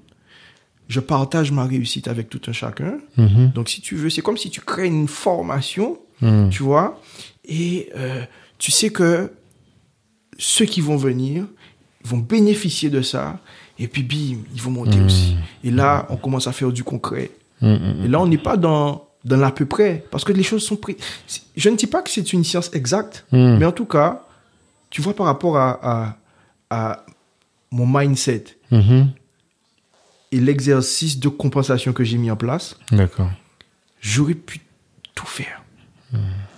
je partage ma réussite avec tout un chacun. Mhm, Donc, si tu veux, c'est comme si tu crées une formation, hum, tu vois, et euh, tu sais que ceux qui vont venir vont bénéficier de ça, et puis bim, ils vont monter aussi. Et là, on commence à faire du concret. Hum, hum, Et là, on n'est pas dans, dans l'à peu près, parce que les choses sont prises. Je ne dis pas que c'est une science exacte, mais en tout cas, tu vois, par rapport à, à, à mon mindset Mhm. et l'exercice de compensation que j'ai mis en place, D'accord. j'aurais pu tout faire.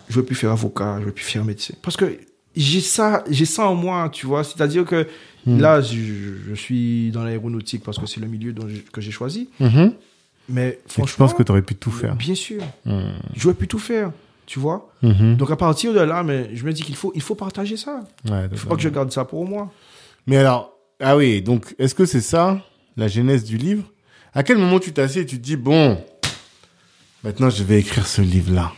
J'aurais pu faire avocat, j'aurais pu faire médecin. Parce que j'ai ça, j'ai ça en moi, tu vois. C'est-à-dire que là, je, je suis dans l'aéronautique parce que c'est le milieu dont que j'ai choisi. Mais Et franchement, je pense que tu aurais pu tout faire. bien sûr, Hum, j'aurais pu tout faire, tu vois. mhm. Donc à partir de là, mais je me dis qu'il faut, il faut partager ça. Ouais, Il faut pas que je garde ça pour moi. Mais alors, ah oui, donc est-ce que c'est ça, la genèse du livre? À quel moment tu t'assieds et tu te dis, bon, maintenant je vais écrire ce livre-là?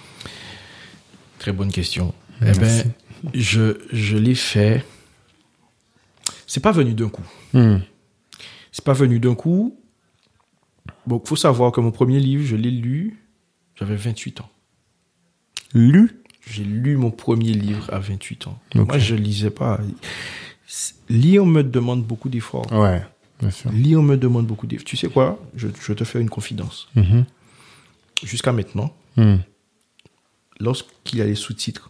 Très bonne question. Merci. Eh ben, je, je l'ai fait. C'est pas venu d'un coup. Hmm. C'est pas venu d'un coup. Bon, faut savoir que mon premier livre, je l'ai lu, j'avais 28 ans. Lu? J'ai lu mon premier livre à 28 ans. Moi, je lisais pas. Lire me demande beaucoup d'efforts. Ouais, bien sûr. Lire me demande beaucoup d'efforts. Tu sais quoi? Je, je te fais une confidence. Mhm. Jusqu'à maintenant, Hmm. lorsqu'il y a les sous-titres,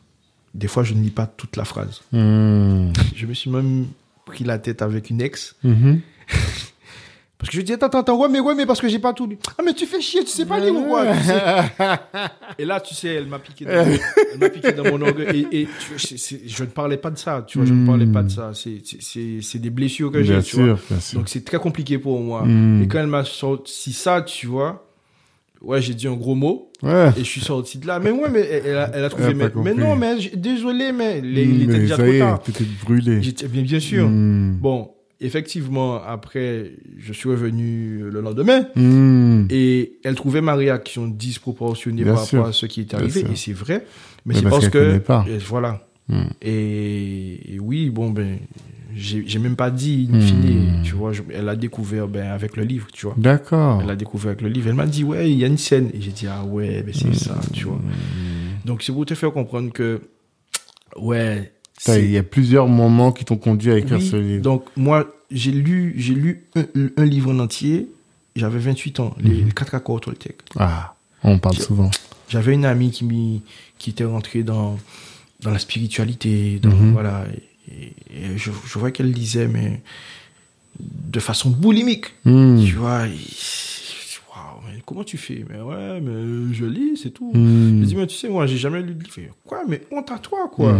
des fois, je ne lis pas toute la phrase. Hmm. Je me suis même pris la tête avec une ex. Mhm. Parce que je dis, attends, attends, attends, ouais, mais ouais, mais parce que j'ai pas tout lu. Ah, mais tu fais chier, tu sais pas lire ou quoi tu sais? Et là, tu sais, elle m'a piqué, dans, elle m'a piqué dans mon orgueil. Et, et tu vois, c'est- c'est- je ne parlais pas de ça, tu vois, je ne parlais pas de ça. C'est, c'est- c'est, c'est des blessures que j'ai, Bien tu vois. bien sûr. Donc c'est très compliqué pour moi. Mm. Et quand elle m'a sorti ça, tu vois, ouais, j'ai dit un gros mot Ouais. et je suis sorti de là. Mais ouais, mais elle, a, elle a trouvé, Elle a mais, mais non, mais désolé, mais il, il était déjà trop tard. t'étais brûlé. J'étais- bien, bien sûr. Hmm. Bon, effectivement, après, je suis revenu le lendemain. Hmm. Et elle trouvait ma réaction disproportionnée Bien par sûr. rapport à ce qui est arrivé. Et c'est vrai. Mais Mais c'est parce que. pas. voilà. Hmm. Et, et oui, bon, ben, j'ai même pas dit, in Hmm. fine, tu vois. je- elle a découvert ben, avec le livre, tu vois. D'accord. Elle a découvert avec le livre. Elle m'a dit, ouais, il y a une scène. Et j'ai dit, ah ouais, ben c'est ça, tu vois. Donc c'est pour te faire comprendre que, ouais. Il y a plusieurs moments qui t'ont conduit à écrire oui, ce livre. Donc moi, j'ai lu, j'ai lu un, un livre en entier. J'avais 28 ans, les, les quatre accords Toltec. Ah, on parle souvent. J'avais une amie qui, qui était rentrée dans, dans la spiritualité, dans, Mhm. voilà. Et, et je, je vois qu'elle lisait, mais de façon boulimique. Hmm. Tu vois, et- waouh, mais comment tu fais? Mais ouais, mais je lis, c'est tout. Hmm. Je dis, mais tu sais, moi, j'ai jamais lu de livre. Quoi? Mais honte à toi, quoi.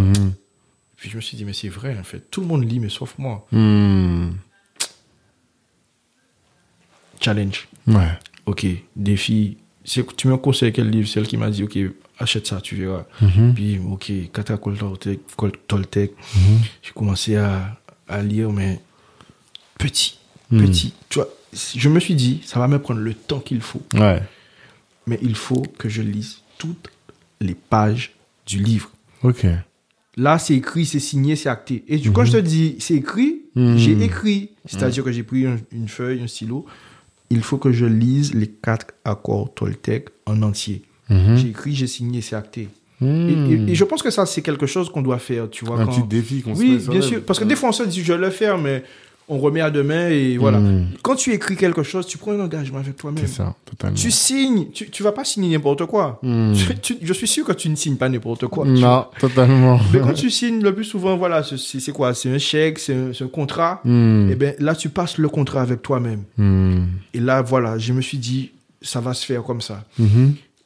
Puis je me suis dit, mais c'est vrai, en fait. Tout le monde lit, mais sauf moi. Hmm. Challenge. Ouais. Ok, défi. Tu me conseilles quel livre? C'est elle qui m'a dit, ok, achète ça, tu verras. Mhm. Puis, ok, Katakol Toltec, Kol- Toltec. Mhm. J'ai commencé à, à lire, mais petit, Hmm. petit. Tu vois, je me suis dit, ça va me prendre le temps qu'il faut. Ouais. Mais il faut que je lise toutes les pages du livre. Ok. Là, c'est écrit, c'est signé, c'est acté. Et du, quand je te dis c'est écrit, Mhm. j'ai écrit. C'est-à-dire que j'ai pris un- une feuille, un stylo. Il faut que je lise les quatre accords Toltec en entier. Mhm. J'ai écrit, j'ai signé, c'est acté. Et, Hmm. et- et je pense que ça, c'est quelque chose qu'on doit faire, tu vois. Un quand- petit défi qu'on se Oui, bien sûr. Parce que des fois, on se dit, je vais le faire, mais on remet à demain et voilà. Hmm. Quand tu écris quelque chose, tu prends un engagement avec toi-même. C'est ça, totalement. Tu signes. Tu, tu vas pas signer n'importe quoi. Hmm. Tu- tu- je suis sûr que tu ne signes pas n'importe quoi. Non, totalement. Mais quand tu signes, le plus souvent, voilà, c'est- quoi? C'est un chèque, c'est un, contrat. Hmm. Et ben là, tu passes le contrat avec toi-même. Et là, voilà, je me suis dit, ça va se faire comme ça.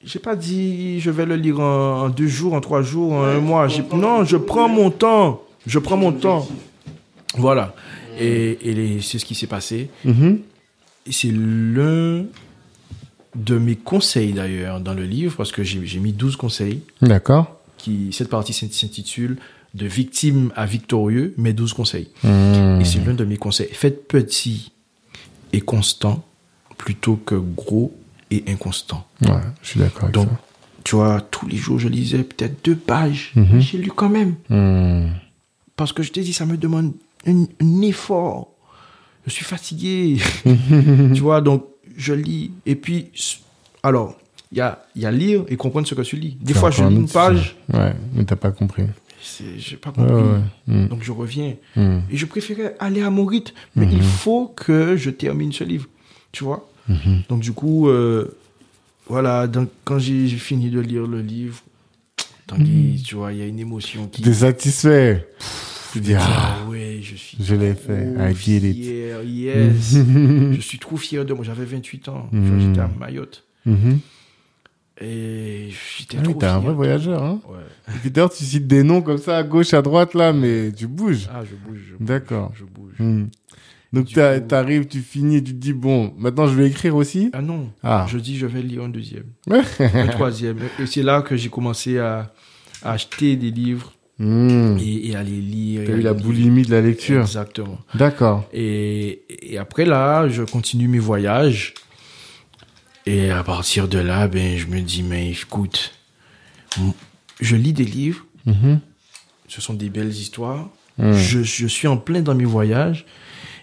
J'ai pas dit, je vais le lire en, en deux jours, en trois jours, en un mois. Non, je prends mon temps. Je prends mon temps. Voilà. Et, c'est ce qui s'est passé. Mhm. C'est l'un de mes conseils d'ailleurs dans le livre, parce que j'ai mis 12 conseils. D'accord. Cette partie s'int- s'intitule De victime à victorieux, mes 12 conseils. Mhm. Et c'est l'un de mes conseils. Faites petit et constant plutôt que gros et inconstant. Ouais, je suis d'accord avec Donc, ça. tu vois, tous les jours, je lisais peut-être deux pages. Mhm. J'ai lu quand même. Mhm. Parce que je t'ai dit, ça me demande un, un effort. Je suis fatigué. tu vois, donc je lis. Et puis, alors, il y a, y a lire et comprendre ce que tu lis. Des fois, je lis une page. Ouais, mais t'as pas compris. j'ai pas compris. ouais. Mhm. Donc je reviens. Mhm. Et je préférais aller à mon rythme. Mais il faut que je termine ce livre. Tu vois? Mhm. Donc du coup, euh, voilà, donc, quand j'ai fini de lire le livre, Tanguy, tu vois, il y a une émotion qui... T'es satisfait Tu dis, ah, Ah ouais, je suis je l'ai fait. I did it. fier, yes. je suis trop fier de moi. J'avais 28 ans. Mhm. J'étais à Mayotte. Mhm. Et j'étais Ah trop t'es un vrai voyageur, hein Ouais. Et puis d'ailleurs, tu cites des noms comme ça à gauche, à droite, là, mais tu bouges. Ah, je bouge. je bouge, D'accord. Je bouge. Hmm. Donc Du t'as- coup- t'arrives, tu finis, tu te dis, bon, maintenant je vais écrire aussi? Ah non. Ah. Je dis, je vais lire un deuxième. un troisième. Et c'est là que j'ai commencé à, à acheter des livres Hmm. et, les lire. T'as eu la lire. boulimie de la lecture. Exactement. D'accord. Et, et après là, je continue mes voyages. Et à partir de là, ben, je me dis, mais écoute, je lis des livres, Mhm. ce sont des belles histoires. Hmm. Je, je suis en plein dans mes voyages.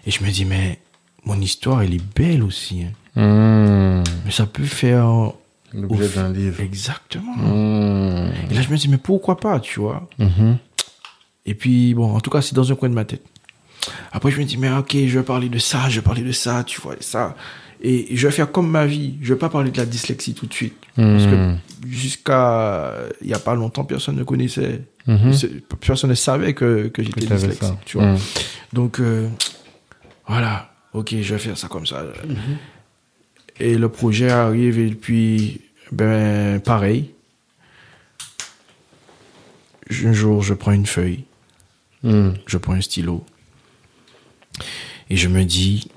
Et je me dis, mais mon histoire, elle est belle aussi. hein. Hmm. Mais ça peut faire... L'objet d'un livre. Exactement. Hmm. Et là, je me dis, mais pourquoi pas, tu vois? Mhm. Et puis, bon, en tout cas, c'est dans un coin de ma tête. Après, je me dis, mais ok, je vais parler de ça, je vais parler de ça, tu vois, ça. Et je vais faire comme ma vie. Je vais pas parler de la dyslexie tout de suite. Parce Hmm. que jusqu'à il y a pas longtemps, personne ne connaissait. Mhm. c'est- Personne ne savait que, que j'étais dyslexique, ça. tu vois. Hmm. Donc, euh, voilà. Ok, je vais faire ça comme ça. Et le projet arrive et puis, ben, pareil. Un jour, je prends une feuille, Hmm. je prends un stylo et je me dis,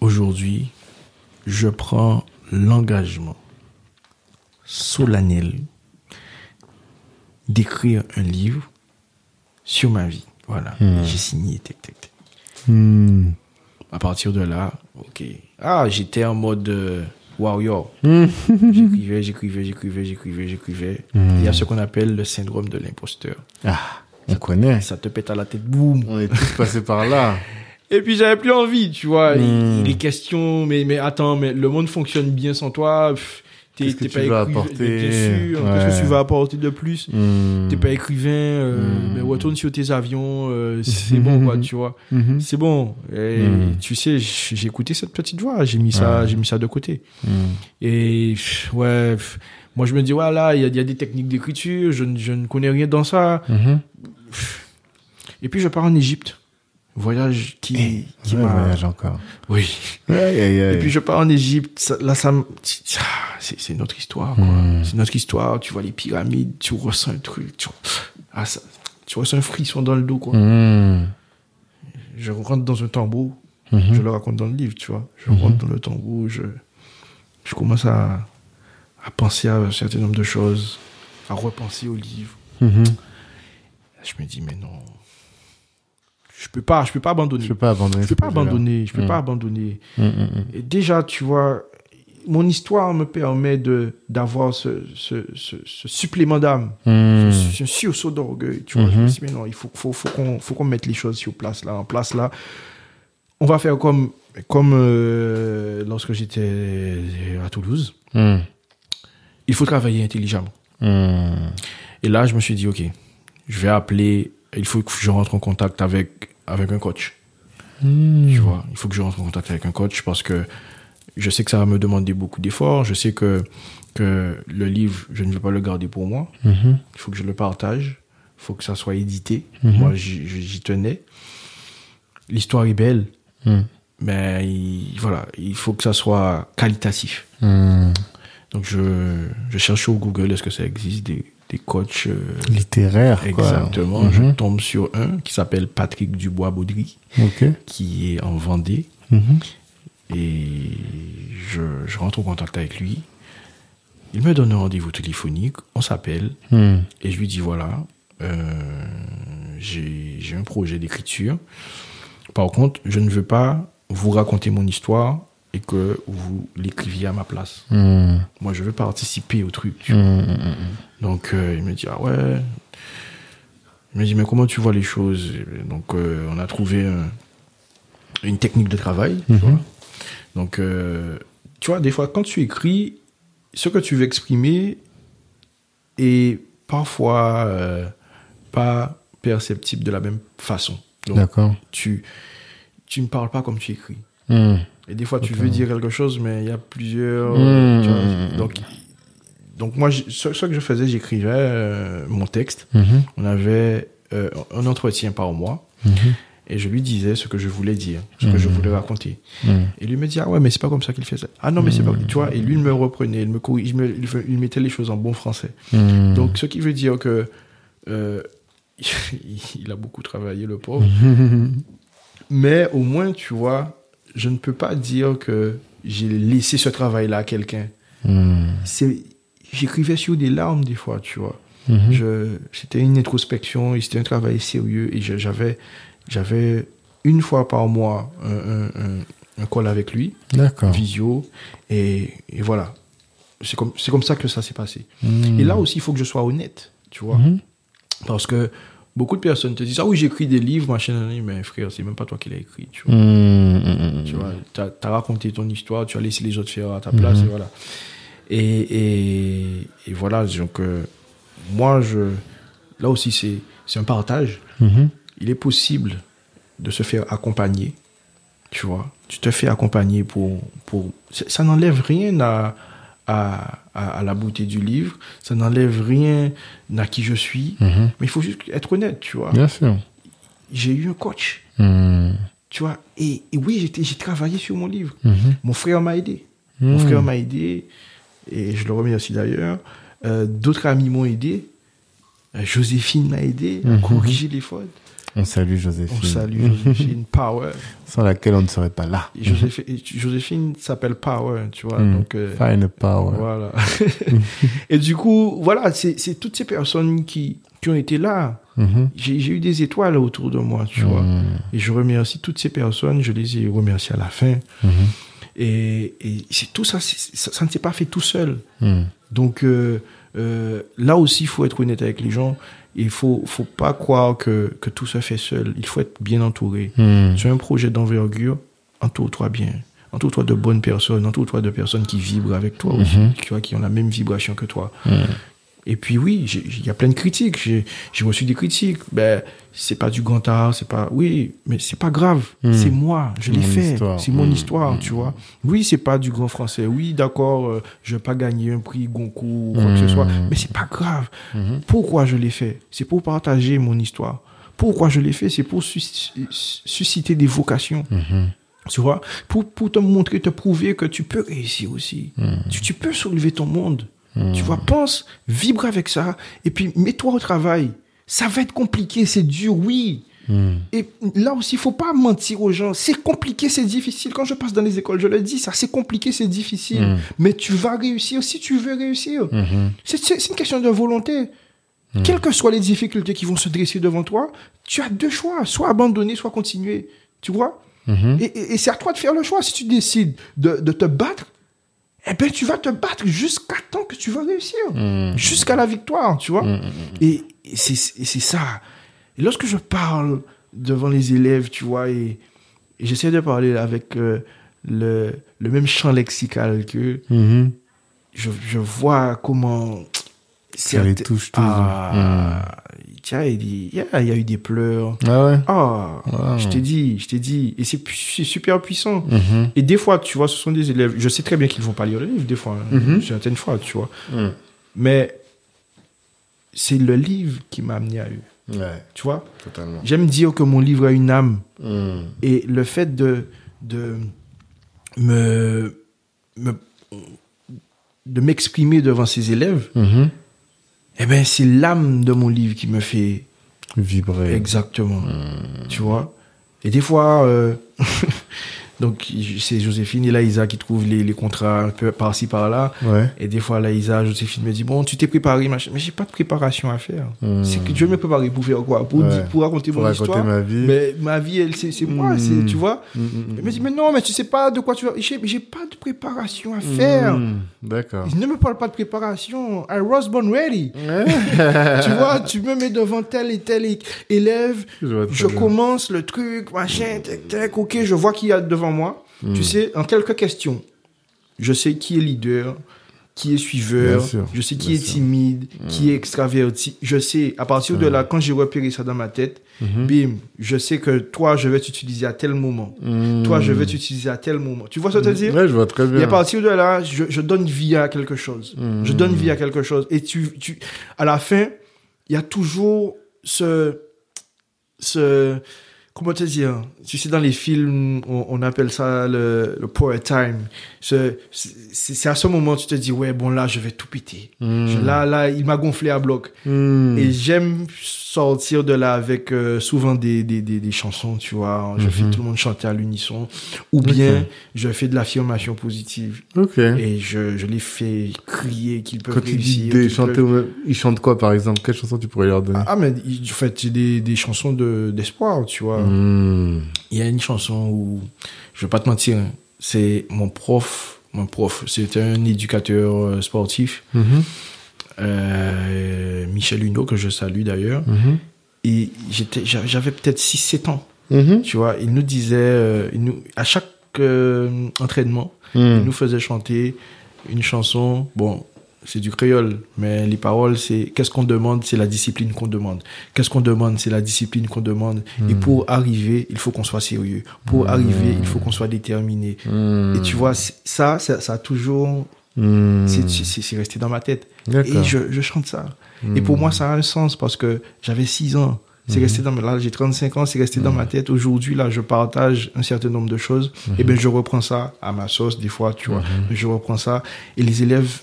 aujourd'hui, je prends l'engagement solennel d'écrire un livre sur ma vie. Voilà, j'ai signé, tac, tac. Hmm. À partir de là, ok. Ah, j'étais en mode euh, warrior. Hmm. J'écrivais, j'écrivais, j'écrivais, j'écrivais, j'écrivais. Il y a ce qu'on appelle le syndrome de l'imposteur. Ah, on connaît. Ça te pète à la tête, boum. On est tous passés par là. Et puis j'avais plus envie, tu vois. Hmm. Les questions, mais, mais attends, mais le monde fonctionne bien sans toi. Pff, T'es Qu'est-ce que t'es tu pas vas apporter sûr. Ouais. Qu'est-ce que tu vas apporter de plus Hmm. T'es pas écrivain, euh, Hmm. mais retourne sur tes avions, euh, c'est bon, quoi, tu vois. Mhm. C'est bon. Et Hmm. tu sais, j'ai écouté cette petite voix, j'ai mis ça, j'ai mis ça de côté. Hmm. Et ouais, moi je me dis voilà, il y a, il y a des techniques d'écriture, je, ne- je ne connais rien dans ça. Et puis je pars en Égypte, voyage qui, qui Ouais, m'a. voyage encore. Oui. Et puis je pars en Égypte, ça- là ça, c'est notre histoire quoi. Hmm. C'est notre histoire. Tu vois les pyramides, tu ressens un truc, tu, ah, ça, tu ressens un frisson dans le dos quoi. Hmm. Je rentre dans un tambour. Mhm. Je le raconte dans le livre, tu vois. Je Mhm. rentre dans le tambour, je, je commence à, à penser à un certain nombre de choses, à repenser au livre. Je me dis, mais non. Je peux pas, je peux pas abandonner. Je peux pas abandonner. Je peux pas abandonner, je peux Mhm. pas abandonner. Hmm, hmm. Et déjà, tu vois, mon histoire me permet de, d'avoir ce, ce, ce, ce supplément d'âme, Hmm. ce, ce sursaut d'orgueil, tu vois. Je me dis, mais non, il faut, faut, faut qu'on, faut qu'on mette les choses sur place là, en place là. On va faire comme, comme euh, lorsque j'étais à Toulouse. Il faut travailler intelligemment. Et là, je me suis dit, OK, je vais appeler, il faut que je rentre en contact avec, avec un coach. Hmm. Tu vois, il faut que je rentre en contact avec un coach parce que je sais que ça va me demander beaucoup d'efforts. Je sais que, que le livre, je ne vais pas le garder pour moi. Mhm. Il faut que je le partage. Il faut que ça soit édité. Mhm. Moi, j'y j'y tenais. L'histoire est belle, Hmm. mais il, voilà, il faut que ça soit qualitatif. Hmm. Donc, je, je cherche sur Google, est-ce que ça existe des, des coachs euh, Littéraire, quoi. exactement. Je Mhm. tombe sur un qui s'appelle Patrick Dubois-Baudry, qui est en Vendée. Mhm. Et je, je rentre en contact avec lui. Il me donne un rendez-vous téléphonique, on s'appelle, Hmm. et je lui dis voilà, euh, j'ai un projet d'écriture. Par contre, je ne veux pas vous raconter mon histoire et que vous l'écriviez à ma place. Hmm. Moi, je veux participer au truc. tu vois. Hmm, hmm. Donc, euh, il me dit, ah ouais. Il me dit, mais comment tu vois les choses? Donc, euh, on a trouvé un- une technique de travail. tu vois. Donc, euh, tu vois, des fois, quand tu écris, ce que tu veux exprimer est parfois pas perceptible de la même façon. D'accord. tu, tu ne parles pas comme tu écris. Hmm. Et des fois, tu veux dire quelque chose, mais il y a plusieurs. Mmh. tu vois. donc, donc, moi, ce, ce que je faisais, j'écrivais euh, mon texte. Mhm. On avait euh, un entretien par mois. Mhm. Et je lui disais ce que je voulais dire, ce que je voulais raconter. Hmm. Et lui me dit, ah ouais, mais c'est pas comme ça qu'il faisait. Ah non, mais c'est pas. Tu vois, et lui, il me reprenait, il me corrigeait, il, me- il mettait les choses en bon français. Hmm. Donc, ce qui veut dire que. euh, il a beaucoup travaillé, le pauvre. Mais au moins, tu vois, je ne peux pas dire que j'ai laissé ce travail-là à quelqu'un. Hmm. C'est, j'écrivais sur des larmes des fois, tu vois. Je, c'était une introspection et c'était un travail sérieux et je- j'avais, j'avais une fois par mois un, un, un, un call avec lui, D'accord. visio, et, et voilà. C'est comme, c'est comme ça que ça s'est passé. Hmm. Et là aussi, il faut que je sois honnête, tu vois. Parce que beaucoup de personnes te disent, ah oui, j'écris des livres, machin, mais frère, c'est même pas toi qui l'as écrit, tu vois. Hmm. Tu vois, t'as as raconté ton histoire, tu as laissé les autres faire à ta place, et voilà. Et, et, et voilà, donc, euh, moi, je, là aussi, c'est c'est un partage. Il est possible de se faire accompagner, tu vois. Tu te fais accompagner pour... pour ça ça n'enlève rien à, à, à, à la beauté du livre, ça n'enlève rien à qui je suis, Mhm. mais il faut juste être honnête, tu vois. Bien sûr. J'ai eu un coach, Hmm. tu vois, et, et oui, j'ai travaillé sur mon livre. Mhm. Mon frère m'a aidé. Mon Mhm. frère m'a aidé, et je le remercie d'ailleurs. Euh, D'autres amis m'ont aidé. Euh, Joséphine m'a aidé à Mhm. corriger les fautes. On salue Joséphine. On salue Joséphine Power. Sans laquelle on ne serait pas là. Et Joséphine, s'appelle Power, tu vois. Donc, euh, Fine power. voilà. et du coup, voilà, c'est toutes ces personnes qui, qui ont été là. Mhm. J'ai eu des étoiles autour de moi, tu vois. Mhm. Et je remercie toutes ces personnes, je les ai remerciées à la fin. Mhm. Et, et c'est tout ça, ça, ça ne s'est pas fait tout seul. Mhm. Donc euh, euh, là aussi, il faut être honnête avec les gens. Il faut, faut pas croire que, que tout se fait seul. Il faut être bien entouré. Tu as un projet d'envergure, entoure-toi bien. Entoure-toi de bonnes personnes, entoure-toi de personnes qui vibrent avec toi aussi, tu vois, qui ont la même vibration que toi. Mhm. Et puis oui, il y a plein de critiques. J'ai reçu des critiques. Ben, c'est pas du grand art, c'est pas. Oui, mais c'est pas grave. Mm. C'est moi, je l'ai fait. C'est mon Mm. histoire, tu vois. Oui, c'est pas du grand français. Oui, d'accord, euh, je vais pas gagner un prix Goncourt ou quoi que ce soit. Mais c'est pas grave. Pourquoi je l'ai fait? C'est pour partager mon histoire. Pourquoi je l'ai fait? C'est pour sus- susciter des vocations. Tu vois? Pour, pour te montrer, te prouver que tu peux réussir aussi. Tu, tu peux soulever ton monde. Tu vois, pense, vibre avec ça, et puis mets-toi au travail. Ça va être compliqué, c'est dur, oui. Mhm. Et là aussi, il faut pas mentir aux gens. C'est compliqué, c'est difficile. Quand je passe dans les écoles, je le dis, ça, c'est compliqué, c'est difficile. Mm. Mais tu vas réussir si tu veux réussir. C'est- une question de volonté. Quelles que soient les difficultés qui vont se dresser devant toi, tu as deux choix. Soit abandonner, soit continuer. Tu vois? Et, et- et c'est à toi de faire le choix. Si tu décides de, de te battre, eh ben, tu vas te battre jusqu'à temps que tu vas réussir. Mhm. Jusqu'à la victoire, tu vois. Mhm. Et, et c'est ça. Et lorsque je parle devant les élèves, tu vois, et, et j'essaie de parler avec euh, le, le même champ lexical que Mhm. je, je vois comment. Ça les touche toujours. Ah, tiens, il y, a, il y a eu des pleurs. Ah ouais Ah, Wow. je t'ai dit, je t'ai dit. Et c'est pu- super puissant. Mhm. Et des fois, tu vois, ce sont des élèves. Je sais très bien qu'ils vont pas lire le livre, des fois. hein, Mhm. Certaines fois, tu vois. Mhm. Mais c'est le livre qui m'a amené à eux. Ouais, Tu vois? Totalement. J'aime dire que mon livre a une âme. Mhm. Et le fait de, de me, me- de m'exprimer devant ces élèves, Mhm. Eh ben, c'est l'âme de mon livre qui me fait Vibrer. exactement. Tu vois? Et des fois, euh, donc c'est Joséphine et Laïsa qui trouvent les, les contrats un peu par-ci par-là. Ouais. Et des fois, Laïsa, Joséphine me dit Bon, tu t'es préparé, machin. Mais j'ai pas de préparation à faire. C'est que Dieu me préparé pour faire quoi? Pour, Ouais. dire- pour raconter Pour mon raconter histoire. ma vie. Mais ma vie, elle, c'est c'est moi, Mm. c'est, tu vois. Mm, mm, Elle me dit Mais non, mais tu sais pas de quoi tu vas. J'ai j'ai pas de préparation à faire. D'accord. Ne me parle pas de préparation. I was born ready. tu vois, tu me mets devant tel et tel élève. Je commence le truc, machin, tac, tac. Ok, je vois qui y a devant moi. Hmm. Tu sais, en quelques questions, je sais qui est leader, qui est suiveur, sûr, je sais qui est sûr. Hmm. timide, qui est extraverti. Je sais, à partir de là, quand j'ai repéré ça dans ma tête, bim, je sais que toi, je vais t'utiliser à tel moment. Toi, je vais t'utiliser à tel moment. Tu vois ce que je veux dire? Hmm. Ouais, je vois très bien. et à partir de là, je, je donne vie à quelque chose. Hmm. Je donne vie à quelque chose. Et tu, tu, à la fin, il y a toujours ce, ce, comment te dire? Tu sais, dans les films, on, on appelle ça le, le power time. Ce- C'est à ce moment où tu te dis, ouais, bon, là, je vais tout péter. Hmm. Je- Là, là, il m'a gonflé à bloc. Mm. Et j'aime sortir de là avec euh, souvent des, des, des, des chansons, tu vois. Je fais tout le monde chanter à l'unisson. Ou bien, je fais de l'affirmation positive. Ok. Et je, je les fais crier qu'ils peuvent Quand réussir. des chanter, peuvent- ils chantent quoi, par exemple? Quelle chanson tu pourrais leur donner? Ah, mais en fait, c'est des, des chansons de, d'espoir, tu vois. Mm. Il y a une chanson où, je vais pas te mentir, hein, c'est mon prof, mon prof, c'était un éducateur euh, sportif, Mhm. euh, Michel Huneau, que je salue d'ailleurs. Mhm. Et j'étais, j'a- j'avais peut-être 6-7 ans, Mhm. tu vois. Il nous disait, euh, il nous, à chaque euh, entraînement, il Mm. nous faisait chanter une chanson. Bon, c'est du créole, mais les paroles, c'est qu'est-ce qu'on demande, c'est la discipline qu'on demande. Qu'est-ce qu'on demande, c'est la discipline qu'on demande. Et pour arriver, il faut qu'on soit sérieux. Pour arriver, il faut qu'on soit déterminé. Mm. Et tu vois, ça, ça, ça a toujours, c'est- resté dans ma tête. Et je, je chante ça. Et pour moi, ça a un sens parce que j'avais 6 ans. C'est resté dans ma, là, j'ai 35 ans, c'est resté dans ma tête. Aujourd'hui, là, je partage un certain nombre de choses. Et ben, je reprends ça à ma sauce, des fois, tu vois. Je reprends ça. Et les élèves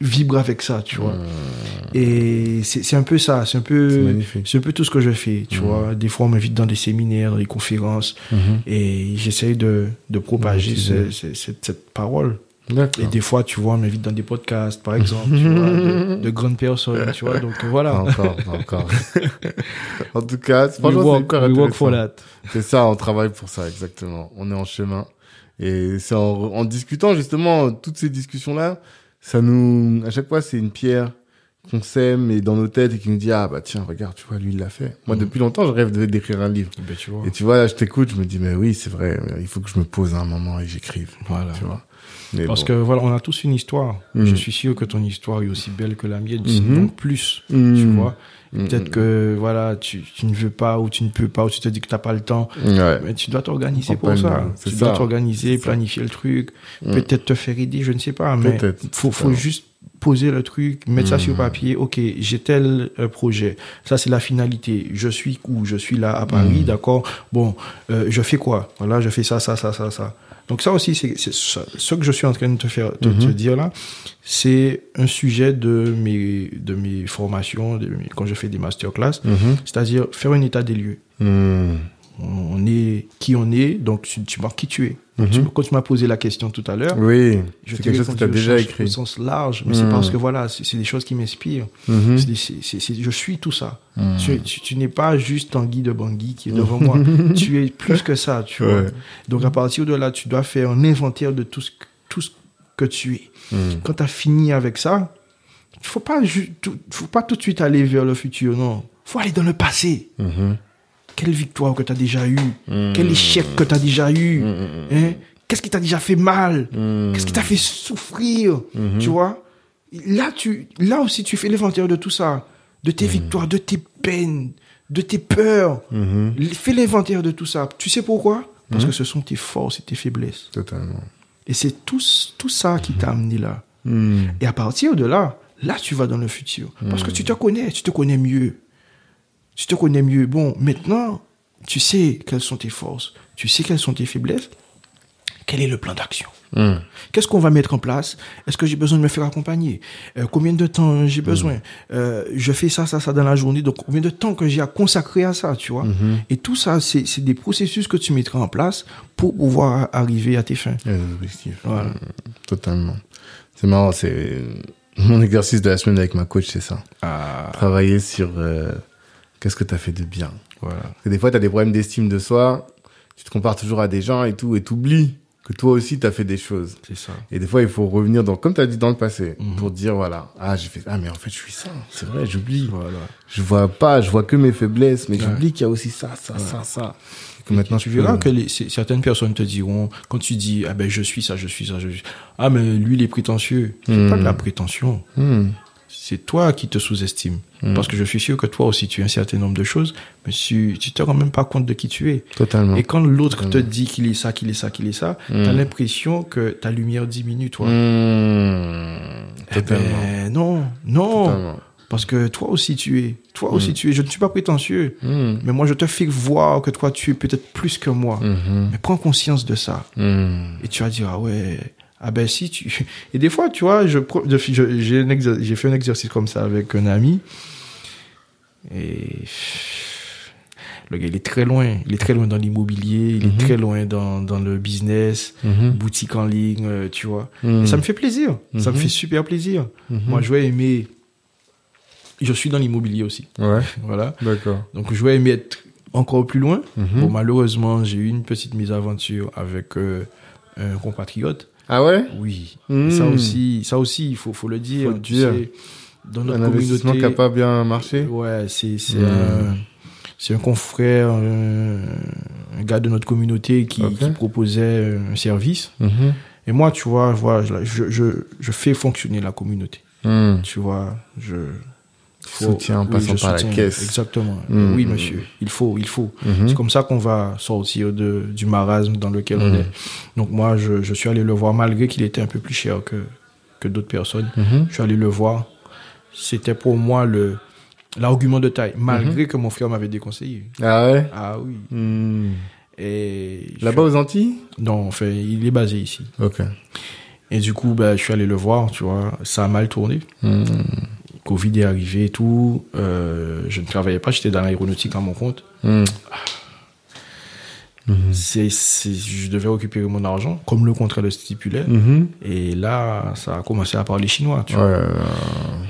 vibrent avec ça, tu vois. Et c'est c'est un peu ça. C'est un peu, c'est un peu tout ce que je fais, tu vois. Des fois, on m'invite dans des séminaires, dans des conférences. Mhm. Et j'essaye de, de propager Motiver. ce- ce- cette, cette parole. D'accord. Et des fois, tu vois, on m'invite dans des podcasts, par exemple, tu vois, de, de grandes personnes, tu vois. Donc voilà. Encore, encore. en tout cas, franchement, c'est ça, on travaille pour ça, exactement. On est en chemin. Et c'est en, en discutant, justement, toutes ces discussions-là, ça nous, à chaque fois, c'est une pierre qu'on sème et dans nos têtes et qui nous dit, ah, bah, tiens, regarde, tu vois, lui, il l'a fait. Moi, Mhm. depuis longtemps, je rêve de- d'écrire un livre. Ben, tu vois. Et tu vois, là, je t'écoute, je me dis, mais oui, c'est vrai, il faut que je me pose un moment et j'écrive. Voilà. Tu vois. Mais Parce bon. que voilà, on a tous une histoire. Mhm. Je suis sûr que ton histoire est aussi belle que la mienne, sinon plus. Mhm. Tu vois. Mhm. Peut-être que voilà, tu, tu ne veux pas ou tu ne peux pas ou tu te dis que tu n'as pas le temps. Ouais. Mais tu dois t'organiser pour ça. Tu ça. dois t'organiser, planifier le truc. Peut-être te faire aider, je ne sais pas. Mais faut, faut juste poser le truc, mettre ça sur papier. Ok, j'ai tel euh, projet. Ça, c'est la finalité. Je suis où? Je suis là à Paris, d'accord? Bon, euh, je fais quoi? Voilà, je fais ça, ça, ça, ça, ça. Donc ça aussi, c'est ce que je suis en train de te faire te, te Mhm. dire là. C'est un sujet de mes de mes formations, de mes- quand je fais des masterclass, Mhm. c'est-à-dire faire un état des lieux. Mhm. On est qui on est, donc tu, tu vois qui tu es. Mhm. Tu- quand tu m'as posé la question tout à l'heure, Oui, je t'ai quelque chose que tu as déjà écrit. Au sens large, mais Mhm. c'est parce que voilà, c'est des choses qui m'inspirent. Mhm. Je suis tout ça. Mhm. Tu, tu, tu n'es pas juste Tanguy de Bangui qui est devant moi. tu es plus que ça, tu vois. Donc à partir de là, tu dois faire un inventaire de tout ce, que- tout ce que tu es. Mhm. Quand tu as fini avec ça, il tout- faut pas tout de suite aller vers le futur, non. faut aller dans le passé. Mhm. Quelle victoire que tu as déjà eue Mhm. Quel échec que tu as déjà eu Mhm. hein Qu'est-ce qui t'a déjà fait mal. Qu'est-ce qui t'a fait souffrir. Tu vois là, tu, là aussi, tu fais l'inventaire de tout ça. De tes victoires, de tes peines, de tes peurs. Fais l'inventaire de tout ça. Tu sais pourquoi? Parce que ce sont tes forces et tes faiblesses. Totalement. Et c'est tout, tout ça qui t'a amené là. Et à partir de là, là, tu vas dans le futur. Parce que tu te connais, tu te connais mieux. Tu te connais mieux. Bon, maintenant, tu sais quelles sont tes forces, tu sais quelles sont tes faiblesses. quel est le plan d'action Hmm. Qu'est-ce qu'on va mettre en place Est-ce que j'ai besoin de me faire accompagner Euh, Combien de temps j'ai besoin Euh, Je fais ça, ça, ça dans la journée. Donc, combien de temps que j'ai à consacrer à ça, tu vois Et tout ça, c'est des processus que tu mettras en place pour pouvoir arriver à tes fins. Les objectifs. Voilà. Hmm. Totalement. C'est marrant, c'est mon exercice de la semaine avec ma coach, c'est ça. Ah, Travailler sur euh, qu'est-ce que tu as fait de bien. voilà. Parce que des fois, tu as des problèmes d'estime de soi, tu te compares toujours à des gens et tout, et t'oublies que toi aussi, tu as fait des choses. C'est ça. Et des fois, il faut revenir dans, comme tu as dit dans le passé, Mhm. pour dire, voilà, ah, j'ai fait, ah, mais en fait, je suis ça. C'est vrai, j'oublie. Voilà. Je vois pas, je vois que mes faiblesses, mais Ouais. j'oublie qu'il y a aussi ça, ça, ça, ça. Que maintenant, tu verras que les- certaines personnes te diront, quand tu dis, ah ben je suis ça, je suis ça, je suis Ah mais lui il est prétentieux. C'est Hmm. pas de la prétention. Hmm. C'est toi qui te sous-estimes. Hmm. Parce que je suis sûr que toi aussi tu as un certain nombre de choses, mais tu, tu te rends même pas compte de qui tu es. Totalement. Et quand l'autre te dit qu'il est ça, qu'il est ça, qu'il est ça, Hmm. t'as l'impression que ta lumière diminue, toi. Hmm. Eh Totalement. ben, non, non. Totalement. Parce que toi aussi tu es. Toi aussi tu es. Je ne suis pas prétentieux. Hmm. Mais moi je te fais voir que toi tu es peut-être plus que moi. Mais prends conscience de ça. Hmm. Et tu vas dire, ah ouais, ah ben si tu... Et des fois, tu vois, je, j'ai, exer- fait un exercice comme ça avec un ami. Et le gars, il est très loin. Il est très loin dans l'immobilier, il Mhm. est très loin dans, dans le business, Mhm. boutique en ligne, euh, tu vois. Mhm. Et ça me fait plaisir. Ça me Mhm. fait super plaisir. Mhm. Moi, je vais aimer... Je suis dans l'immobilier aussi. Ouais, Voilà. d'accord. Donc, je vais aimer être encore plus loin. Mhm. Bon, malheureusement, j'ai eu une petite mésaventure avec euh, un compatriote. Ah ouais? Oui. Hmm. Ça aussi, ça aussi, il faut, faut le dire. Faut tu dire. sais, dans notre Un investissement qui n'a pas bien marché? Ouais, c'est, c'est Hmm. un, c'est un confrère, un, un gars de notre communauté qui, qui proposait un service. Mhm. Et moi, tu vois, voilà, je, je, je fais fonctionner la communauté. Hmm. Tu vois, je. Faut- Soutien en oui, passant par la caisse. Exactement. Hmm. Oui, monsieur. Il faut, il faut. Mhm. C'est comme ça qu'on va sortir de, du marasme dans lequel on est. Donc moi, je, je suis allé le voir malgré qu'il était un peu plus cher que, que d'autres personnes. Mhm. Je suis allé le voir. C'était pour moi le l'argument de taille, malgré Mhm. que mon frère m'avait déconseillé. Ah ouais? Ah oui. Et Là-bas aux Antilles? Non, enfin, il est basé ici. Ok. Et du coup, ben, je suis allé le voir, tu vois. Ça a mal tourné. Hmm. Covid est arrivé et tout. Euh, je ne travaillais pas, j'étais dans l'aéronautique à mon compte. Hmm. C'est, c'est, je devais récupérer mon argent, comme le contrat le stipulait. Mhm. Et là, ça a commencé à parler chinois, tu Ouais, vois.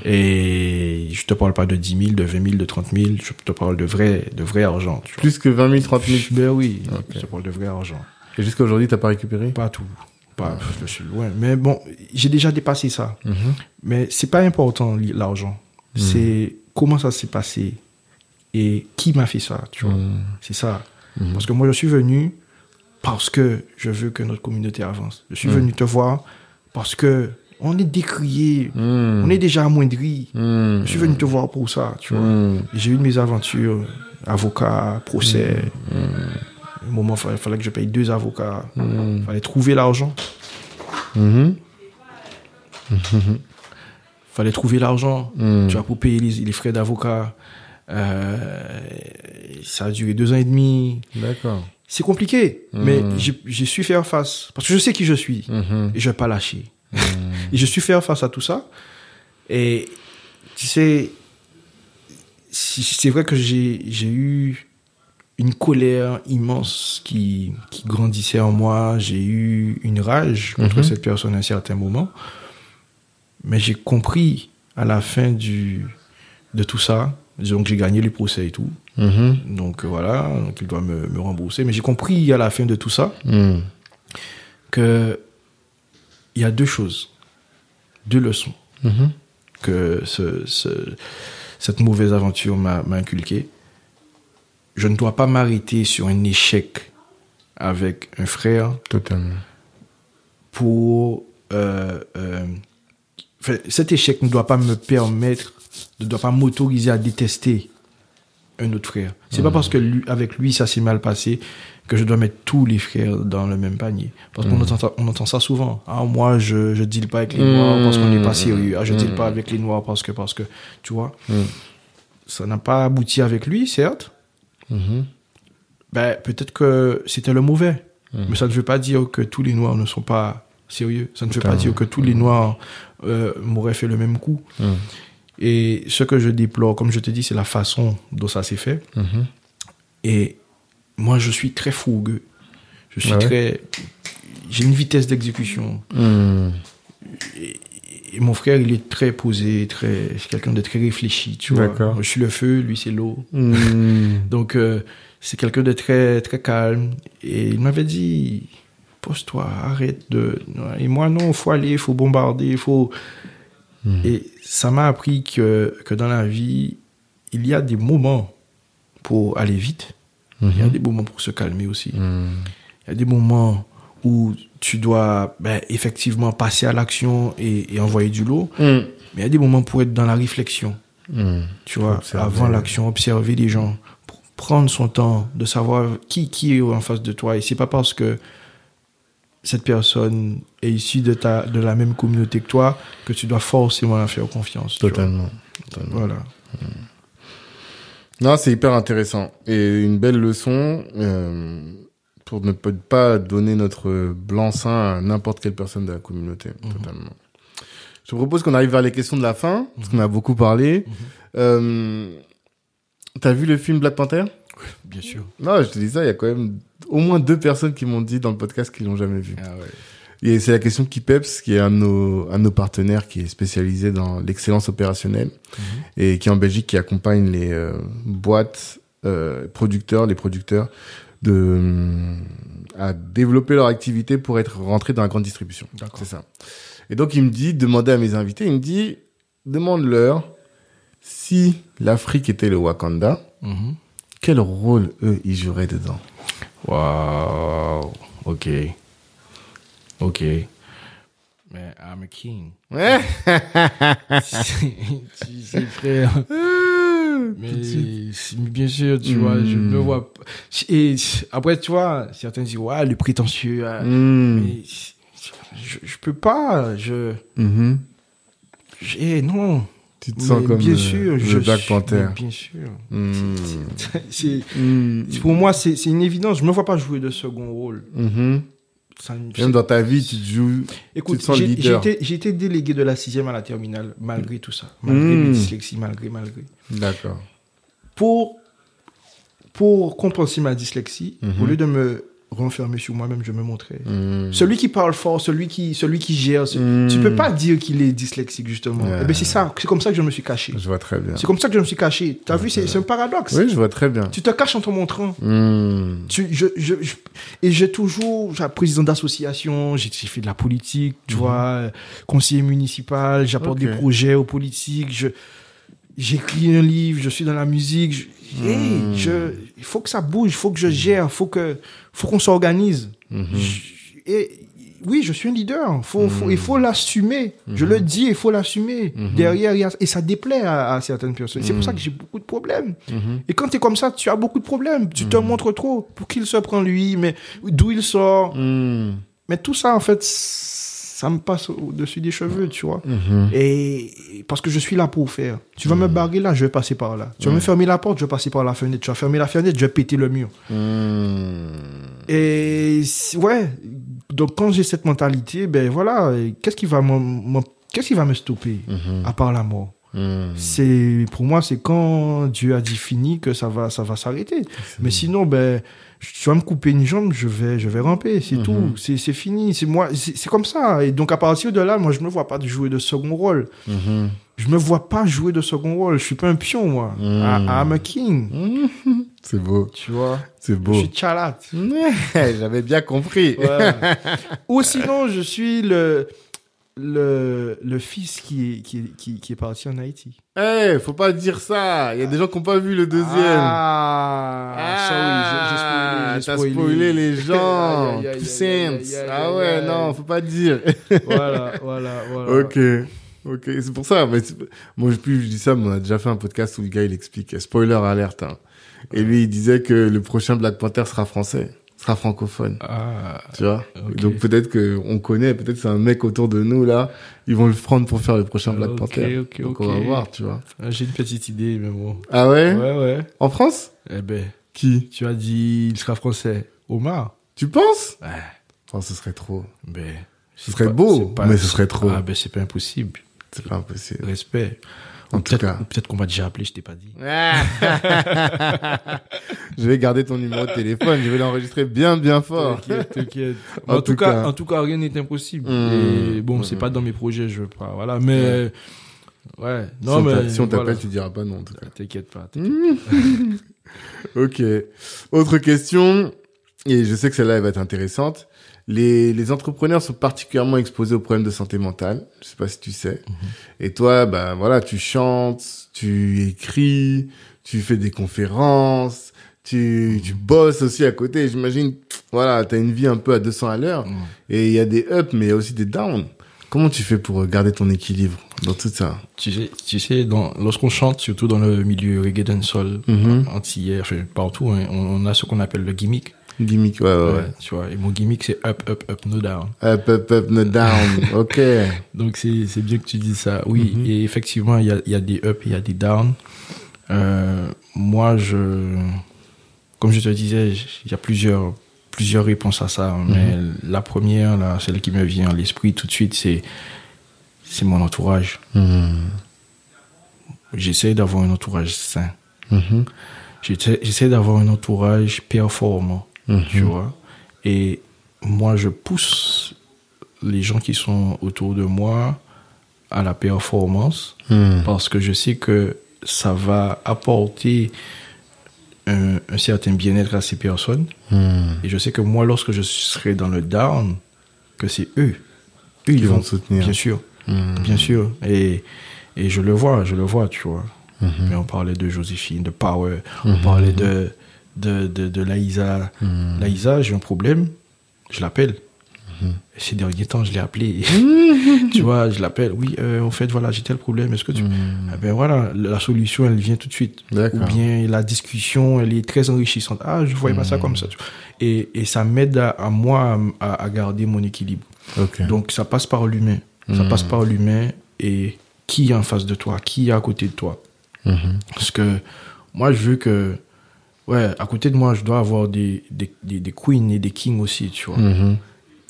Et je te parle pas de 10 000, de 20 000, de 30 000. Je te parle de vrai, de vrai argent, tu vois. Plus que 20 000, 30 000. Ben oui, Ok. je te parle de vrai argent. Et jusqu'à aujourd'hui, t'as pas récupéré? Pas tout. Pas, je suis loin. Mais bon, j'ai déjà dépassé ça. Mhm. Mais c'est pas important, l'argent. C'est comment ça s'est passé et qui m'a fait ça, tu vois. Mhm. C'est ça. Mhm. Parce que moi, je suis venu parce que je veux que notre communauté avance. Je suis Mhm. venu te voir parce que on est décrié, on est déjà amoindri. Je suis venu te voir pour ça, tu vois. J'ai eu mes aventures, avocat, procès. Hmm. Un moment, il fallait, fallait que je paye deux avocats. Hmm. Il fallait trouver l'argent. Mhm. fallait trouver l'argent, Hmm. tu vois, pour payer les, les frais d'avocat. Euh, ça a duré deux ans et demi. D'accord. C'est compliqué, mais Mm. j'ai su faire face. Parce que je sais qui je suis. Mhm. Et je vais pas lâcher. Hmm. Et je suis faire face à tout ça. Et tu sais, c'est vrai que j'ai eu une colère immense qui, qui grandissait en moi. J'ai eu une rage contre Mhm. cette personne à un certain moment. Mais j'ai compris à la fin du, de tout ça. Donc j'ai gagné les procès et tout. Mhm. Donc voilà, donc il doit me, me rembourser. Mais j'ai compris à la fin de tout ça Hmm. que il y a deux choses, deux leçons Mhm. que ce, ce- cette mauvaise aventure m'a m'a inculqué. Je ne dois pas m'arrêter sur un échec avec un frère Totalement. pour... euh, euh, cet échec ne doit pas me permettre, ne doit pas m'autoriser à détester un autre frère. C'est pas parce que lui, avec lui ça s'est mal passé que je dois mettre tous les frères dans le même panier. Parce qu'on entend, ça- on entend ça souvent. Ah, moi, je, je deal pas avec les noirs parce qu'on n'est pas sérieux. Ah, je deal pas avec les noirs parce que, parce que, tu vois. Ça n'a pas abouti avec lui, certes. Mhm. Ben, peut-être que c'était le mauvais. Mais ça ne veut pas dire que tous les Noirs ne sont pas sérieux. Ça ne veut pas dire que tous les Noirs euh, m'auraient fait le même coup. Et ce que je déplore, comme je te dis, c'est la façon dont ça s'est fait. Mhm. Et moi, je suis très fougueux. Je suis Ah ouais? très. J'ai une vitesse d'exécution. Et mon frère, il est très posé, très. C'est quelqu'un de très réfléchi, tu vois. Moi, je suis le feu, lui, c'est l'eau. Mm. Donc, euh, c'est quelqu'un de très, très calme. Et il m'avait dit, pose-toi, arrête de... Et moi, non, faut aller, faut bombarder, faut... Mm. Et ça m'a appris que, que dans la vie, il y a des moments pour aller vite. Il y a Mhm. des moments pour se calmer aussi. Mm. Il y a des moments où tu dois ben, effectivement passer à l'action et, et envoyer du lot. Mm. Mais il y a des moments pour être dans la réflexion. Mm. Tu vois, Observer. avant l'action, observer les gens, prendre son temps de savoir qui, qui est en face de toi. Et c'est pas parce que cette personne est issue de, ta, de la même communauté que toi que tu dois forcément la faire confiance. Totalement. Totalement. Voilà. Non, c'est hyper intéressant et une belle leçon euh, pour ne pas donner notre blanc-seing à n'importe quelle personne de la communauté. Totalement. Je te propose qu'on arrive vers les questions de la fin parce qu'on a beaucoup parlé. Euh, T'as vu le film Black Panther? Bien sûr. Non, je te dis ça. Il y a quand même au moins deux personnes qui m'ont dit dans le podcast qu'ils l'ont jamais vu. Ah ouais. Et c'est la question Kipeps, qui est un de nos, un de nos partenaires qui est spécialisé dans l'excellence opérationnelle et qui est en Belgique, qui accompagne les euh, boîtes, euh, producteurs, les producteurs de hum, à développer leur activité pour être rentrés dans la grande distribution. C'est ça. Et donc il me dit, demandez à mes invités, il me dit, demande-leur si l'Afrique était le Wakanda, Mhm. quel rôle eux ils joueraient dedans? Wow. Ok. Ok. Mais I'm a king. Ouais. tu sais, Mais bien sûr, tu vois, je Hmm. me vois. pas- Et après, tu vois, certains disent, ouais, le prétentieux. ah, Hmm. Mais je, je peux pas. Je. J'ai- non. Tu te sens comme bien euh, sûr, le je Black suis- Panther. Bien sûr. Hmm. Hmm. Pour moi, c'est c'est une évidence. Je me vois pas jouer de second rôle. Mhm. Ça Même dans ta vie, tu te joues. Écoute, été délégué de la sixième à la terminale, malgré tout ça. Malgré Mm. mes dyslexies, malgré, malgré. D'accord. Pour, pour compenser ma dyslexie, Mhm. au lieu de me renfermer sur moi-même, je me montrais. Hmm. Celui qui parle fort, celui qui, celui qui gère, ce- Mm. tu peux pas dire qu'il est dyslexique, justement. Eh ben, c'est ça, c'est comme ça que je me suis caché. Je vois très bien. C'est comme ça que je me suis caché. T'as vu, c'est c'est un paradoxe. Oui, je vois très bien. Tu te caches en te montrant. Hmm. Tu, je, je, je- et j'ai toujours, j'ai président d'association, j'ai fait de la politique, tu vois, euh, conseiller municipal, j'apporte des projets aux politiques, je, j'écris un livre, je suis dans la musique, je, hey, Mhm. je, il faut que ça bouge, il faut que je gère, faut que, faut qu'on s'organise. Mhm. Et oui, je suis un leader, faut, faut, il faut l'assumer. Je le dis, il faut l'assumer. Mhm. Derrière, il y a- et ça déplaît à, à certaines personnes. C'est pour ça que j'ai beaucoup de problèmes. Et quand tu es comme ça, tu as beaucoup de problèmes. Tu te montres trop. Pour qu'il se prend lui, mais d'où il sort. Hmm. Mais tout ça, en fait, ça me passe au-dessus des cheveux, tu vois. Mhm. Et parce que je suis là pour faire. Tu vas me barrer là, je vais passer par là. Tu vas me fermer la porte, je vais passer par la fenêtre. Tu vas fermer la fenêtre, je vais péter le mur. Et ouais, donc quand j'ai cette mentalité, ben voilà, qu'est-ce qui va qu'est-ce qui va me stopper? Mhm. à part la mort. C'est pour moi, c'est quand Dieu a dit fini que ça va, ça va s'arrêter. Mais sinon, ben, tu vas me couper une jambe, je vais, je vais ramper, c'est tout, c'est fini. C'est moi, c'est comme ça. Et donc à partir de là, moi, je me vois pas jouer de second rôle. Mhm. Je me vois pas jouer de second rôle. Je suis pas un pion, moi. Mm. I- I'm a king. C'est beau. Tu vois? C'est Je beau. suis chalat. J'avais bien compris. Ouais. Ou sinon, je suis le, le, le fils qui est, qui, est, qui, qui est parti en Haïti. Eh, faut pas dire ça. Il y a des gens qui n'ont pas vu le deuxième. Ah, Ah, sorry, j'ai- j'ai t'as spoilé. spoilé les gens. Ah ouais, non, faut pas dire. voilà, voilà, voilà. ok. Ok, c'est pour ça. Mais moi, je, plus je dis ça, mais on a déjà fait un podcast où le gars, il explique. Spoiler alerte. hein. Et lui, il disait que le prochain Black Panther sera français, sera francophone. Ah, Tu vois Ok. Donc peut-être que on connaît, peut-être c'est un mec autour de nous là, ils vont le prendre pour faire le prochain Black Ok, Panther. ok, Donc ok. on va voir, tu vois. j'ai une petite idée, mais bon. Ah ouais, Ouais, ouais. En France? Eh ben, Qui? tu as dit, il sera français. Omar. Tu penses? Ouais. Oh, ce serait trop. Ben, Ce serait pas- beau, pas- mais ce serait trop. Ah, ben, c'est pas impossible. C'est pas impossible. Respect. En Ou tout cas. peut-être qu'on m'a déjà appelé, je t'ai pas dit. je vais garder ton numéro de téléphone, je vais l'enregistrer bien, bien fort. T'inquiète, t'inquiète. En En, tout tout cas, cas. en tout cas, rien n'est impossible. Mmh. Et bon, c'est pas dans mes projets, je veux pas. Voilà, mais ouais. Non, si on mais t'a- si on voilà. t'appelle, tu diras pas non, en tout cas. T'inquiète pas. t'inquiète. Ok. Autre question, et je sais que celle-là elle va être intéressante. Les, les entrepreneurs sont particulièrement exposés aux problèmes de santé mentale. Je sais pas si tu sais. Et toi, bah voilà, tu chantes, tu écris, tu fais des conférences, tu, tu bosses aussi à côté. J'imagine, voilà, t'as une vie un peu à 200 à l'heure. Mm. Et il y a des ups, mais il y a aussi des downs. Comment tu fais pour garder ton équilibre dans tout ça? Tu sais, tu sais dans, lorsqu'on chante, surtout dans le milieu reggae dancehall, Mhm. antillais, enfin, partout, hein, on, on a ce qu'on appelle le gimmick. Gimmick, ouais, ouais, tu vois, et mon gimmick, c'est up, up, up, no down. Up, up, up, no down. ok. Donc c'est c'est bien que tu dis ça. Oui, Mhm. et effectivement, il y a, y a des up, il y a des down. Euh, moi, je, comme je te disais, il y a plusieurs, plusieurs réponses à ça. Mais la première, là, celle qui me vient à l'esprit tout de suite, c'est c'est mon entourage. Mhm. J'essaie d'avoir un entourage sain. Mhm. J'essaie d'avoir un entourage performant, Mhm. tu vois. Et moi, je pousse les gens qui sont autour de moi à la performance Mhm. parce que je sais que ça va apporter un, un certain bien-être à ces personnes. Mhm. Et je sais que moi, lorsque je serai dans le down, que c'est eux. Eux, ils vont vont te soutenir. Bien sûr, bien sûr. Et, et je le vois, je le vois, tu vois. Mais on parlait de Joséphine, de Power, on parlait de, de, de, de Laïsa. Mhm. Laïsa, j'ai un problème, je l'appelle. Et Ces derniers temps, je l'ai appelé. tu vois, je l'appelle. Oui, euh, en fait, voilà, j'ai tel problème. Est-ce que tu. Mhm. Eh ben voilà, la solution, elle vient tout de suite. Ou bien la discussion, elle est très enrichissante. Ah, je voyais pas ça comme ça. Et, et ça m'aide à, à moi à, à garder mon équilibre. Donc ça passe par l'humain. Ça passe par l'humain et qui est en face de toi, qui est à côté de toi. Parce que moi, je veux que, ouais, à côté de moi, je dois avoir des, des, des, des queens et des kings aussi, tu vois. Mhm.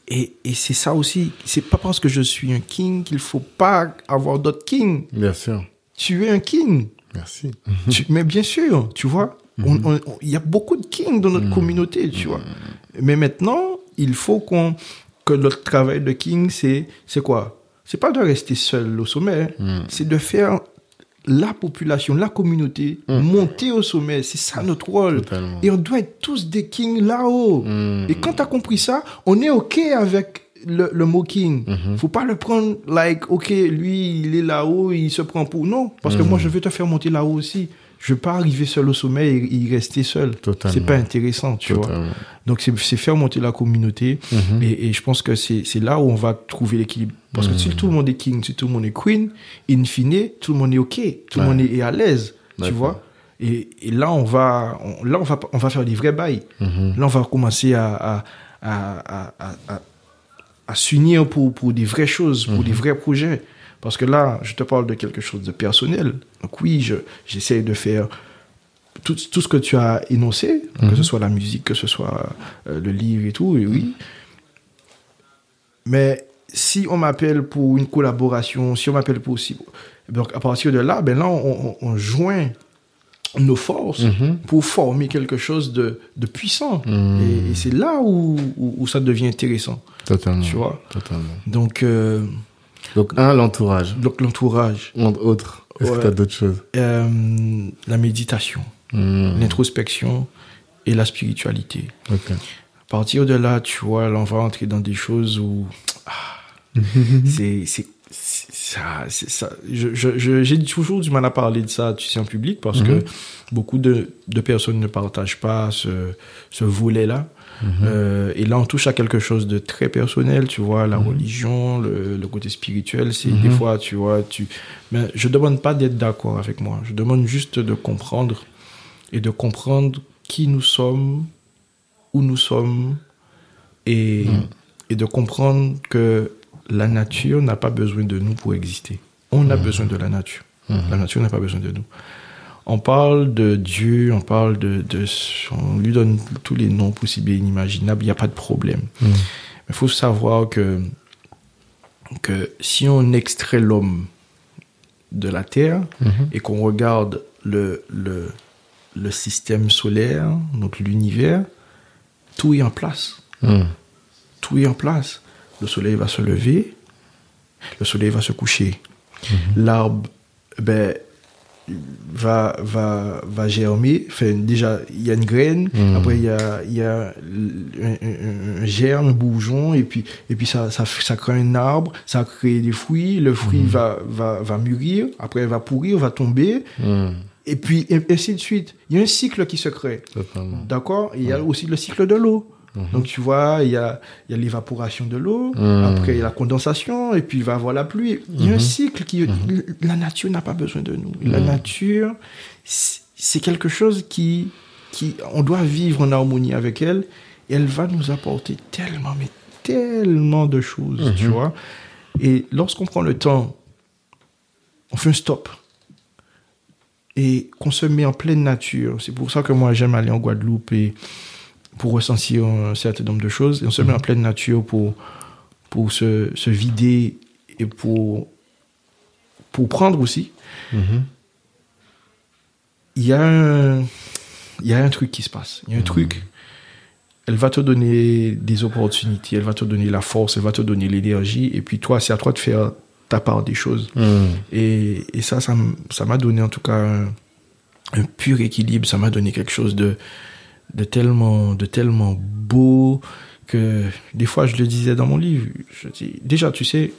Et, et c'est ça aussi. C'est pas parce que je suis un king qu'il faut pas avoir d'autres kings. Bien sûr. Tu es un king. Merci. Tu- mais bien sûr, tu vois. on- Il y a beaucoup de kings dans notre communauté, tu vois. Mais maintenant, il faut qu'on que notre travail de king, c'est c'est quoi? C'est pas de rester seul au sommet, hein. c'est de faire la population, la communauté monter au sommet. C'est ça notre rôle. Totalement. Et on doit être tous des kings là-haut. Mhm. Et quand tu as compris ça, on est OK avec le, le mot king. Faut pas le prendre like, OK, lui, il est là-haut, il se prend pour. Non, parce que moi, je veux te faire monter là-haut aussi. Je veux pas arriver seul au sommet et, y rester seul. C'est pas intéressant, tu vois. Donc, c'est faire monter la communauté. Mhm. Et, et je pense que c'est là où on va trouver l'équilibre. Parce que si tout le monde est king, si tout le monde est queen, in fine, tout le monde est OK. Tout le Ouais. monde est, à l'aise, tu vois. Et, et là, on va, on, là, on va, on va faire des vrais bails. Mhm. Là, on va commencer à, à, à, à, à, à- à s'unir pour, pour des vraies choses, pour des vrais projets. Parce que là, je te parle de quelque chose de personnel. Donc oui, je, j'essaie de faire tout, tout ce que tu as énoncé, que ce soit la musique, que ce soit euh, le livre et tout, et oui. Mais si on m'appelle pour une collaboration, si on m'appelle pour aussi... Donc à partir de là, ben là, on, on- on joint nos forces pour former quelque chose de, de puissant. Et, et c'est là où, où, où ça devient intéressant. Totalement. Tu vois? Totalement. Donc, euh, Donc, un, l'entourage. donc l'entourage, Entre autres. Est-ce que Ouais. tu as d'autres choses euh, la méditation, Mhm. l'introspection et la spiritualité. À partir de là, tu vois, là, on va entrer dans des choses où ah, c'est ça, c'est ça. Je- je- je- J'ai toujours du mal à parler de ça, tu sais, en public, parce que beaucoup de, de personnes ne partagent pas ce, ce volet-là. Euh, et là, on touche à quelque chose de très personnel, tu vois, la religion, le, le côté spirituel. C'est des fois, tu vois, tu. Mais je demande pas d'être d'accord avec moi. Je demande juste de comprendre et de comprendre qui nous sommes, où nous sommes, et, et de comprendre que la nature n'a pas besoin de nous pour exister. On a besoin de la nature. La nature n'a pas besoin de nous. On parle de Dieu, on parle de, de, on lui donne tous les noms possibles et inimaginables, il n'y a pas de problème. Mm. Il faut savoir que, que si on extrait l'homme de la Terre Mhm. et qu'on regarde le, le, le système solaire, donc l'univers, tout est en place. Mm. Tout est en place. Le soleil va se lever, le soleil va se coucher. L'arbre, ben, va, va, va germer. Enfin, déjà, il y a une graine, Mhm. après, il y a, y a un, germe, un bourgeon, et puis, et puis ça, ça, ça crée un arbre, ça crée des fruits, le fruit va, va, va mûrir, après, il va pourrir, va tomber, Mm. et puis, et ainsi de suite. Il y a un cycle qui se crée. D'accord? Il y a aussi le cycle de l'eau. Donc, tu vois, il y a, il y a l'évaporation de l'eau, Mhm. après, il y a la condensation, et puis il va y avoir la pluie. Il y a un cycle qui. La nature n'a pas besoin de nous. La nature, c'est c'est quelque chose qui, qui. On doit vivre en harmonie avec elle, et elle va nous apporter tellement, mais tellement de choses, tu vois. Et lorsqu'on prend le temps, on fait un stop et qu'on se met en pleine nature. C'est pour ça que moi j'aime aller en Guadeloupe et pour ressentir un certain nombre de choses. Et on se met en pleine nature pour, pour se, se vider et pour, pour prendre aussi. Mhm. Il y, a un, il y a un truc qui se passe. Il y a un truc. Elle va te donner des opportunités, elle va te donner la force, elle va te donner l'énergie. Et puis toi, c'est à toi de faire ta part des choses. Mm. Et, et ça, ça m'a donné en tout cas un, un pur équilibre. Ça m'a donné quelque chose de, de tellement, de tellement beau que des fois je le disais dans mon livre. Je dis, déjà, tu sais,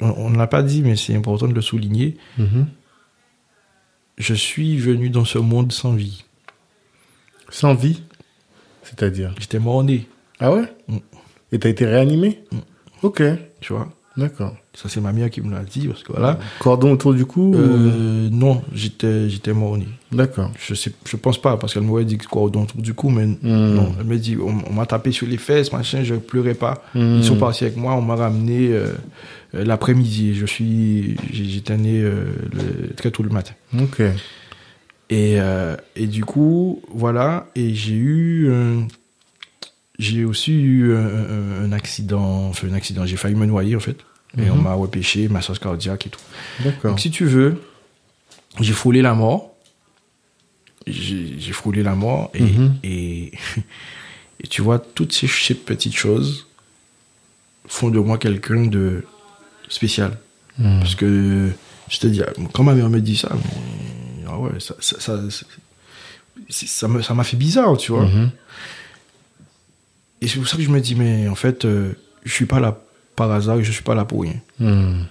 on ne l'a pas dit, mais c'est important de le souligner. Mhm. Je suis venu dans ce monde sans vie. Sans vie C'est-à-dire? J'étais mort-né, Ah ouais? Mm. Et t'as été réanimé? Ok, tu vois? d'accord. Ça, c'est ma mère qui me l'a dit, parce que voilà. Cordon autour du cou ou- Euh, non, j'étais, j'étais mort-né. D'accord. Je sais, je pense pas, parce qu'elle m'aurait dit quoi autour du coup, mais Mm. non. Elle m'a dit, on, on m'a tapé sur les fesses, machin, je pleurais pas. Mm. Ils sont partis avec moi, on m'a ramené euh, euh, l'après-midi. Je suis, j'étais né euh, le- très tôt le matin. Ok. Et, et du coup, voilà, et j'ai eu, j'ai aussi eu un, un- un accident, enfin un accident, j'ai failli me noyer en fait. Et Mhm. on m'a repêché, massage cardiaque et tout. D'accord. Donc si tu veux, j'ai frôlé la mort. J'ai j'ai frôlé la mort et, Mhm. et, et tu vois, toutes ces, ces petites choses font de moi quelqu'un de spécial. Mm. Parce que, je te dis, quand ma mère me dit ça, mais, ah ouais, ça, ça, ça, ça me- ça m'a fait bizarre, tu vois. Mhm. Et c'est pour ça que je me dis, mais en fait, euh, je suis pas là par hasard et je suis pas là pour rien. Mm.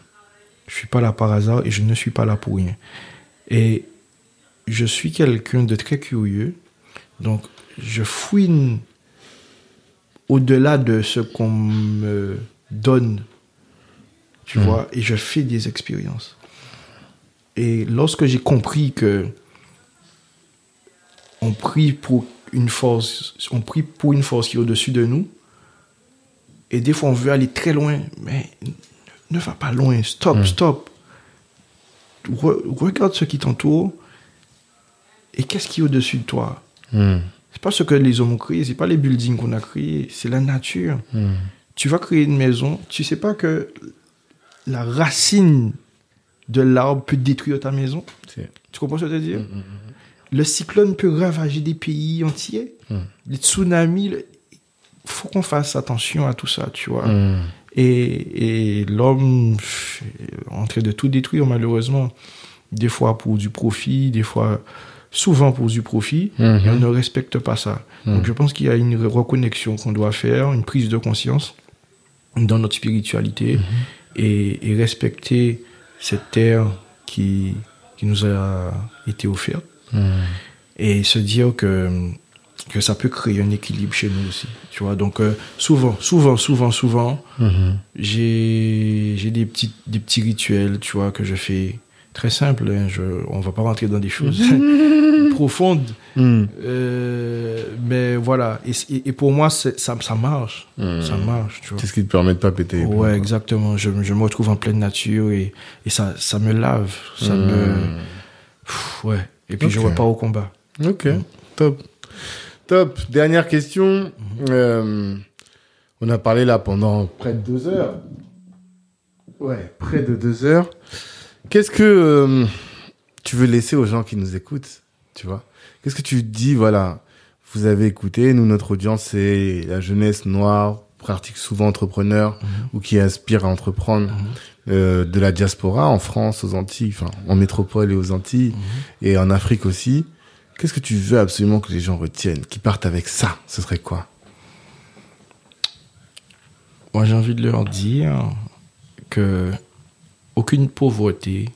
Je suis pas là par hasard et je ne suis pas là pour rien. Et je suis quelqu'un de très curieux. Donc, je fouine au-delà de ce qu'on me donne, tu vois, et je fais des expériences. Et lorsque j'ai compris que on prie pour une force, on prie pour une force qui est au-dessus de nous, et des fois on veut aller très loin, mais ne va pas loin, stop, stop. Re- regarde ce qui t'entoure, et qu'est-ce qui est au-dessus de toi Mm. C'est pas ce que les hommes ont créé, c'est pas les buildings qu'on a créés, c'est la nature. Mm. Tu vas créer une maison, tu sais pas que la racine de l'arbre peut détruire ta maison? Tu comprends ce que je veux dire? Le cyclone peut ravager des pays entiers. Mm. Les tsunamis, faut qu'on fasse attention à tout ça, tu vois. Mm. Et, et l'homme est en train de tout détruire, malheureusement. Des fois pour du profit, des fois, souvent pour du profit. Mhm. Et on ne respecte pas ça. Donc je pense qu'il y a une reconnexion qu'on doit faire, une prise de conscience dans notre spiritualité et, et respecter cette terre qui, qui nous a été offerte Mm. et se dire que que ça peut créer un équilibre chez nous aussi tu vois donc euh, souvent souvent souvent souvent Mhm. j'ai j'ai des petits des petits rituels tu vois que je fais très simples hein, je on va pas rentrer dans des choses profondes Mm. euh, mais voilà et, pour moi ça ça marche Mm. ça marche tu vois ce qui te permet de pas péter. ouais exactement je, je me retrouve en pleine nature et, et ça ça me lave ça Mm. me Pff, ouais Et puis je Ok. repars au combat. Ok, top. Top. Dernière question. Euh, on a parlé là pendant près de deux heures. Ouais, près de deux heures. Qu'est-ce que euh, tu veux laisser aux gens qui nous écoutent Tu vois? Qu'est-ce que tu dis Voilà, vous avez écouté. Nous, notre audience, c'est la jeunesse noire, pratique souvent entrepreneur ou qui aspire à entreprendre euh, de la diaspora en France, aux Antilles, enfin en métropole et aux Antilles et en Afrique aussi. Qu'est-ce que tu veux absolument que les gens retiennent, qui partent avec ça? Ce serait quoi? Moi, j'ai envie de leur dire que aucune pauvreté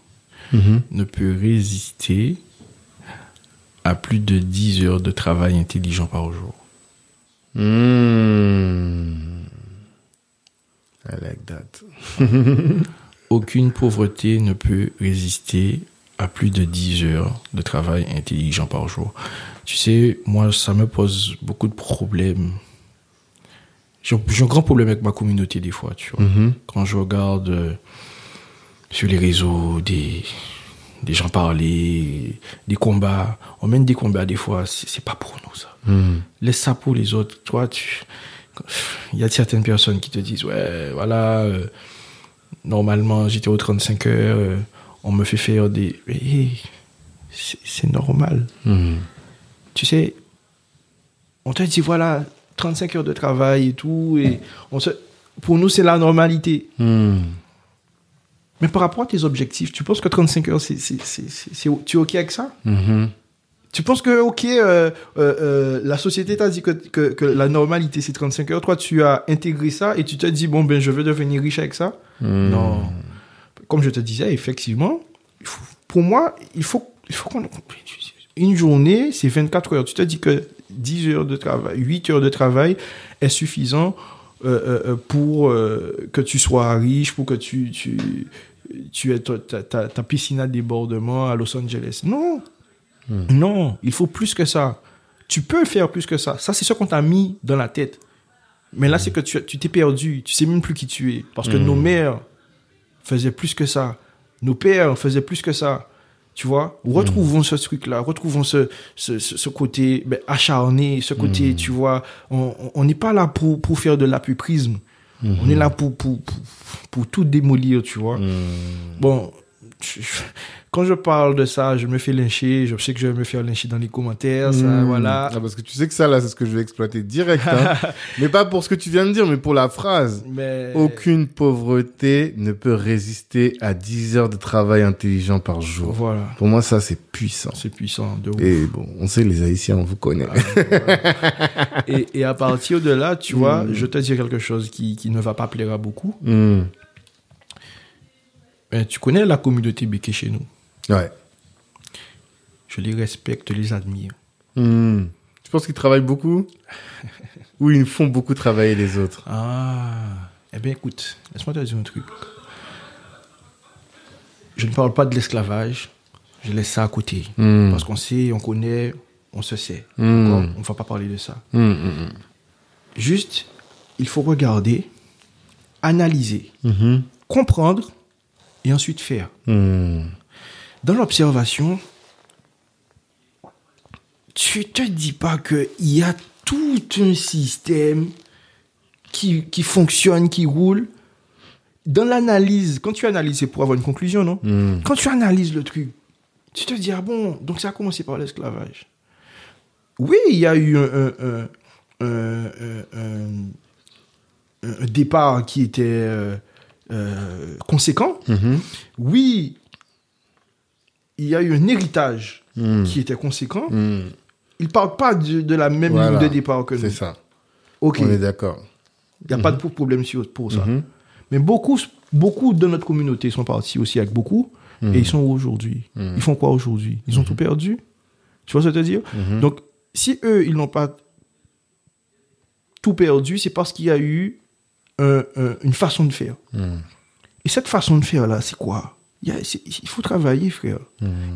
ne peut résister à plus de 10 heures de travail intelligent par jour. Mmh. I like that. Aucune pauvreté ne peut résister à plus de 10 heures de travail intelligent par jour. Tu sais, moi, ça me pose beaucoup de problèmes. J'ai un grand problème avec ma communauté des fois, tu vois. Mhm. Quand je regarde euh, sur les réseaux des, des gens parler, des combats, on mène des combats des fois, c'est pas pour nous ça. Mmh. Laisse ça pour les autres. Toi, tu, il y a certaines personnes qui te disent, ouais, voilà, euh, normalement, j'étais aux 35 heures, euh, on me fait faire des, hey, c'est normal. Mmh. Tu sais, on te dit, voilà, 35 heures de travail et tout, et on se, pour nous, c'est la normalité. Mmh. Mais par rapport à tes objectifs, tu penses que 35 heures, c'est, tu es OK avec ça? Mhm. Tu penses que, OK, euh, euh, euh, la société t'a dit que, que, que la normalité, c'est 35 heures. Toi, tu as intégré ça et tu te dis, bon, ben, je veux devenir riche avec ça? Non. Comme je te disais, effectivement, faut- pour moi, il faut, il faut qu'on... Une journée, c'est 24 heures. Tu te dis que 10 heures de travail, 8 heures de travail est suffisant euh, euh, euh, pour euh, que tu sois riche, pour que tu, tu, tu aies ta, ta- ta- ta piscine à débordement à Los Angeles. Non. Non, il faut plus que ça. Tu peux faire plus que ça. Ça, c'est ce qu'on t'a mis dans la tête. Mais là, c'est que tu tu t'es perdu. Tu sais même plus qui tu es. Parce que nos mères faisaient plus que ça. Nos pères faisaient plus que ça. Tu vois? Retrouvons ce truc-là. Retrouvons ce, ce, ce, ce côté ben, acharné, ce côté, tu vois. On n'est pas là pour, pour faire de l'apuprisme. On est là pour, pour, pour, pour tout démolir, tu vois. Bon, je- je- quand je parle de ça, je me fais lyncher. Je sais que je vais me faire lyncher dans les commentaires. Ça, Mmh. voilà. Ah, parce que tu sais que ça, là, c'est ce que je vais exploiter direct. hein. mais pas pour ce que tu viens de dire, mais pour la phrase. Mais Aucune pauvreté ne peut résister à 10 heures de travail intelligent par jour. voilà, Pour moi, ça, c'est puissant. c'est puissant. De ouf. Et bon, on sait, les Haïtiens, on vous connaît. et, et à partir de là, tu vois, je te dis quelque chose qui, qui ne va pas plaire à beaucoup. Mmh. Mais tu connais la communauté béquée chez nous? Ouais. Je les respecte, je les admire. Mmh. Tu penses qu'ils travaillent beaucoup Ou ils font beaucoup travailler les autres? Ah, eh bien écoute, laisse-moi te dire un truc. Je ne parle pas de l'esclavage, je laisse ça à côté. Mmh. Parce qu'on sait, on connaît, on se sait. Mmh. D'accord? On ne va pas parler de ça. Juste, il faut regarder, analyser, comprendre et ensuite faire. Dans l'observation, tu te dis pas qu'il y a tout un système qui, qui fonctionne, qui roule. Dans l'analyse, quand tu analyses, c'est pour avoir une conclusion, non? Mmh. Quand tu analyses le truc, tu te dis, ah bon, donc ça a commencé par l'esclavage. Oui, il y a eu un, un- un- un- départ qui était euh, euh, conséquent. Mhm. Oui, il y a eu un héritage Mm. qui était conséquent. Mmh. Ils ne partent pas de, de la même Voilà. ligne de départ que nous. C'est ça. Ok, On est il d'accord. n'y a pas de problème sur- pour ça. Mhm. Mais beaucoup, beaucoup de notre communauté sont partis aussi avec beaucoup. Et ils sont où aujourd'hui Ils font quoi aujourd'hui? Ils ont tout perdu Tu vois ce que je veux dire? Donc, si eux, ils n'ont pas tout perdu, c'est parce qu'il y a eu un- un- une façon de faire. Et cette façon de faire-là, c'est quoi? Il, a- faut travailler, frère.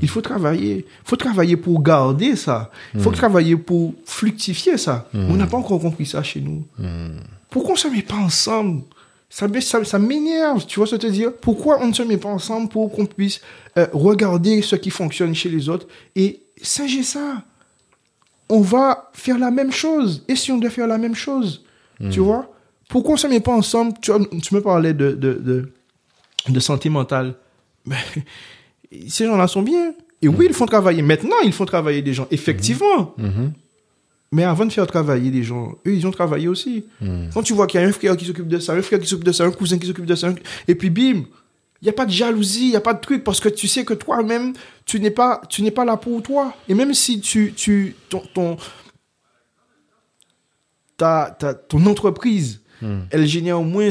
Il faut travailler. Il faut travailler pour garder ça. Il faut travailler pour fructifier ça. Mais On n'a pas encore compris ça chez nous. Pourquoi on ne se met pas ensemble? Ça, ça, ça m'énerve, tu vois ce que je veux dire? Pourquoi on ne se met pas ensemble pour qu'on puisse euh, regarder ce qui fonctionne chez les autres et singez ça? On va faire la même chose. Et si on doit faire la même chose, tu vois? Pourquoi on ne se met pas ensemble? Tu, tu me parlais de, de, de, de santé mentale. Mais, ces gens-là sont bien. Et oui, ils font travailler. Maintenant, ils font travailler des gens, effectivement. Mhm. Mais avant de faire travailler des gens, eux, ils ont travaillé aussi. Mhm. Quand tu vois qu'il y a un frère qui s'occupe de ça, un frère qui s'occupe de ça, un cousin qui s'occupe de ça, un- et puis bim, il n'y a pas de jalousie, il n'y a pas de truc, parce que tu sais que toi-même, tu n'es pas, tu n'es pas là pour toi. Et même si tu, tu, ton, ton, ta, ta- ton entreprise, elle génère moins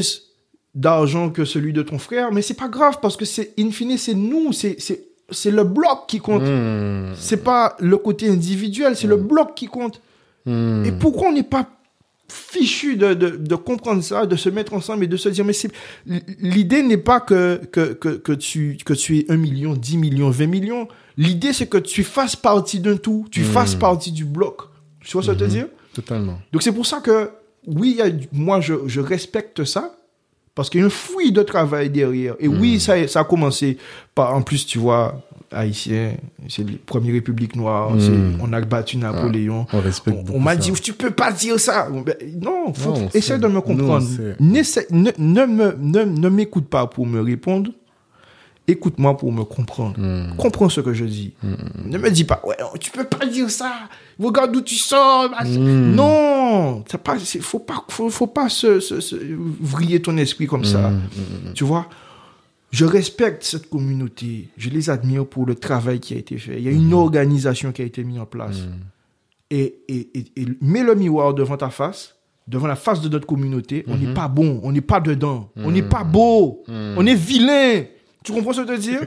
d'argent que celui de ton frère, mais c'est pas grave, parce que c'est, in fine, c'est nous, c'est, c'est, c'est le bloc qui compte. Mhm. C'est pas le côté individuel, c'est le bloc qui compte. Mhm. Et pourquoi on n'est pas fichu de, de, de comprendre ça, de se mettre ensemble et de se dire, mais c'est, l'idée n'est pas que, que, que, que tu, que tu aies 1 million, 10 millions, 20 millions. L'idée, c'est que tu fasses partie d'un tout, tu fasses partie du bloc. Tu vois ce que je veux te dire? Totalement. Donc c'est pour ça que, oui, y a moi, je, je respecte ça. Parce qu'il y a une fouille de travail derrière. Et oui, ça, ça a commencé par, en plus, tu vois, haïtien, c'est la première république noire, c'est- on a battu Napoléon. On respecte On, on m'a dit, tu peux pas dire ça. Ben, non, faut, Non, on essaie de me comprendre. sait. N'essaie- ne, ne me, ne, ne m'écoute pas pour me répondre. Écoute-moi pour me comprendre. Hmm. Comprends ce que je dis. Ne me dis pas, ouais, tu peux pas dire ça. Regarde d'où tu sors. machin. Hmm. Non, ça pas, faut pas, faut, faut pas se, se- se- vriller ton esprit comme ça. Hmm. Tu vois? Je respecte cette communauté. Je les admire pour le travail qui a été fait. Il y a Hmm. une organisation qui a été mise en place. Et, et, et, et mets le miroir devant ta face, devant la face de notre communauté. On Hmm. n'est pas bon, on n'est pas dedans, on n'est pas beau, on est vilain. Tu comprends ce que je veux dire?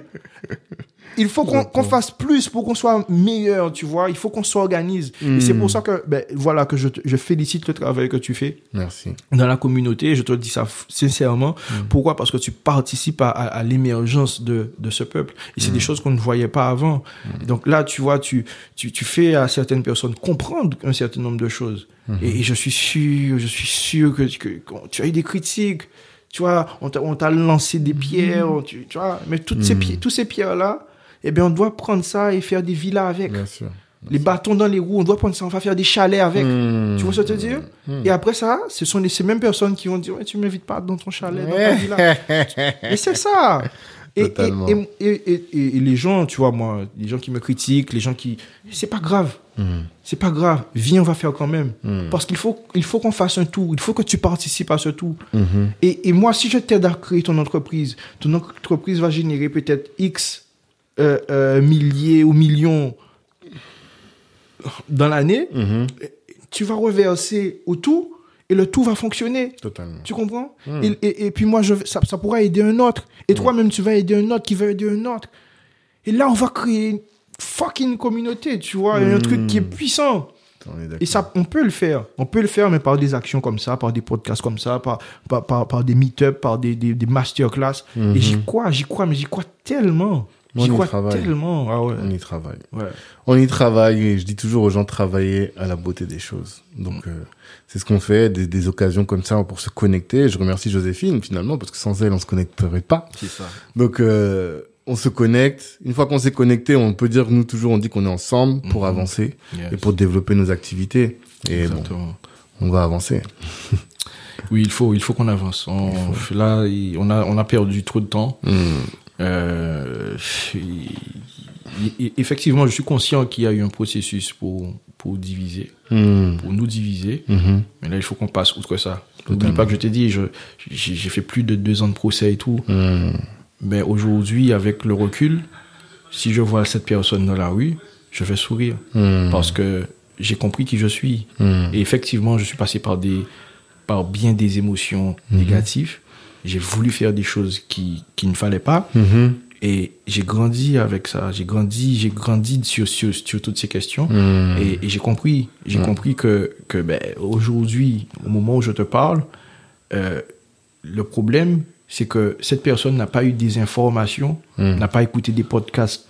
Il faut qu'on qu'on fasse plus pour qu'on soit meilleur, tu vois. Il faut qu'on s'organise. Et c'est pour ça que, ben, voilà, que je, je félicite le travail que tu fais Merci. dans la communauté. Je te dis ça sincèrement. Pourquoi? Parce que tu participes à, à- à l'émergence de, de ce peuple. Et c'est des choses qu'on ne voyait pas avant. Donc là, tu vois, tu, tu, tu fais à certaines personnes comprendre un certain nombre de choses. Et, et je suis sûr, je suis sûr que, que, que tu as eu des critiques. Tu vois, on t'a on t'a lancé des pierres, tu, tu vois. Mais toutes ces pierres, tous ces pierres-là, eh bien, on doit prendre ça et faire des villas avec. Bien sûr. Les bâtons dans les roues, on doit prendre ça, on va faire des chalets avec. Hmm. Tu vois ce que je veux dire? Et après ça, ce sont les, ces mêmes personnes qui vont dire ouais, tu m'invites pas dans ton chalet, dans ta villa. Et c'est ça. Et, et, Totalement. et, et, et- et les gens, tu vois, moi, les gens qui me critiquent, les gens qui. C'est pas grave. Hmm. C'est pas grave. Viens, on va faire quand même. Parce qu'il faut, il faut qu'on fasse un tout. Il faut que tu participes à ce tout. Mhm. Et, et moi, si je t'aide à créer ton entreprise, ton entreprise va générer peut-être X euh, euh, milliers ou millions dans l'année. Mhm. Tu vas reverser au tout et le tout va fonctionner. Totalement. Tu comprends? Et, et, et puis moi, je, ça, ça pourra aider un autre. Et toi-même, tu vas aider un autre qui va aider un autre. Et là, on va créer fucking communauté, tu vois, un truc qui est puissant. Et ça, on peut le faire. On peut le faire, mais par des actions comme ça, par des podcasts comme ça, par, par, par, par des meet-up, par des, des, des masterclass. Et j'y crois, j'y crois, mais j'y crois tellement. On J'y y crois travaille. tellement. Ah ouais. On y travaille. ouais. On y travaille et je dis toujours aux gens travailler à la beauté des choses. Donc euh, c'est ce qu'on fait, des, des occasions comme ça pour se connecter. Je remercie Joséphine finalement parce que sans elle on se connecterait pas. C'est ça. Donc euh, on se connecte. Une fois qu'on s'est connecté, on peut dire nous toujours on dit qu'on est ensemble pour avancer Yes. et pour développer nos activités. Et bon, on va avancer. Oui, il faut, il faut qu'on avance. On, là, on a, on a perdu trop de temps. Hmm. Euh, effectivement, je suis conscient qu'il y a eu un processus pour, pour diviser, Hmm. pour nous diviser. Mhm. Mais là, il faut qu'on passe outre ça. N'oublie pas que je t'ai dit, j'ai fait plus de deux ans de procès et tout. Hmm. Mais aujourd'hui, avec le recul, si je vois cette personne dans la rue, je vais sourire. Hmm. Parce que j'ai compris qui je suis. Hmm. Et effectivement, je suis passé par des, par bien des émotions négatives. J'ai voulu faire des choses qui, qui ne fallait pas. Et j'ai grandi avec ça. J'ai grandi, j'ai grandi sur, sur, sur toutes ces questions. Hmm. Et, et j'ai compris, j'ai compris que, que ben, aujourd'hui, au moment où je te parle, euh, le problème, c'est que cette personne n'a pas eu des informations, n'a pas écouté des podcasts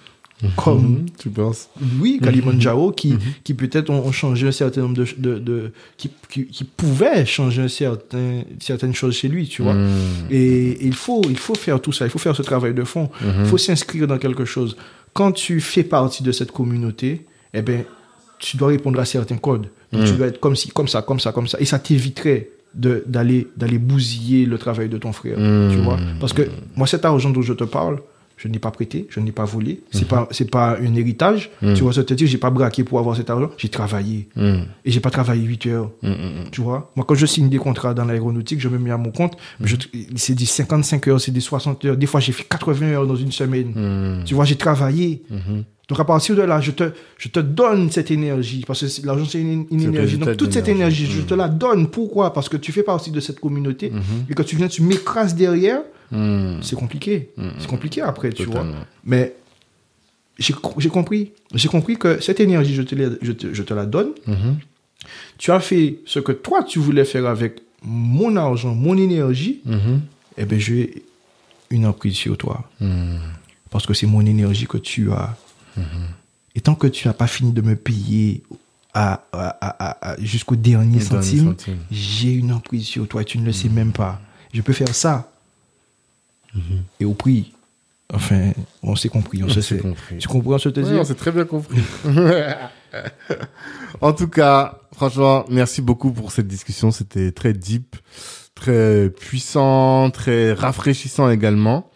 comme Mhm. Tu penses oui, Kalimandjaro, qui, qui peut-être ont, ont changé un certain nombre de, de, de qui, qui, qui pouvaient changer un certain, certaines choses chez lui, tu vois. Hmm. Et, il faut, il faut faire tout ça, il faut faire ce travail de fond, il faut s'inscrire dans quelque chose. Quand tu fais partie de cette communauté, eh ben, tu dois répondre à certains codes. Donc, tu dois être comme ci, comme ça, comme ça, comme ça. Et ça t'éviterait d'aller d'aller bousiller le travail de ton frère. Tu vois Parce que moi, cet argent dont je te parle, je n'ai pas prêté, je n'ai pas volé. C'est pas c'est pas un héritage. Tu vois, ça te dire, j'ai pas braqué pour avoir cet argent. J'ai travaillé. Et j'ai pas travaillé 8 heures. Tu vois? Moi, quand je signe des contrats dans l'aéronautique, je me mets à mon compte. je- C'est des 55 heures, c'est des 60 heures. Des fois, j'ai fait 80 heures dans une semaine. Tu vois, j'ai travaillé. Donc, à partir de là, je te, je te donne cette énergie. Parce que l'argent, c'est une, une énergie. Donc, toute cette énergie, je te la donne. Pourquoi? Parce que tu fais partie de cette communauté. Et quand tu viens, tu m'écrases derrière. C'est compliqué. C'est compliqué après, tu vois. Mais j'ai co- j'ai compris. J'ai compris que cette énergie, je te, la- je te, je te la donne. Tu as fait ce que toi, tu voulais faire avec mon argent, mon énergie. Eh bien, j'ai une emprise sur toi. Parce que c'est mon énergie que tu as. Et tant que tu n'as pas fini de me payer à, à- à- à- jusqu'au dernier dernier centime, centime. j'ai une emprise sur toi et tu ne le sais même pas. Je peux faire ça. Et au prix, enfin, on s'est compris, on, se s'est sait. compris. Tu comprends ce que je te dis? on s'est très bien compris. en tout cas, franchement, merci beaucoup pour cette discussion. C'était très deep, très puissant, très rafraîchissant également.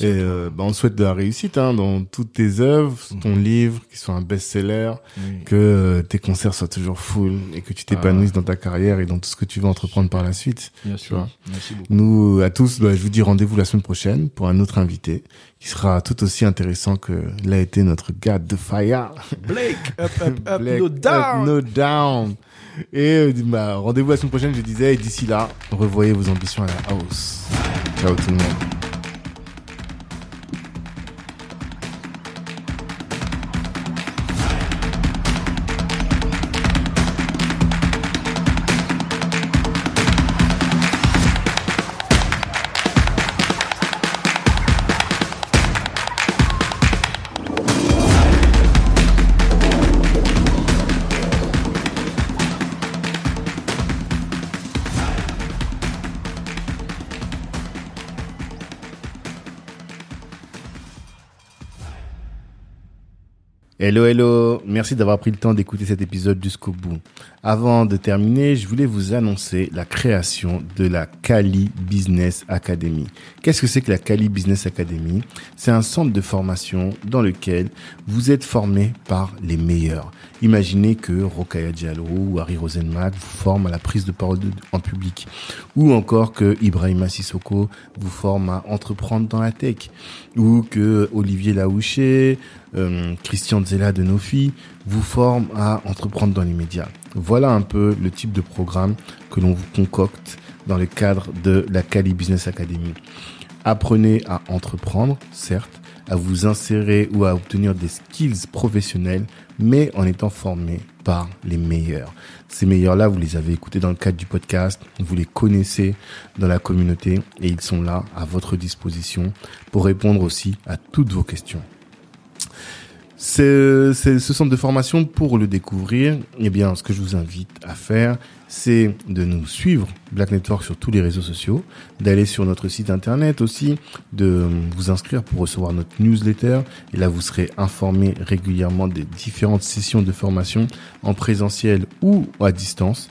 Et euh, bah, on te souhaite de la réussite hein, dans toutes tes œuvres, ton livre, qui soit un best-seller, Oui. que euh, tes concerts soient toujours full et que tu t'épanouisses dans ta carrière et dans tout ce que tu veux entreprendre par la suite. Tu vois. Merci beaucoup. Nous, à tous, bah, je vous dis rendez-vous la semaine prochaine pour un autre invité qui sera tout aussi intéressant que l'a été notre gars de Fire. Blake, up, up, up, no Up, down. no down. Et euh, bah, rendez-vous la semaine prochaine, je disais, et d'ici là, revoyez vos ambitions à la hausse. Ciao tout le monde. Hello, hello. Merci d'avoir pris le temps d'écouter cet épisode jusqu'au bout. Avant de terminer, je voulais vous annoncer la création de la Cali Business Academy. Qu'est-ce que c'est que la Cali Business Academy? C'est un centre de formation dans lequel vous êtes formé par les meilleurs. Imaginez que Rokaya Diallo ou Harry Rosenmack vous forment à la prise de parole en public. Ou encore que Ibrahima Sissoko vous forme à entreprendre dans la tech. Ou que Olivier Laouché, euh, Christian Zella de Nofi vous forment à entreprendre dans les médias. Voilà un peu le type de programme que l'on vous concocte dans le cadre de la Cali Business Academy. Apprenez à entreprendre, certes, à vous insérer ou à obtenir des skills professionnels, mais en étant formé par les meilleurs. Ces meilleurs-là, vous les avez écoutés dans le cadre du podcast, vous les connaissez dans la communauté et ils sont là à votre disposition pour répondre aussi à toutes vos questions. C'est ce centre de formation pour le découvrir. Eh bien, ce que je vous invite à faire, c'est de nous suivre Black Network sur tous les réseaux sociaux, d'aller sur notre site internet aussi, de vous inscrire pour recevoir notre newsletter. Et là, vous serez informé régulièrement des différentes sessions de formation en présentiel ou à distance